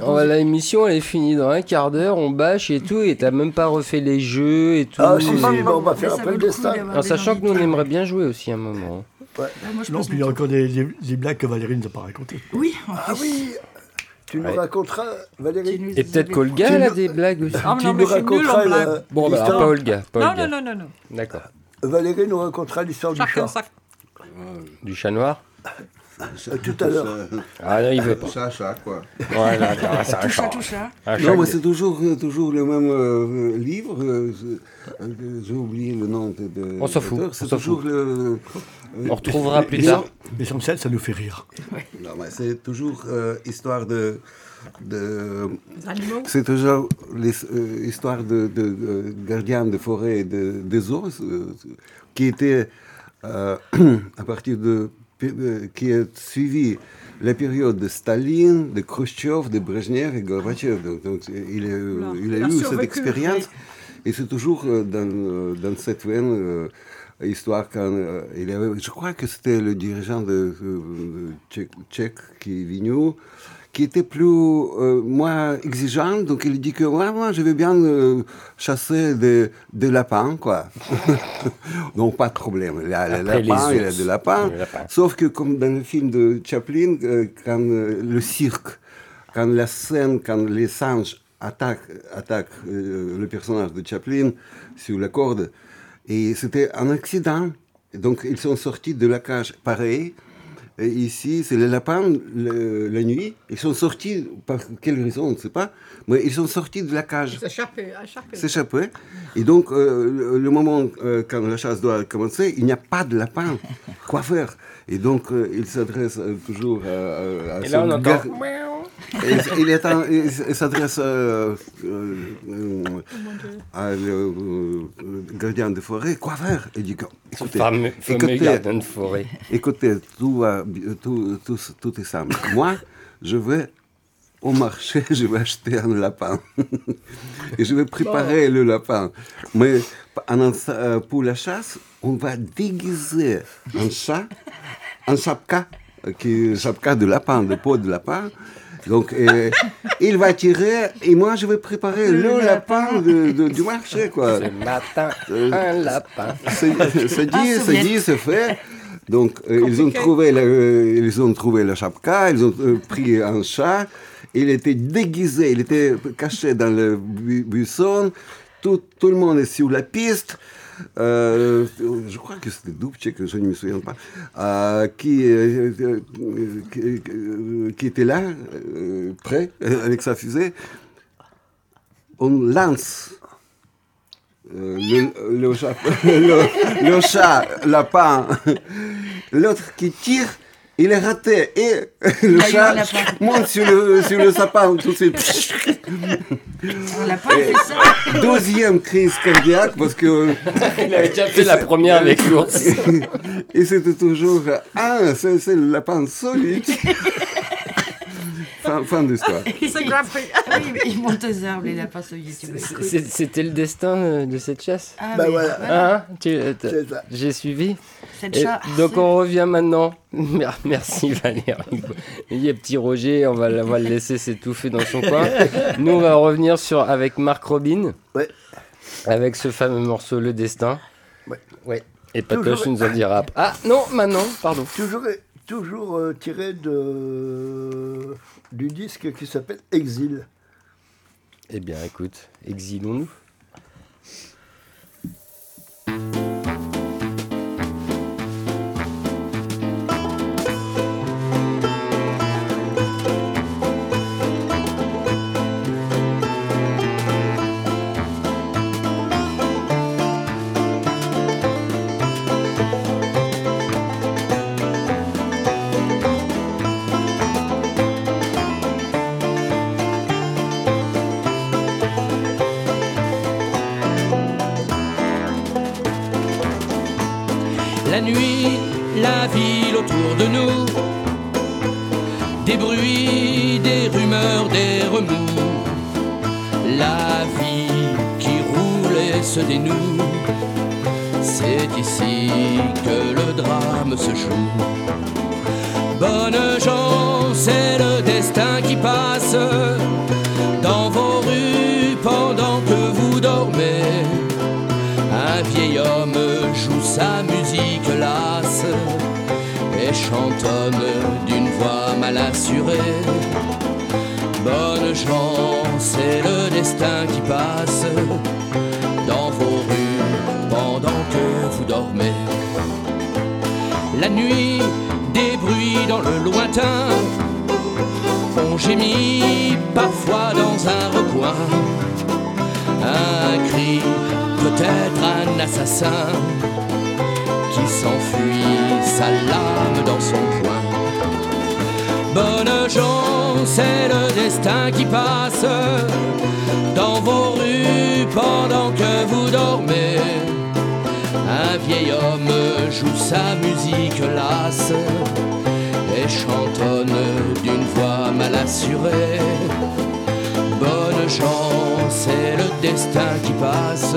oh, la émission elle est finie dans un quart d'heure, on bâche et tout, et t'as même pas refait les jeux et tout. Ah, si, Et- si, bon, on va faire après vaut le destin. d'avoir En sachant que nous on aimerait bien jouer aussi un moment. Ah, moi, je Non, pense puis il y a encore des, des- des blagues que Valérie ne nous a pas racontées. Oui, en Ah oui Tu nous Ouais. raconteras, Valérie nous Et peut-être qu'Olga elle a des blagues aussi. Ah, Tu non, nous mais je suis nulle raconteras en blague. le- Bon, bah, alors, pas Olga. Pas Non, Olga. non, non, non, non. D'accord. Valérie nous racontera l'histoire du chat. Du chat noir Euh, tout à l'heure. Ah non, il veut pas. Chat, chat, quoi. Ouais, là, un Tout ça, chat. tout ça. Non, mais c'est toujours, euh, toujours le même euh, livre. euh, euh, J'ai oublié le nom de. de- On s'en fout, C'est toujours le. euh, On retrouvera plus Et tard. L'essentiel, ça nous fait rire. Non, mais c'est toujours euh, histoire de. de Les animaux. c'est toujours l'histoire de, de, de gardiens de forêt et de, des eaux euh, qui était euh, à partir de. De- qui a suivi la période de Staline, de Khrushchev, de Brezhnev et Gorbatchev. Donc, donc, il, a, il eu cette expérience. Et c'est toujours euh, dans, euh, dans cette veine, euh, histoire quand euh, il avait, je crois que c'était le dirigeant de, de- de tchèque, tchèque qui est venu, qui était plus, euh, moins exigeant, donc il dit que ouais, moi je vais bien euh, chasser des, des lapins, quoi. donc pas de problème. Il a Après, les lapin, il a ours. des lapins. Lapins. Sauf que comme dans le film de Chaplin, euh, quand euh, le cirque, quand la scène, quand les singes attaquent, attaquent euh, le personnage de Chaplin sur la corde, et c'était un accident. Donc ils sont sortis de la cage pareil. Et ici, c'est les lapins, le- la nuit. Ils sont sortis, par quelle raison, on ne sait pas, mais ils sont sortis de la cage S'échapper, échapper. s'échapper. Et donc, euh, le, le moment euh, quand la chasse doit commencer, il n'y a pas de lapin. Quoi faire? Et donc, euh, il s'adresse euh, toujours à, à, à Et là, on entend. gar- il, est un- il il s'adresse euh, euh, euh, à le euh, gardien de forêt. Quoi faire Il dit, écoutez, Fameux, écoutez, gardien de forêt. écoutez, tout, va bi- tout, tout, tout est simple. Moi, je vais au marché, je vais acheter un lapin. Et je vais préparer le lapin. Mais pour la chasse, on va déguiser un chat, un chapka, qui est chapka de lapin, de peau de lapin. Donc, euh, il va tirer et moi, je vais préparer le, lapin de- de- du marché, quoi. Ce matin, Euh, un lapin. C'est Ah, dit, c'est dit, c'est fait. Donc, euh, ils, ont trouvé la, euh, ils ont trouvé la chapka, ils ont euh, pris un chat, il était déguisé, il était caché dans le bu- buisson, tout, tout le monde est sur la piste. Euh, je crois que c'était Dubček, je ne me souviens pas, euh, qui, euh, qui, était là, prêt, avec sa fusée. On lance le, le chat, le, le chat, lapin, l'autre qui tire, il est raté et le eu chat monte sur le, sur le sapin tout de suite. On l'a pas fait ça. Deuxième crise cardiaque parce que Il avait déjà fait la première avec l'ours. et c'était toujours ah c'est c'est le lapin solide. Fin, fin d'histoire. C'est graphique. Ah oui, ils arbres, les lapins soviétiques. C'est- C'était le destin euh, de cette chasse Ah, Bah voilà. Hein Tu- euh. J'ai suivi. Cette Et chat- donc on revient maintenant. Mer- Merci Valérie. Il y a petit Roger, on va, le- on va le laisser s'étouffer dans son coin. Nous on va revenir sur avec Marc Robin. Ouais. Avec ce fameux morceau Le Destin. Ouais. Ouais. Et Patoche Toujours- nous en dira. Ah non, maintenant, pardon. Toujours, toujours euh, tiré de, du disque qui s'appelle Exil. Eh bien écoute, exilons-nous. Dans vos rues pendant que vous dormez. Un vieil homme joue sa musique lasse et chantonne d'une voix mal assurée. Bonne chance, c'est le destin qui passe dans vos rues pendant que vous dormez. La nuit, des bruits dans le lointain, on gémit parfois dans un recoin. Un cri, peut-être un assassin qui s'enfuit, sa lame dans son poing. Bonne chance, c'est le destin qui passe dans vos rues pendant que vous dormez. Un vieil homme joue sa musique lasse et chantonne d'une voix mal assurée. Bonne chance, c'est le destin qui passe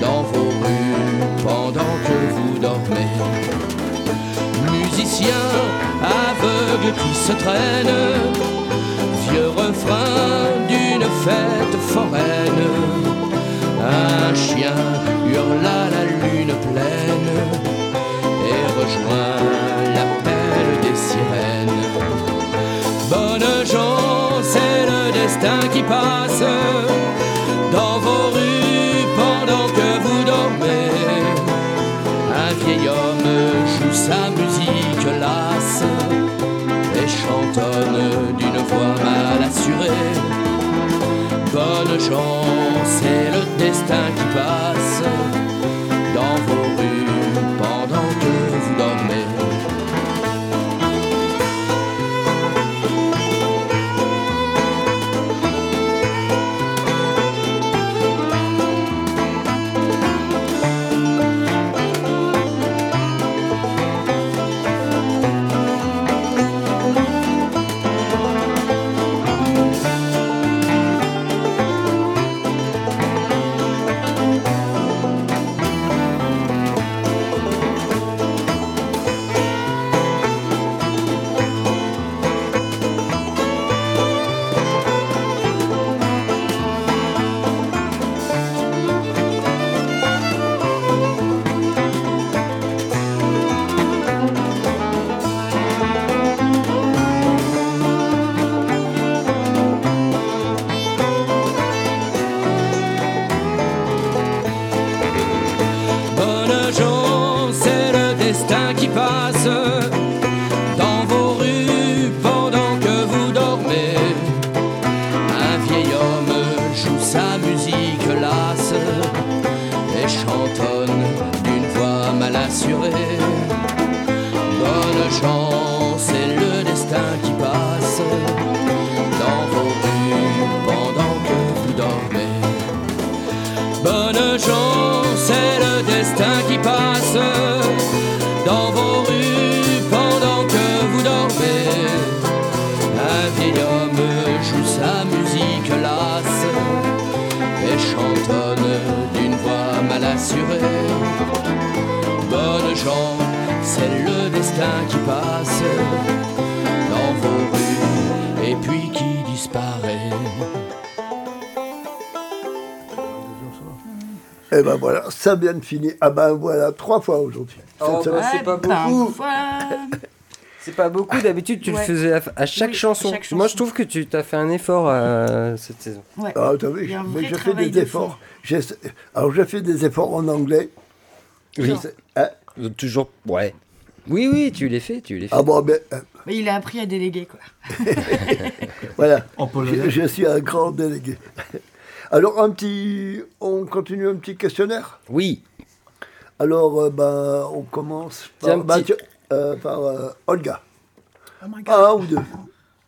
dans vos rues pendant que vous dormez. Musiciens aveugles qui se traînent, vieux refrain d'une fête foraine. Un chien hurle à la lune pleine et rejoint destin qui passe dans vos rues pendant que vous dormez. Un vieil homme joue sa musique lasse et chantonne d'une voix mal assurée. Bonne chance, c'est le destin qui passe ça vient de finir. Ah ben voilà, trois fois aujourd'hui. Oh, bah, semaine. c'est pas ben, beaucoup. C'est pas beaucoup, d'habitude tu Ouais. le faisais à, à chaque Oui, chanson. chaque Moi je trouve que tu t'as fait un effort euh, cette saison. Ouais. Ah, vu, mais je fais des de efforts. J'ai- Alors, j'ai fait des efforts en anglais. Oui. Hein Euh, Toujours, ouais. Oui, oui, tu l'as fait, tu l'as fait. ah bon, ben, euh, Mais il a appris à déléguer, quoi. voilà. En Je, polonais. je suis un grand délégué. Alors, un petit. On continue un petit questionnaire? Oui, Alors, euh, ben, on commence par, un petit- bah, tiens, euh, par euh, Olga. Oh my God. Un ou deux?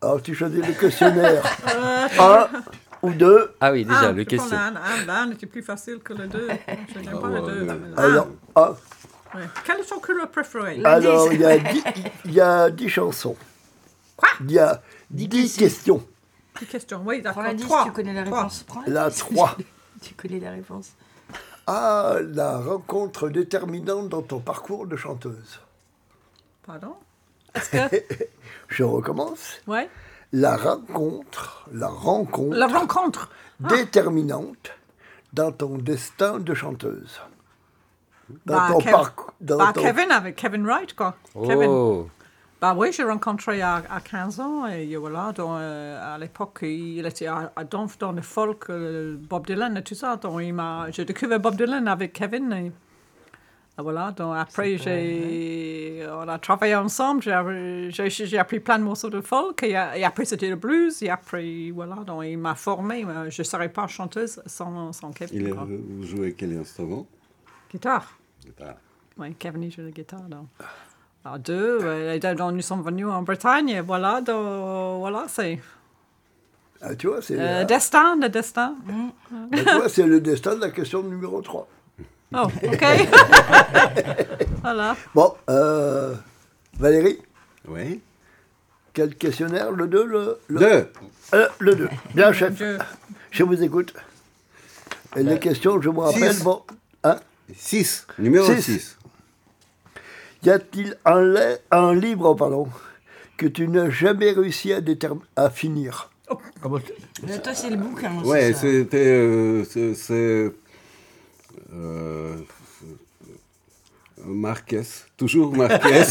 Alors, tu choisis le questionnaire. un ou deux? ah oui, déjà, Ah, le je prends question. la- la- la- l'un était plus facile que le deux. Je n'aime pas ouais, le deux. ouais. Ah, Alors, un. ouais. Quelle est ton couleur préférée Alors, il y, a dix, il y a dix chansons. Quoi? Il y a dix, questions. questions. Petite question. Oui, Prends d'accord. la 10, Trois. tu connais la Trois. réponse. Prends la La 10. trois. Tu connais la réponse. Ah, la rencontre déterminante dans ton parcours de chanteuse. Pardon? Est-ce que. Je recommence. Ouais. La rencontre, la rencontre La rencontre. déterminante dans ton destin de chanteuse. Dans Bah, ton Kev- parcours. Bah, ton- Kevin avec Kevin Wright, quoi. Kevin. Bah oui, j'ai rencontré à, à 15 ans et voilà, dans, euh, à l'époque, il était à, à Donf dans le folk, euh, Bob Dylan et tout ça. Donc, il m'a, j'ai découvert Bob Dylan avec Kevin et, et voilà. Donc, après, j'ai, on a travaillé ensemble, j'ai, appris- j'ai, j'ai appris plein de morceaux de folk et, et après, c'était le blues et après, voilà. Donc, il m'a formé. Je ne serais pas chanteuse sans, sans Kevin. Il est, quoi. vous jouez quel instrument? Guitare. Guitare. Oui, Kevin il joue la guitare. Donc à deux, nous sommes venus en Bretagne, et voilà, donc, voilà, c'est. Ah, tu vois, c'est. Euh, destin, le destin. Mm. Mm. Tu vois, c'est le destin de la question numéro 3. Oh, ok. voilà. Bon, euh, Valérie? Oui. Quel questionnaire? Le 2 Le 2 le, euh, le 2. Bien, chef. Je vous écoute. Et ben, les euh, questions, je me rappelle, Six. bon. 6. Hein Numéro 6 y a-t-il un, lait- un livre pardon, que tu n'as jamais réussi à, à finir? Mais toi, c'est le bouquin. Ouais, ça. c'était. euh, c'est-. Euh, Marquez, toujours Marquez,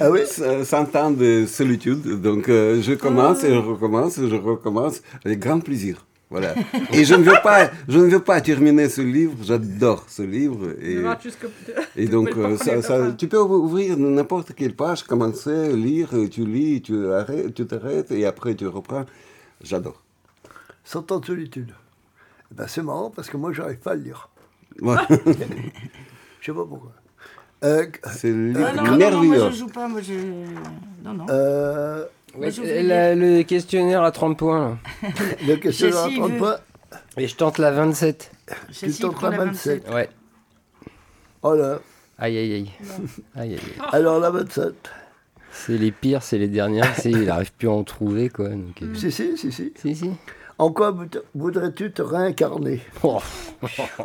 Ah oui? Cent ans de solitude. Donc euh, je commence et je recommence, et je recommence avec grand plaisir. Voilà. Et je ne veux pas, je ne veux pas terminer ce livre. J'adore ce livre. Et, et donc Tu peux le euh, ça, tu peux ouvrir n'importe quelle page, commencer, lire, tu lis, tu arrêtes, tu t'arrêtes et après tu reprends. J'adore. Cent ans de solitude. Eh ben, c'est marrant parce que moi, j'arrive pas à le lire. Ouais. Je sais pas pourquoi. Euh, C'est le livre Ah non, non, non, moi merveilleux. je joue pas, moi je. Non, non. euh, Ouais, la- le questionnaire à 30 points. là. le questionnaire à Jessie 30 veut. points. Et je tente la 27. Je tu tentes la la 27. 27. Ouais. Oh là. Aïe, aïe, aïe. Aïe, aïe, aïe. Alors la 27. C'est les pires, c'est les dernières. c'est- il arrive plus à en trouver, quoi. Donc, euh, Si, si, si, si. Si, si. En quoi voud- voudrais-tu te réincarner? Oh.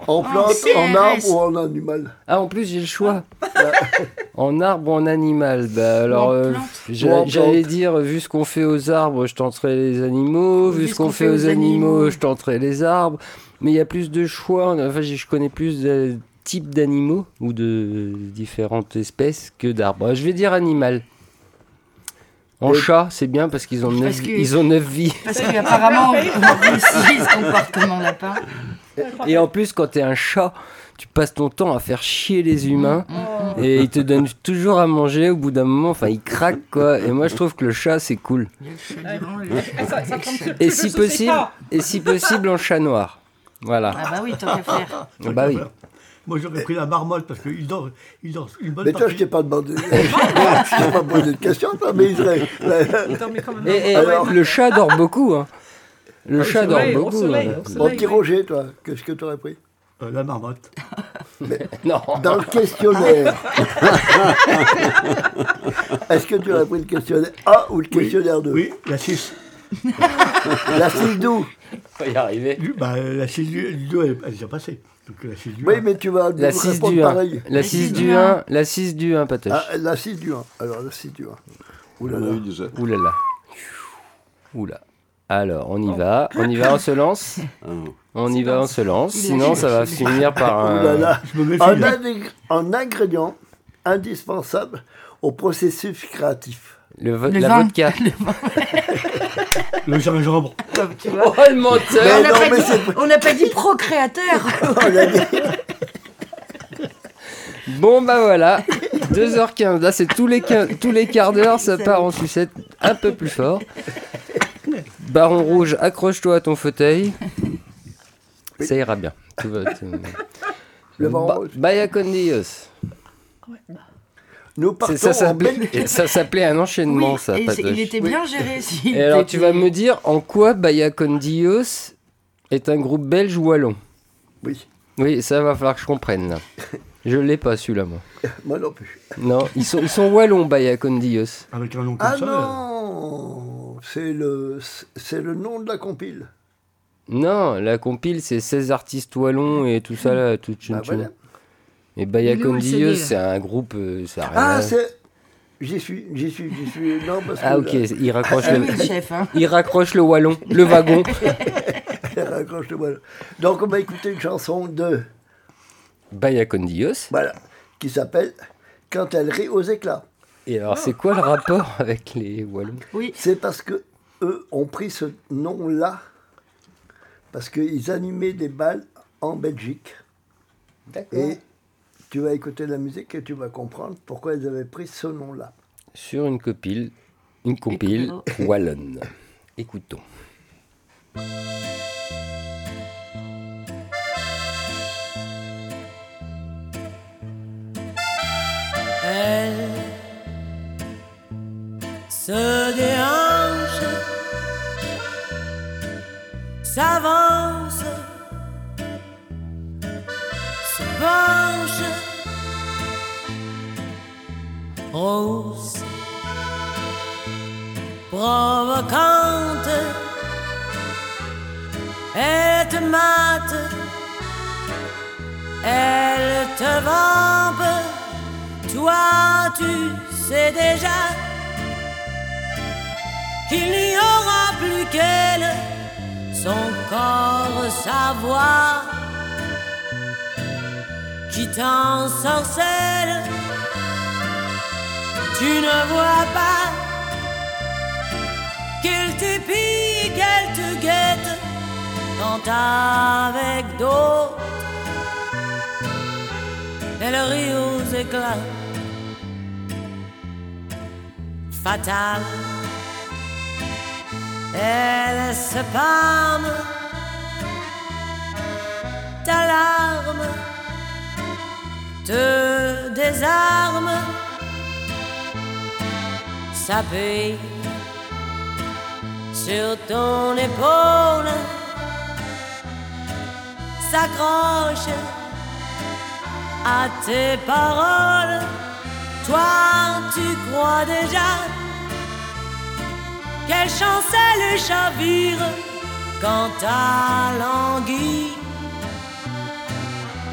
En plante, CRS. en arbre ou en animal? Ah, en plus, j'ai le choix. en arbre ou en animal? Bah, alors, euh, plante. j'allais plante. dire, vu ce qu'on fait aux arbres, je tenterai les animaux. Vu ce qu'on fait aux animaux, je tenterai les arbres. Mais il y a plus de choix. Enfin, je connais plus de types d'animaux ou de différentes espèces que d'arbres. Je vais dire animal. En Et- chat, c'est bien parce qu'ils ont, neuf- que- ils ont neuf vies. Parce qu'apparemment, on réussit ce comportement lapin. Et en plus, quand t'es un chat, tu passes ton temps à faire chier les humains Mm, et ils te donnent toujours à manger au bout d'un moment. Enfin, ils craquent quoi. Et moi, je trouve que le chat, c'est cool. Et si possible, et si possible en chat noir. Voilà. Ah bah oui, tant qu'à faire. Bah oui. Moi, j'aurais pris la marmotte parce qu'il dort, il dort une bonne Mais toi, je t'ai pas demandé. je t'ai pas posé de question, toi, mais. Il un Et, et Alors- le chat dort beaucoup. Hein. Le chat dort beaucoup. soleil, hein. Mon petit. Roger, toi, qu'est-ce que tu aurais pris? Euh, la marmotte. Non. Dans le questionnaire. Est-ce que tu aurais pris le questionnaire A ou le questionnaire 2 Oui, la 6. La 6 d'où? Faut y arriver. Bah, la 6 du 2, elle, elle est déjà passée. Donc la 6 du Oui, 1. mais tu vas La me 6 répondre du 1. pareil. La 6 du 1. La 6 du 1, Patoche. Ah, la 6 du 1. Alors, la 6 du 1. Ouh là On a là. eu déjà. Ouh là là. Ouh là. Alors, on y va. On y va, on se lance. Ah. On y va, on se lance. Sinon, ça va finir par un. là. Je me méfie. Un, là. ingr- un ingrédient indispensable au processus créatif. Le vo- Le la vin. vodka. Le gingembre. Tu vois Oh, le menteur Mais on n'a non, pas, mais dit- c'est- on n'a pas dit procréateur. On a dit- Bon, bah voilà. 2h15. Là, c'est tous les, quin- tous les quarts d'heure, ça part en sucette un peu plus fort. Baron Rouge, accroche-toi à ton fauteuil. Ça ira bien. Tout va, tout- Le Baron Ba- Rouge. Con Dios. Nous C'est- partons Ça en s'appelait Belgique. ça s'appelait un enchaînement, Oui, ça. et Patoche. il était bien géré. si Et alors, tu vas me dire en quoi Dios est un groupe belge ou wallon? Oui, Oui, ça va falloir que je comprenne, là. Je l'ai pas, celui-là, moi. moi non plus. Non, ils sont, ils sont wallons, Dios. Avec un nom comme Ah ça. non C'est le, c'est le nom de la compile. Non, la compile, c'est 16 artistes wallons et tout ça, là, tout tchoum Bah, tchoum. voilà. Il le CD, Dios, là c'est un groupe, euh, ça a rien Ah, c'est. J'y suis, j'y suis, j'y suis. Non, parce que. Ah, ok, il raccroche, Ah le... le chef. Hein. il raccroche le wallon, le wagon. Raccroche-le-moi. Donc, on va écouter une chanson de. Bahia con Dios. Voilà. Qui s'appelle Quand elle rit aux éclats. Et alors, c'est quoi le rapport avec les wallons? Oui. C'est parce que eux ont pris ce nom-là parce qu'ils animaient des balles en Belgique. Et tu vas écouter la musique et tu vas comprendre pourquoi ils avaient pris ce nom-là. Sur une copile, une compile wallonne. Écoutons. Elle se déhanche, s'avance, se rousse, provocante, elle te mate, elle te vampe. Toi, tu sais déjà qu'il n'y aura plus qu'elle, son corps, sa voix, qui t'ensorcelle. Tu ne vois pas qu'elle t'épie, qu'elle te guette quand avec d'autres elle rit aux éclats. Fatale, elle se pâme, ta larme te désarme, s'appuie sur ton épaule, s'accroche à tes paroles. Toi, tu crois déjà quelle chance elle chavire quand ta languille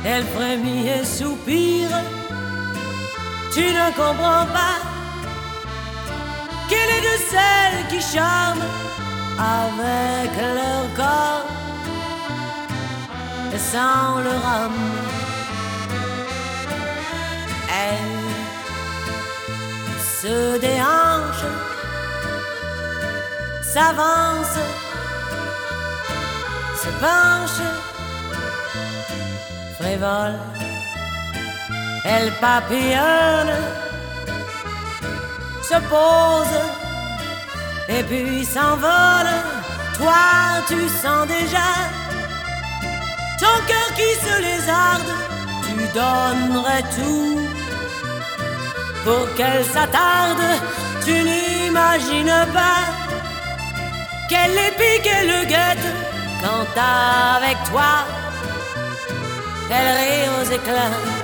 elle frémit et soupire. Tu ne comprends pas qu'elle est de celles qui charment avec leur corps et sans leur âme. Elle se déhanche, s'avance, se penche, frévole, elle papillonne, se pose et puis s'envole. Toi, tu sens déjà ton cœur qui se lézarde, tu donnerais tout pour qu'elle s'attarde. Tu n'imagines pas qu'elle les pique et le guette quand avec toi elle rit aux éclats.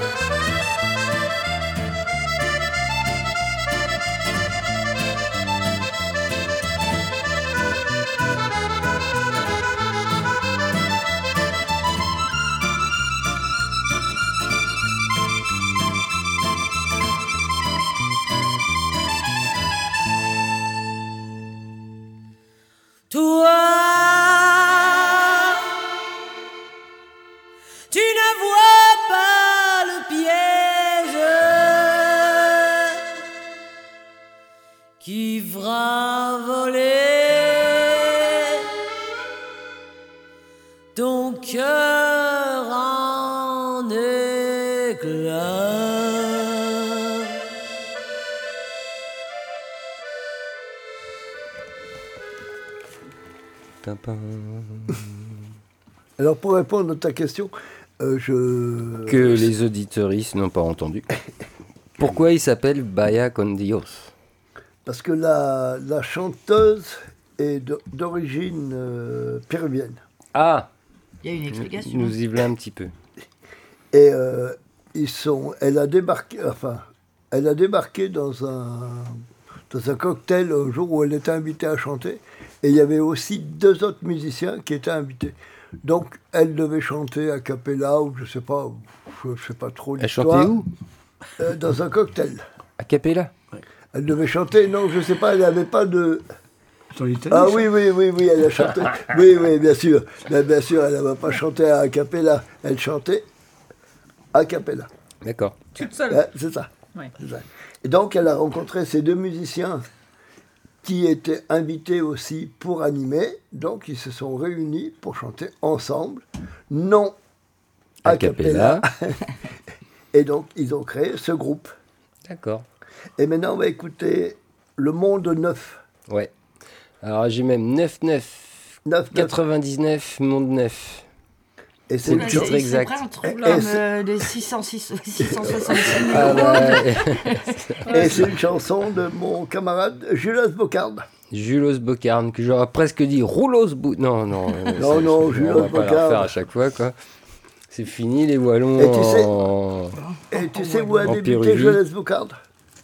Alors pour répondre à ta question, euh, je... Que les auditeuristes n'ont pas entendu. Pourquoi il s'appelle Baya con Dios? Parce que la, la chanteuse est d'origine euh, péruvienne. Ah Il y a une explication. Nous y voilà un petit peu. Et euh, ils sont, elle a débarqué, enfin, elle a débarqué dans un, dans un cocktail le jour où elle était invitée à chanter. Et il y avait aussi deux autres musiciens qui étaient invités. Donc, elle devait chanter a cappella ou je sais pas, je sais pas trop Elle l'histoire. chantait où? Euh, Dans un cocktail. A cappella? Elle devait chanter, non, je sais pas, elle n'avait pas de. Ah oui, oui, oui, oui, elle a chanté. Oui, oui, bien sûr. Mais bien sûr, elle n'avait pas chanté a cappella. Elle chantait a cappella. D'accord. Toute seule. Ouais, c'est ça. Ouais. Ça. Et donc, elle a rencontré ces deux musiciens qui étaient invités aussi pour animer. Donc, ils se sont réunis pour chanter ensemble, non A cappella. Et donc, ils ont créé ce groupe. D'accord. Et maintenant, on va écouter Le Monde Neuf. Ouais. Alors j'ai même 99 Neuf, neuf. 99 monde neuf. Et C'est le une titre chanson- exact. C'est euh, des 606 666 Ah bah, Et c'est une chanson de mon camarade Jules Bocard. Julos Bocarne, que j'aurais presque dit Roulos Bou... Non, non. euh, Non, c'est- non, on Julos va pas la Bocarne. refaire à chaque fois, quoi. C'est fini, les Wallons Et tu sais- en... Et tu sais où a débuté Péruvie. Jules Bocard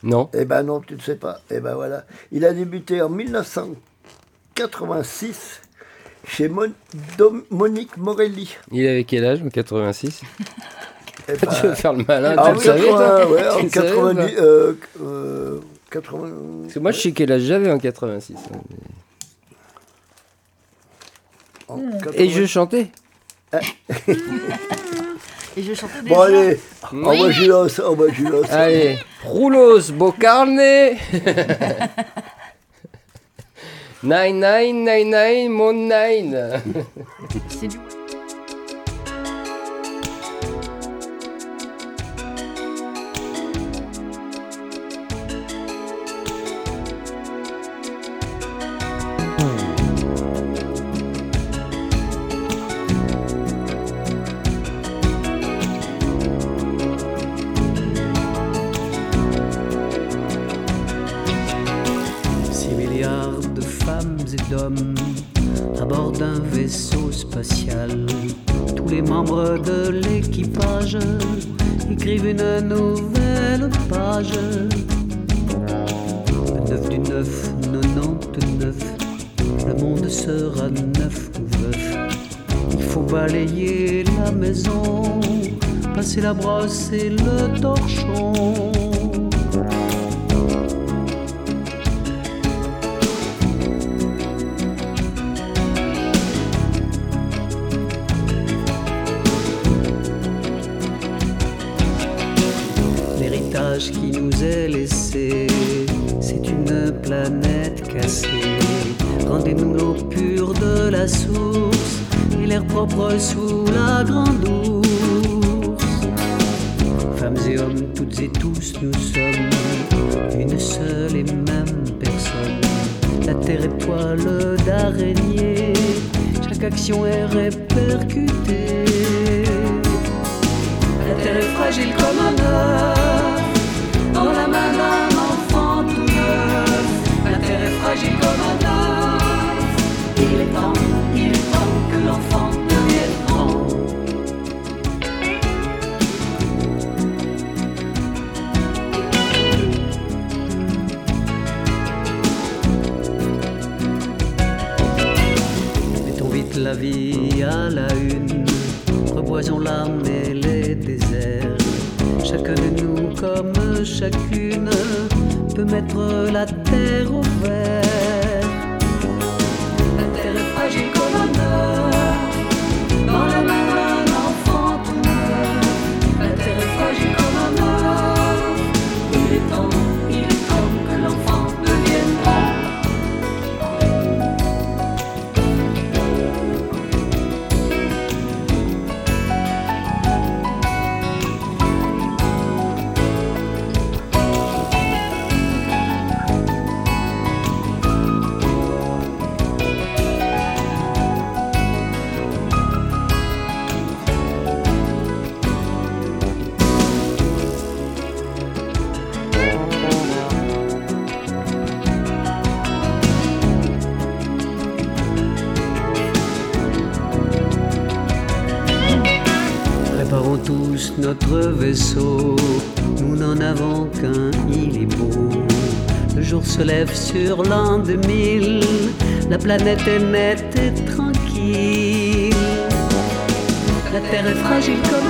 Non Eh ben non, tu ne sais pas. Eh ben voilà. Il a débuté en 1986 chez Mon- Dom- Monique Morelli. Il avait quel âge en 86 Eh Tu ben, veux faire le malin, en tu le savais, toi? 80, ouais, Tu en le savais ou pas? 90, euh, euh, 80 Parce que moi, je sais quel âge j'avais en 86. hein. en Et 80. je chantais. Et je chantais déjà. Bon allez, Oui. envoie Julos, envoie Julos. Allez, Roulos Bocarne Nine, nine, nine, nine, mon nine la brosse le torchon. Et hommes, toutes et tous, nous sommes une seule et même personne. La terre est poil d'araignée, chaque action est répercutée. terre est fragile comme un œuf dans la main d'un enfant tout. La terre est fragile comme un œuf. Il est temps la vie à la une, reboisons l'âme et les déserts. Chacun de nous, comme chacune, peut mettre la terre au vert. Nous n'en avons qu'un, il est beau. Le jour se lève sur l'an 2000, la planète est nette et tranquille. La terre est fragile comme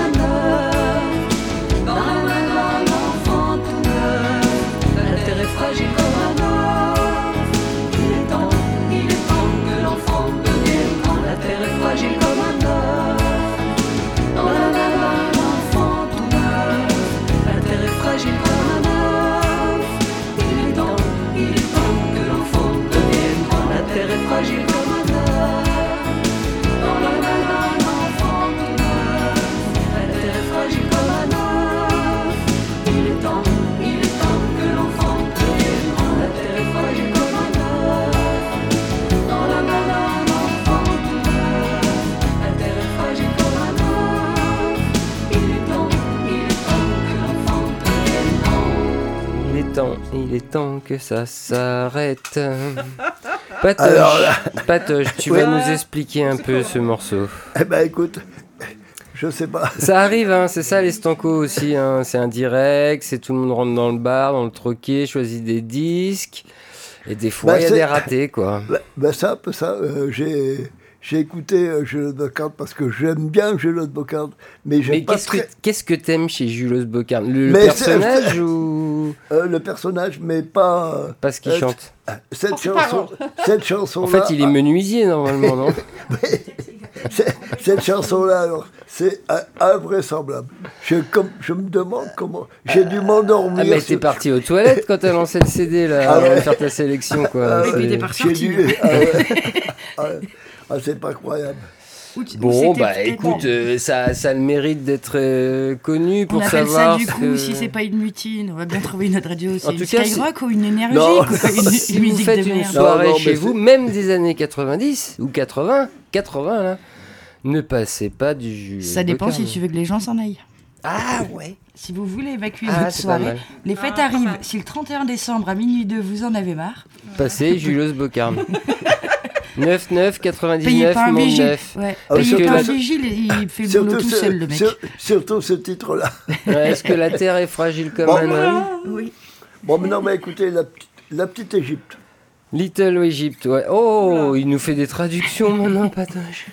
Il est temps, que ça s'arrête. Patoche, Alors là- Patoche, tu Ouais. vas nous expliquer un peu ce morceau. Eh ben écoute, je sais pas. Ça arrive, hein, c'est ça les stancos aussi. hein. C'est un direct, c'est tout le monde rentre dans le bar, dans le troquet, choisit des disques. Et des fois, Bah, il y a des ratés, quoi. C'est un peu ça. euh, j'ai, j'ai écouté euh, Jules Bocard parce que j'aime bien Jules Bocard, mais j'aime Mais pas qu'est-ce très... que qu'est-ce que t'aimes chez Jules Bocard Le, Mais personnage ou Euh, le personnage, mais pas... euh, pas ce qu'il euh, chante Cette chanson, cette chanson En fait, il est menuisier normalement, non? Cette chanson-là, alors, c'est invraisemblable. Je, comme, je me demande comment. J'ai dû m'endormir. Ah, mais t'es parti aux toilettes quand t'as lancé le CD, là, Ah avant de ouais. faire ta sélection, quoi. Ah ouais. J'ai dû- ah c'est pas croyable. Bon, bah écoute, euh, ça, ça a le mérite d'être euh, connu pour On appelle savoir. ça du coup, que- si c'est pas une mutine, on va bien trouver une autre radio. C'est En une tout cas, Skyrock ou une énergie, Non, quoi, une, si une vous faites de une merde. soirée Non, non, chez vous, même des années 90 ou 80, 80 là, ne passez pas du jus. Ça dépend si tu veux que les gens s'en aillent. Ah ouais. Si vous voulez évacuer Ah, votre soirée, les fêtes arrivent. Si le 31 décembre à minuit 2 vous en avez marre, Passez Jules Bocarme. 9 9 payez 99 pas un mon vigile. 9. Ouais. Ah, Payez surtout- pas un vigile, il fait le boulot tout ce- seul, le mec. sur- surtout ce titre-là. Ouais, Est-ce que la terre est fragile comme Bon, un homme Oui. Bon, maintenant, mais écoutez, la, petite- la petite Égypte. Little Egypt, ouais. Oh, il nous fait des traductions maintenant, Patoche.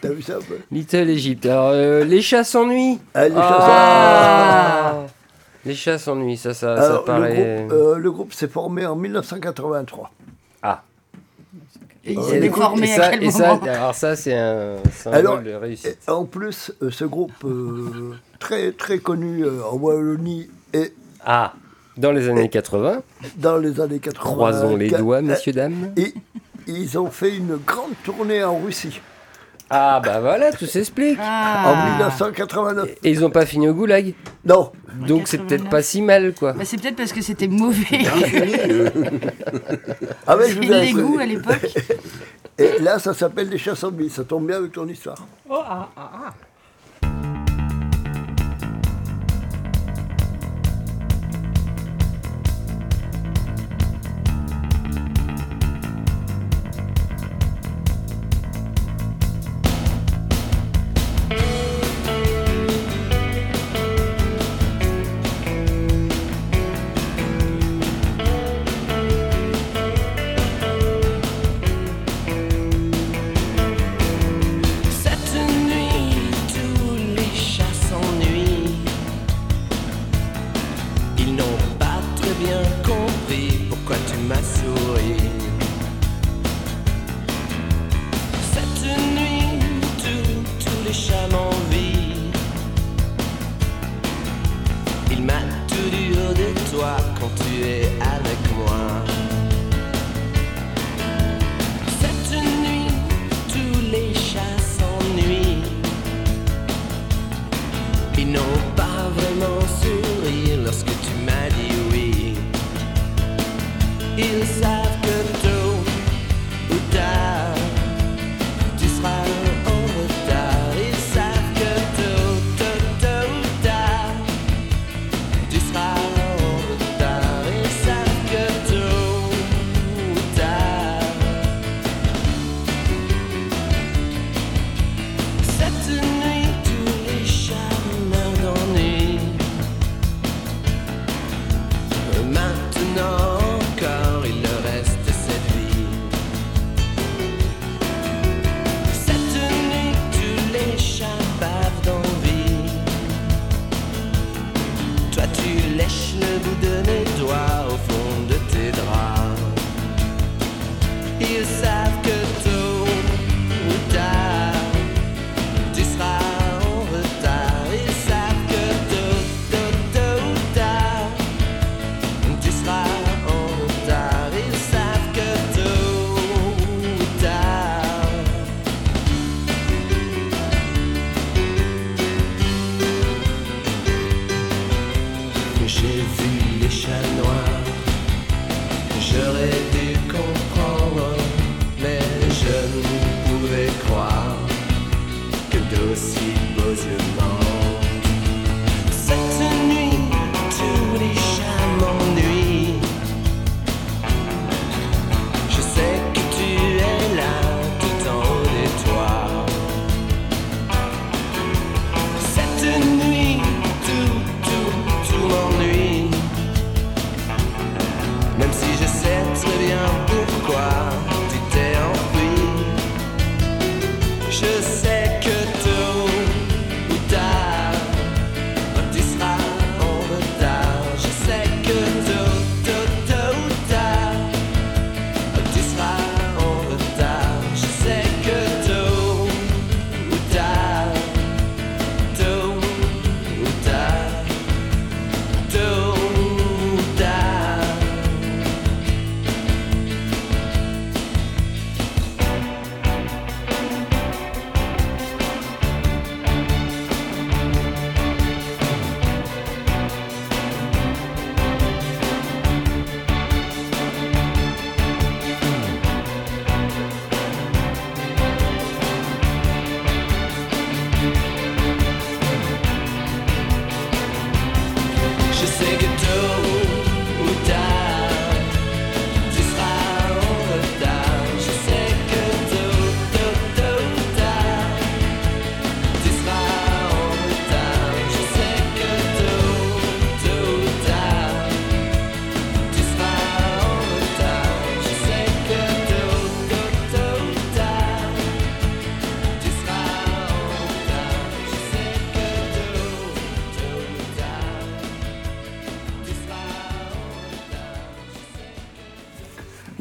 T'as vu ça un peu Little Egypt. Alors, euh, les chats s'ennuient. Ah, les chats Ah Les chats s'ennuient, ça, ça, ça Alors, le paraît. groupe, euh, le groupe s'est formé en 1983. Ah. Et il Euh, et déformé et à ça, quel et ça, alors ça, c'est un symbole Alors, de réussite. en plus, euh, ce groupe euh, très, très connu euh, en Wallonie et Ah, dans les années 80, dans les années 80. croisons les doigts, messieurs, dames. Et ils ont fait une grande tournée en Russie Ah, bah voilà, tout s'explique. en Ah. 1989. Et ils ont pas fini au goulag. Non, Donc c'est peut-être pas si mal, quoi. Bah, c'est peut-être parce que c'était mauvais. ah ouais, je vous goûts appris. à l'époque. Et là, ça s'appelle les chasseurs de billes. Ça tombe bien avec ton histoire. Oh, ah, ah, ah.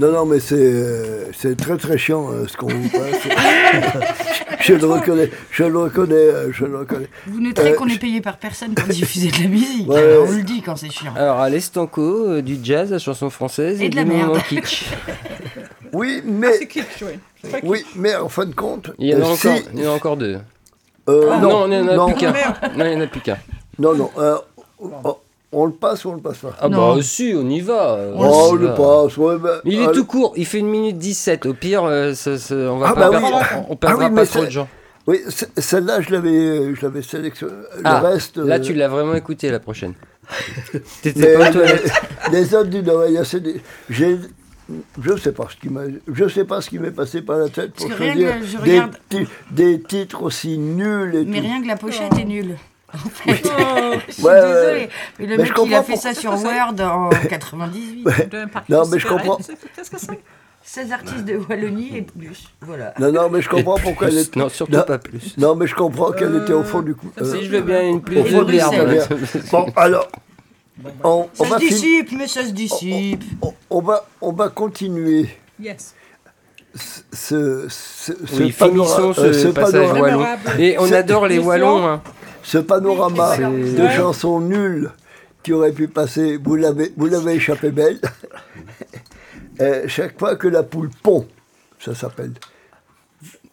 Non, non, mais c'est euh, c'est très très chiant euh, ce qu'on vous passe. je le reconnais, je le reconnais, euh, je le reconnais. Vous noterez Euh, qu'on est payé par personne pour diffuser de la musique. Ouais, Alors, on le dit quand c'est chiant. Alors, à l'Estanco, euh, du jazz, la chanson française Et et, de la merde. kitsch. Oui, mais. C'est kitsch, oui. C'est Oui, mais en fin de compte. Il y en a, euh, si- encore, il y en a encore deux. Euh, Ah, non, non, il n'y en a non. plus qu'un. Merde. Non, il n'y en a plus qu'un. Non, non. Euh, on, on le passe ou on le passe pas Ah Non. bah si, on y va. euh, Oh, on le passe, ouais, bah, Mais il est allez. tout court, il fait une minute 17. Au pire, euh, ça- ça- on va Ah pas bah oui. perdre- on perdra Ah oui, pas trop de gens. Oui, celle-là, je l'avais, je l'avais sélectionné. Ah, le reste. Là, euh, tu l'as vraiment écouté la prochaine. T'étais pas mais- Les autres oreille assez. dé- J'ai. Je sais pas ce qui m'a, je sais pas ce qui m'est passé par la tête pour Parce que rien choisir que je des, regarde- des titres aussi nuls et Mais tout. rien que la pochette est nulle. En fait. je suis Ouais, ouais. désolée. Mais le Mais mec, il a fait ça sur Word en 98. Ouais. Non, mais je comprends. Qu'est-ce que c'est 16 artistes de Wallonie et plus. Voilà. Non, non, mais je comprends pourquoi elle est. Non, surtout pas plus. Non, mais je comprends qu'elle était au fond du coup. euh, Si je veux bien une plus au fond du. Bon, alors. On, on Ça va se fin- dissipe, mais ça se dissipe. on, on va, on va continuer Yes. ce, ce, ce Oui, panora- finissons ce, euh, ce passage panora- wallon. Mémorable. Et on adore les le wallons. hein. Ce panorama de chansons nulles qui aurait pu passer, vous l'avez, vous l'avez échappé belle. Euh, chaque fois que la poule pond, ça s'appelle.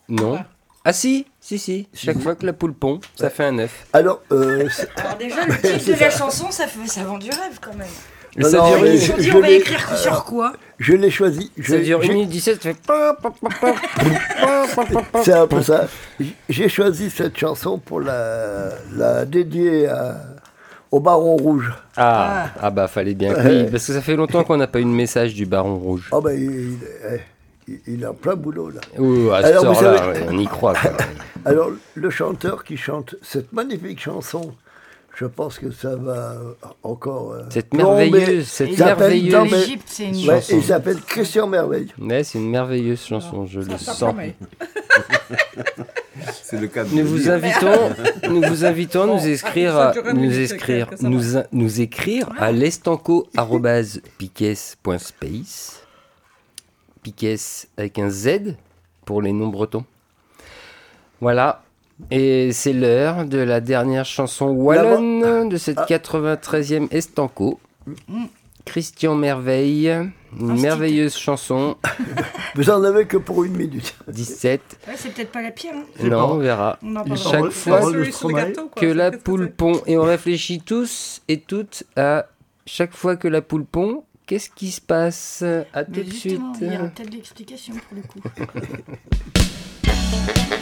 Non. Ah si, si, si. Chaque fois que la poule pond, ça fait un œuf. Alors, euh, Alors déjà, le titre de la chanson, ça, fait, ça vend du rêve quand même. Mais ça non, dure mais une- je- je on va l'ai- écrire sur quoi je l'ai choisi. Je- Ça dure j'ai- 1 minute 17, ça fait... pa, pa, pa, pa, pa, pa, pa, C'est un peu ça. J'ai choisi cette chanson pour la, la dédier à- au Baron Rouge. Ah, ah bah fallait bien que oui, parce que ça fait longtemps qu'on n'a pas eu de message du Baron Rouge. Oh ben, il, il- il a plein boulot là. Ouh, à Alors, cette vous heure-là, savez- ouais, on y croit. quoi. Alors, le chanteur qui chante cette magnifique chanson, je pense que ça va encore. euh, Cette merveilleuse, cette Il s'appelle- merveilleuse non, mais- L'Égypte, c'est une Ouais, chanson. il s'appelle Christian Merveille. Ouais, c'est une merveilleuse chanson, je le Ça sens. promet. C'est le cas de Nous le vous dire. invitons, nous vous invitons à nous Bon, à, une nous et écrire, quelques, ça nous, a- nous écrire à lestanco@piques.space, piques avec un Z pour les noms bretons. Voilà. Et c'est l'heure de la dernière chanson wallonne de cette 93e Estanco. Christian Merveille, une Un merveilleuse chanson, Vous en avez que pour une minute. 17. Ouais, c'est peut-être pas la pire. hein. Non, pas- on verra. Chaque fois gâteau, quoi. que la poule pond et on réfléchit tous et toutes à chaque fois que la poule pond, qu'est-ce qui se passe? À tout de suite. justement, il y a pour le coup.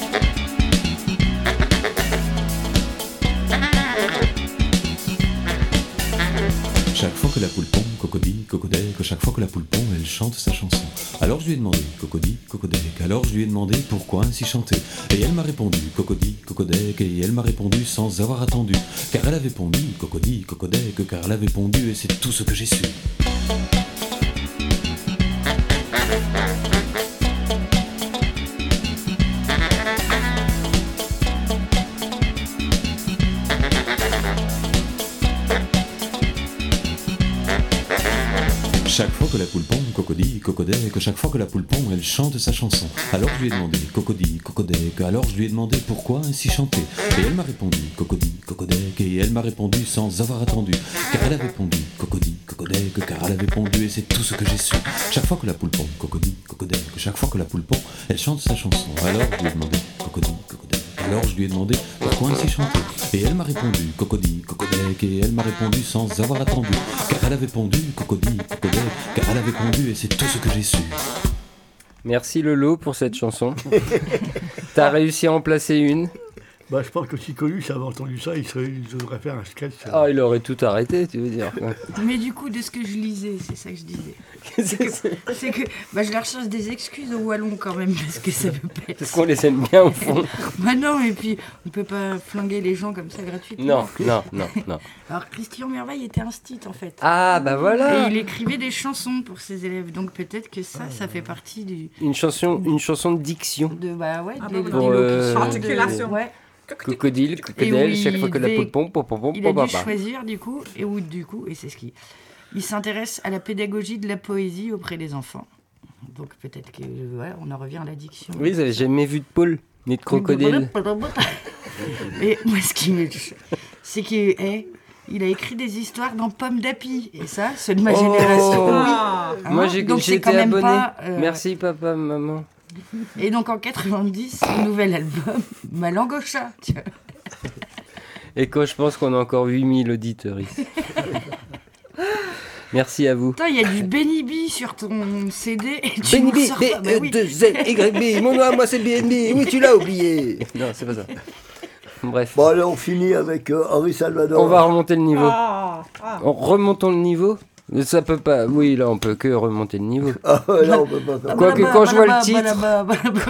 Chaque fois que la poule pond, cocody, cocodec, chaque fois que la poule pond, elle chante sa chanson. Alors je lui ai demandé, cocody, cocodec, alors je lui ai demandé pourquoi ainsi chanter. Et elle m'a répondu, cocody, cocodec, et elle m'a répondu sans avoir attendu. Car elle avait pondu, cocody, cocodec, car elle avait pondu, et c'est tout ce que j'ai su. Chaque fois que la poule pond, cocody, cocodec, chaque fois que la poule pond, elle chante sa chanson. Alors je lui ai demandé, cocody, cocodec, alors je lui ai demandé pourquoi ainsi chanter. Et elle m'a répondu, cocody, cocodec, et elle m'a répondu sans avoir attendu. Car elle avait pondu, cocody, cocodec, car elle avait pondu, et c'est tout ce que j'ai su. Chaque fois que la poule pond, cocody, cocodec, chaque fois que la poule pond, elle chante sa chanson. Alors je lui ai demandé, cocody, cocodec, alors je lui ai demandé pourquoi ainsi chanter? Et elle m'a répondu, cocody, cocodec, et elle m'a répondu sans avoir attendu. Car elle avait pondu, cocody, cocodec, car elle avait pondu, et c'est tout ce que j'ai su. Merci Lolo pour cette chanson. T'as réussi à en placer une? Bah, je pense que si Coluche avait entendu ça, il, serait- il devrait faire un sketch. euh, Ah, il aurait tout arrêté, tu veux dire. Mais du coup, de ce que je lisais, c'est ça que je disais. C'est que- C'est que bah, je leur cherche des excuses aux Wallons quand même, parce que ça peut pas être. Parce qu'on les aime bien au fond. Bah non, et puis on peut pas flinguer les gens comme ça gratuitement. Non, non, non, non. Alors Christian Merveille était un stit en fait. Ah, bah voilà. Et il écrivait des chansons pour ses élèves, donc peut-être que ça, ça fait partie du. Une chanson, une chanson de diction. De, bah ouais, Ah de bah Pour, euh, de- Articulation. Ouais. Crocodile, crocodile, chaque fois que la poule pond, pom, pom, pom, Il a dû choisir du coup, et où du coup, et c'est ce qui. Il s'intéresse à la pédagogie de la poésie auprès des enfants. Donc peut-être que ouais, on en revient à l'addiction. Oui, vous avez jamais vu de poule, ni de crocodile. Et moi, ce qui me. C'est qu'il eh, il a écrit des histoires dans Pomme d'Api. Et ça, ceux de ma Oh. génération. oui. Ah. Hein, Moi, j'ai donc c'est même abonné. pas, euh, Merci, papa, maman. Et donc en 90, son nouvel album, Ma langue au chat. tu vois. Et quand je pense qu'on a encore 8000 auditeurs ici. Merci à vous. Il y a du Benny B sur ton CD. Et tu Benny B, sors B, pas. Bah E, oui. 2, Z, Y, B, mon nom, moi c'est BNB. Oui, tu l'as oublié. Non, c'est pas ça. Bref. Bon, allez, on finit avec euh, Henri Salvador. On va remonter le niveau. Ah, ah. En remontons le niveau Ça peut pas. Oui, là, on peut que remonter le niveau. Ah ouais, là, on peut pas faire. Quoique, quand je vois le titre.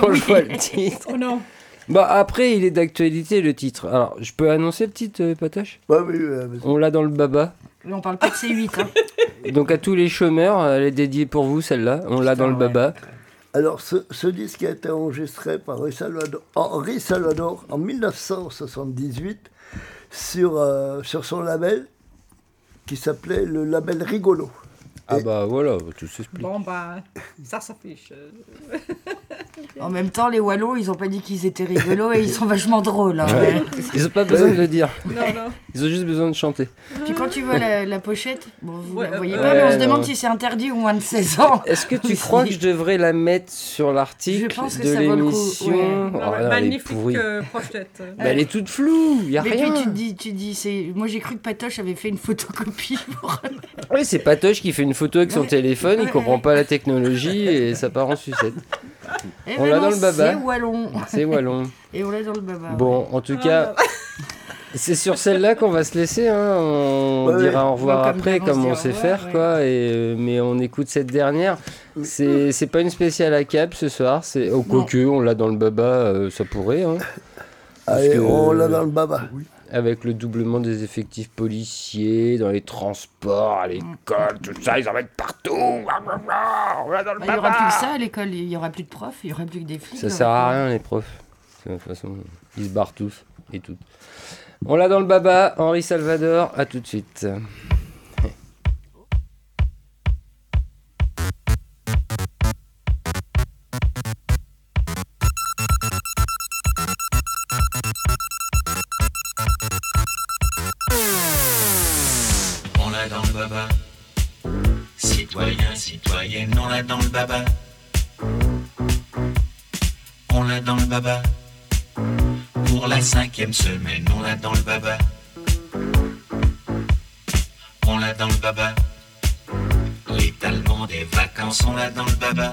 Quand je oui. vois le titre. Oh non. Bah, après, il est d'actualité le titre. Alors, je peux annoncer le titre, euh, Ouais, oui, vas-y. On l'a dans le baba. Mais on parle pas de C8. Hein. Donc, à tous les chômeurs, elle est dédiée pour vous, celle-là. On l'a dans le baba. Alors, ce, ce disque a été enregistré par Henri Salvador, Henri Salvador en 1978 sur, euh, sur son label qui s'appelait le label Rigolo. Ah Et- bah voilà, tout s'explique. Bon, bah, ça s'affiche. En même temps, les Wallons, ils ont pas dit qu'ils étaient rigolos et ils sont vachement drôles. hein. Ouais. Ils ont pas besoin de le dire. Non, non. Ils ont juste besoin de chanter. Puis quand tu vois la, la pochette, bon, vous Ouais, la voyez ouais, pas, mais on se non. demande si c'est interdit au moins de 16 ans. Est-ce que tu crois que je devrais la mettre sur l'article Je pense que de l'émission ouais. Oh, magnifique euh, pochette. Bah, elle est toute floue, y a Mais rien. puis tu te dis, tu te dis c'est... moi j'ai cru que Patoche avait fait une photocopie. Pour... Oui, c'est Patoche qui fait une photo avec son Ouais. téléphone, il comprend pas la technologie et ça part en sucette. Eh On l'a dans le baba. C'est Wallon. C'est Wallon. Et on l'a dans le baba. Bon, en tout cas, c'est sur celle-là qu'on va se laisser. hein. On Ouais, dira ouais. au revoir comme après, comme on sait revoir, faire, ouais. quoi. Et, euh, mais on écoute cette dernière. C'est c'est pas une spéciale à cap ce soir. C'est au Non. cocu, on l'a dans le baba, euh, ça pourrait. hein. Allez, que- on l'a dans le baba. Avec le doublement des effectifs policiers, dans les transports, à l'école, tout ça, ils en mettent partout. On l'a dans le Bah, il y aura plus que ça à l'école, il y aura plus de profs, il y aura plus que des flics. Ça y sert à rien les profs. De toute façon, ils se barrent tous et toutes. On l'a dans le baba, Henri Salvador, à tout de suite. L'a dans le baba. On l'a dans le baba. Pour la cinquième semaine, on l'a dans le baba. On l'a dans le baba. L'étalement des vacances, on l'a dans le baba.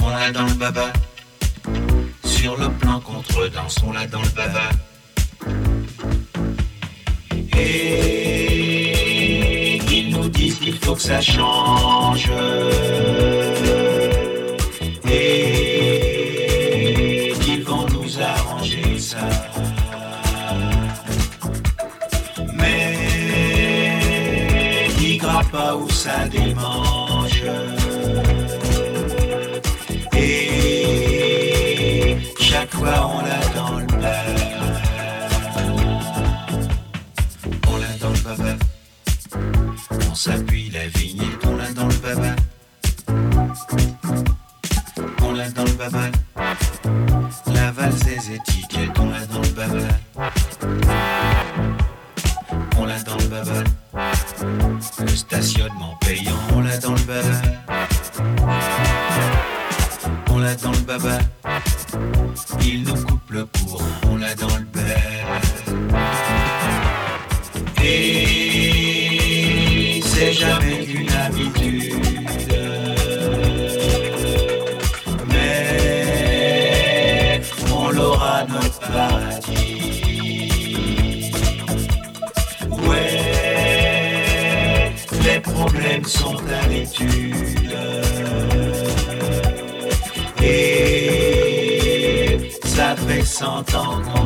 On l'a dans le baba. Sur le plan contre-danse, on l'a dans le baba. Et que ça change. Et qu'ils vont nous arranger ça. Mais ils grappent pas où ça démange. Et chaque fois on l'a la vignette, on l'a dans le baba. On l'a dans le baba. La valse des étiquettes, on l'a dans le baba. On l'a dans le baba. Le stationnement payant, on l'a dans le baba. Ça fait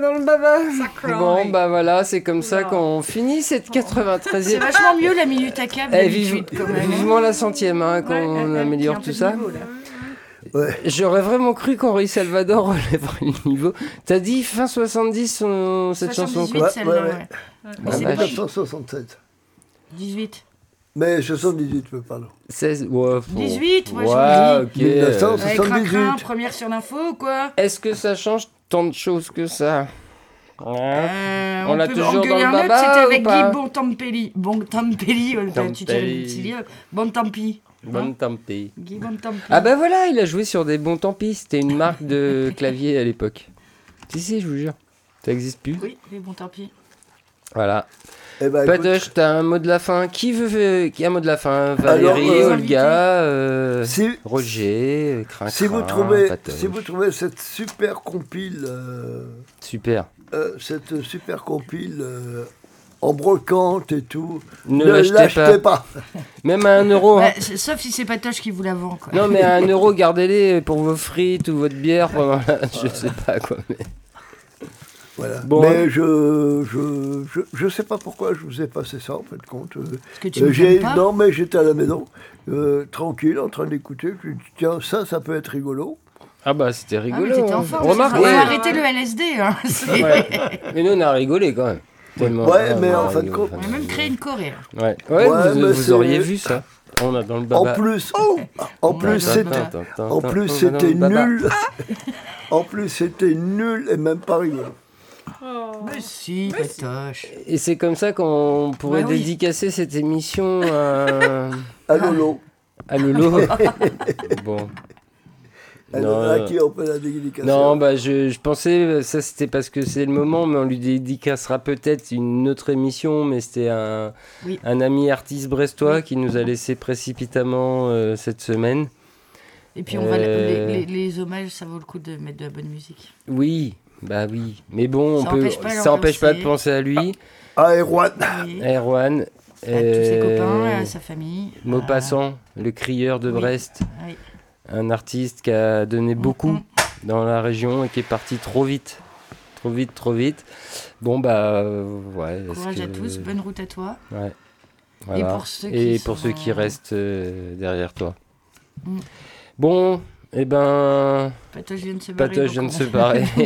dans le baba. Bon, bah voilà, c'est comme ça qu'on finit cette 93e. C'est vachement mieux la minute à cap Eh, vive- d'habitude, quand même. hein. vivement la centième, hein, qu'on Ouais, améliore tout ça. niveau. J'aurais vraiment cru qu'Henri Salvador relèverait le niveau. T'as dit fin 70 son- cette chanson 78, quoi ouais, ouais. ouais. Mais Ah, c'est vache. pas- 1967. 18. Mais 78, je pardon. 16, ouais, faut- 18, moi, je le dis. 1900. Avec 78. Cracrin, première sur l'info ou quoi Est-ce que ça change tant de choses que ça Euh, On l'a peut toujours dans le baba C'était avec Guy Bontampelli. Bontampelli, tu dirais euh, Bontampi. Bon tant pis. Guy. Ah bah voilà, il a joué sur des bons tant pis. C'était une marque de clavier à l'époque. Si, si, je vous jure. Ça existe plus. Oui, les Bontampi. Voilà. Eh ben, écoute, Patoche, t'as un mot de la fin Qui veut qui a un mot de la fin? Valérie, Alors, euh, Olga, euh, si- Roger, Crin si vous trouvez, Patoche. si vous trouvez cette super compile, euh, Super. euh, cette super compile euh, en brocante et tout, Ne ne l'achetez pas. pas. Même à un euro. hein. Bah, sauf si c'est Patoche qui vous la vend. Quoi. Non, mais à un euro, gardez-les pour vos frites ou votre bière pendant la... Je sais pas quoi. Mais... Voilà. Bon, Mais je, je, je, je sais pas pourquoi je vous ai passé ça en fait compte. Euh, que tu euh, pas non mais j'étais à la maison, euh, tranquille, en train d'écouter. Je me dis tiens ça, ça peut être rigolo. Ah bah c'était Ah, rigolo. hein. Remarque, on ouais. va arrêter le LSD. Hein. Ouais. Mais nous on a rigolé quand même. Tellement. Ouais, mais on a en fin de rigolé. compte- On a même créé une choré. Ouais, ouais, Ouais, vous, auriez vu ça. On a dans le En plus, en plus c'était, en plus c'était nul. En plus c'était nul et même pas rigolo. Mais si, Patoche. Et c'est comme ça qu'on pourrait Ouais, oui. dédicacer cette émission à, À Lolo. à Lolo. bon. Non, à non. qui on peut la dédicacer Non, bah je, je pensais, ça c'était parce que c'est le moment, mais on lui dédicacera peut-être une autre émission, mais c'était un, Oui. un ami artiste brestois qui nous a laissé précipitamment euh, cette semaine. Et puis on va Euh, les, les- les hommages, ça vaut le coup de mettre de la bonne musique. Oui, bah oui. Mais bon, on Ça peut, empêche pas ça empêche pas de penser à lui, À Erwan. Oui. à Erwan. À tous ses euh, copains, à sa famille. à- Maupassant, le crieur de Oui. Brest, Oui. un artiste qui a donné beaucoup Mhm. dans la région et qui est parti trop vite. Trop vite, trop vite. Bon, bah, euh, ouais. Courage à que- tous, bonne route à toi. Ouais. Voilà. pour ceux qui Et pour sont ceux qui en- restent euh, derrière toi. Mm. Bon, eh ben. Patoche vient de se barrer. Patoche vient de donc se on- barrer.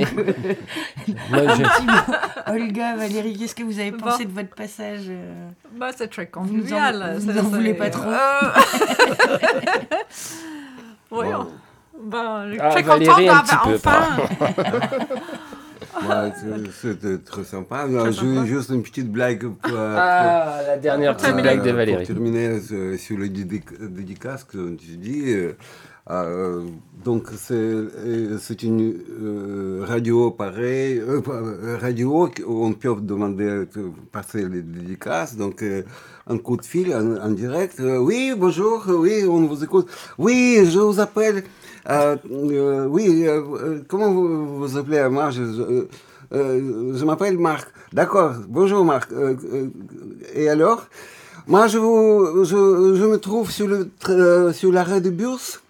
Moi, Un je- petit mot. Olga, Valérie, qu'est-ce que vous avez Bon. pensé de votre passage euh, Bah, c'est très convivial. vous n'en voulez pas trop Euh, Oui, on- bah, je suis Ah, très Valérie, un contente petit peu, enfin. Ouais, C'était très sympa. Non, Très ju- sympa. Juste une petite blague pour, Ah, la dernière petite blague de pour Valérie. terminer euh, sur le dédic- dédicace que tu dis. Euh, euh, donc, c'est euh, une euh, radio pareille, euh, euh, radio où on peut demander de passer les dédicaces. Donc, euh, un coup de fil en, direct. Euh, oui, bonjour, oui, on vous écoute. Oui, je vous appelle. euh, euh, oui, euh, euh, comment vous vous appelez Moi, je, je- euh, m'appelle Marc. D'accord, bonjour Marc. Euh, euh, et alors? Moi, je, je, me trouve euh, sur l'arrêt de bus.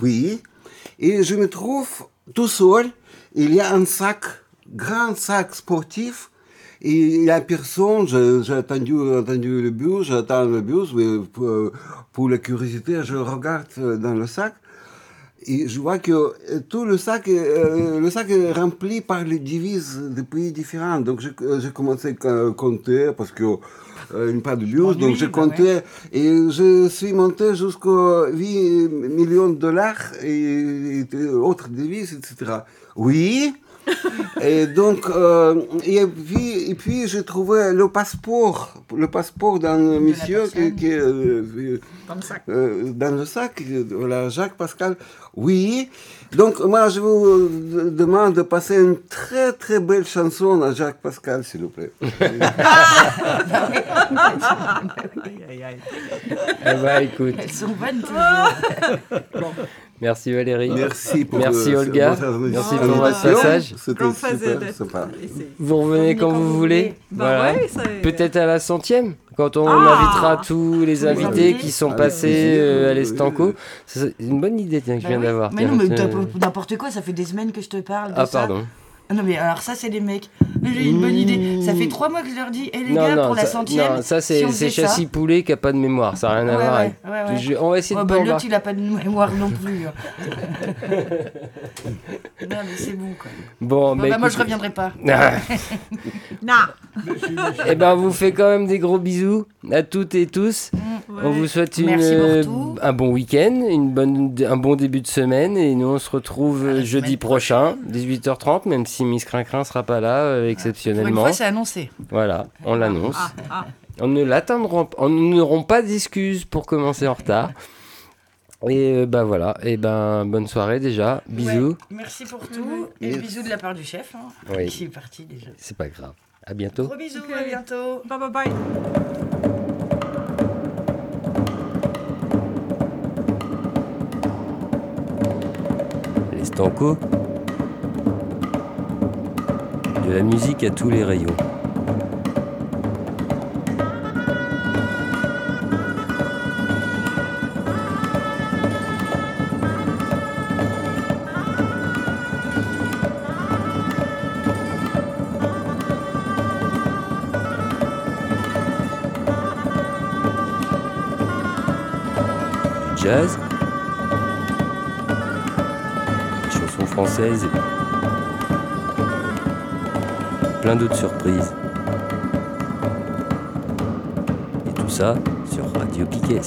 Oui. Et je me trouve tout seul. Il y a un sac, grand sac sportif. Et il y a personne. J'ai attendu, attendu le bus, j'attends le bus. Mais pour, pour la curiosité, je regarde dans le sac. Et je vois que tout le sac, euh, le sac est rempli par les devises de pays différents. Donc euh, j'ai commencé à compter parce que euh, a pas de bus, donc bah compté et je suis monté jusqu'à 8 millions de dollars et, et autres devises, etc. Oui. Et donc, euh, et puis, et puis j'ai trouvé le passeport, le passeport d'un monsieur qui, qui est euh, Dans le sac. euh, dans le sac, euh, voilà, Jacques Pascal. Oui. Donc, moi, je vous euh, demande de passer une très, très belle chanson à Jacques Pascal, s'il vous plaît. Eh ben, écoute, Elles sont bonnes toujours. merci Valérie. Merci pour Merci euh, Olga. Merci pour votre passage. C'était super sympa. Vous revenez quand vous voulez. Bah Voilà. ouais, c'est- Peut-être à la centième, quand on Ah invitera tous les invités qui sont passés euh, à l'Estanco. oui. C'est une bonne idée tiens, que je Bah viens oui. d'avoir. Mais non, mais t'as- n'importe quoi, ça fait des semaines que je te parle de Ah ça. pardon. Ah Non mais alors ça c'est les mecs. J'ai une bonne idée. Ça fait trois mois que je leur dis, eh les non, gars, non, pour la ça, centième, non, ça si c'est ça- Châssis Poulet qui a pas de mémoire, ça n'a rien à Ouais, voir ouais, avec. ouais, ouais. Je- on va essayer Ouais, de bah, l'autre il a pas de mémoire non plus. hein. non mais c'est bon quoi. Bon, Bon, bah, bah, moi je écoute- reviendrai pas. Non. Eh ben, on vous fait quand même des gros bisous à toutes et tous. On vous souhaite une, euh, un bon week-end, une bonne, un bon début de semaine. Et nous, on se retrouve jeudi prochain, 18h30, même si Miss Crincrin sera pas là, euh, Pour une exceptionnellement. fois c'est annoncé. Voilà, on l'annonce. Ah, ah. On ne l'atteindront on n'auront pas d'excuses pour commencer en retard. Et euh, bah voilà, et ben bonne soirée déjà, bisous. Ouais, Merci pour tout et bisous de la part du chef. Hein, Oui. Qui est parti déjà. C'est pas grave. À bientôt. Gros bisous, à bientôt. Bye bye bye. Les Stanco. De la musique à tous les rayons. Jazz. Chansons françaises. Plein d'autres surprises. Et tout ça sur Radio Piquet.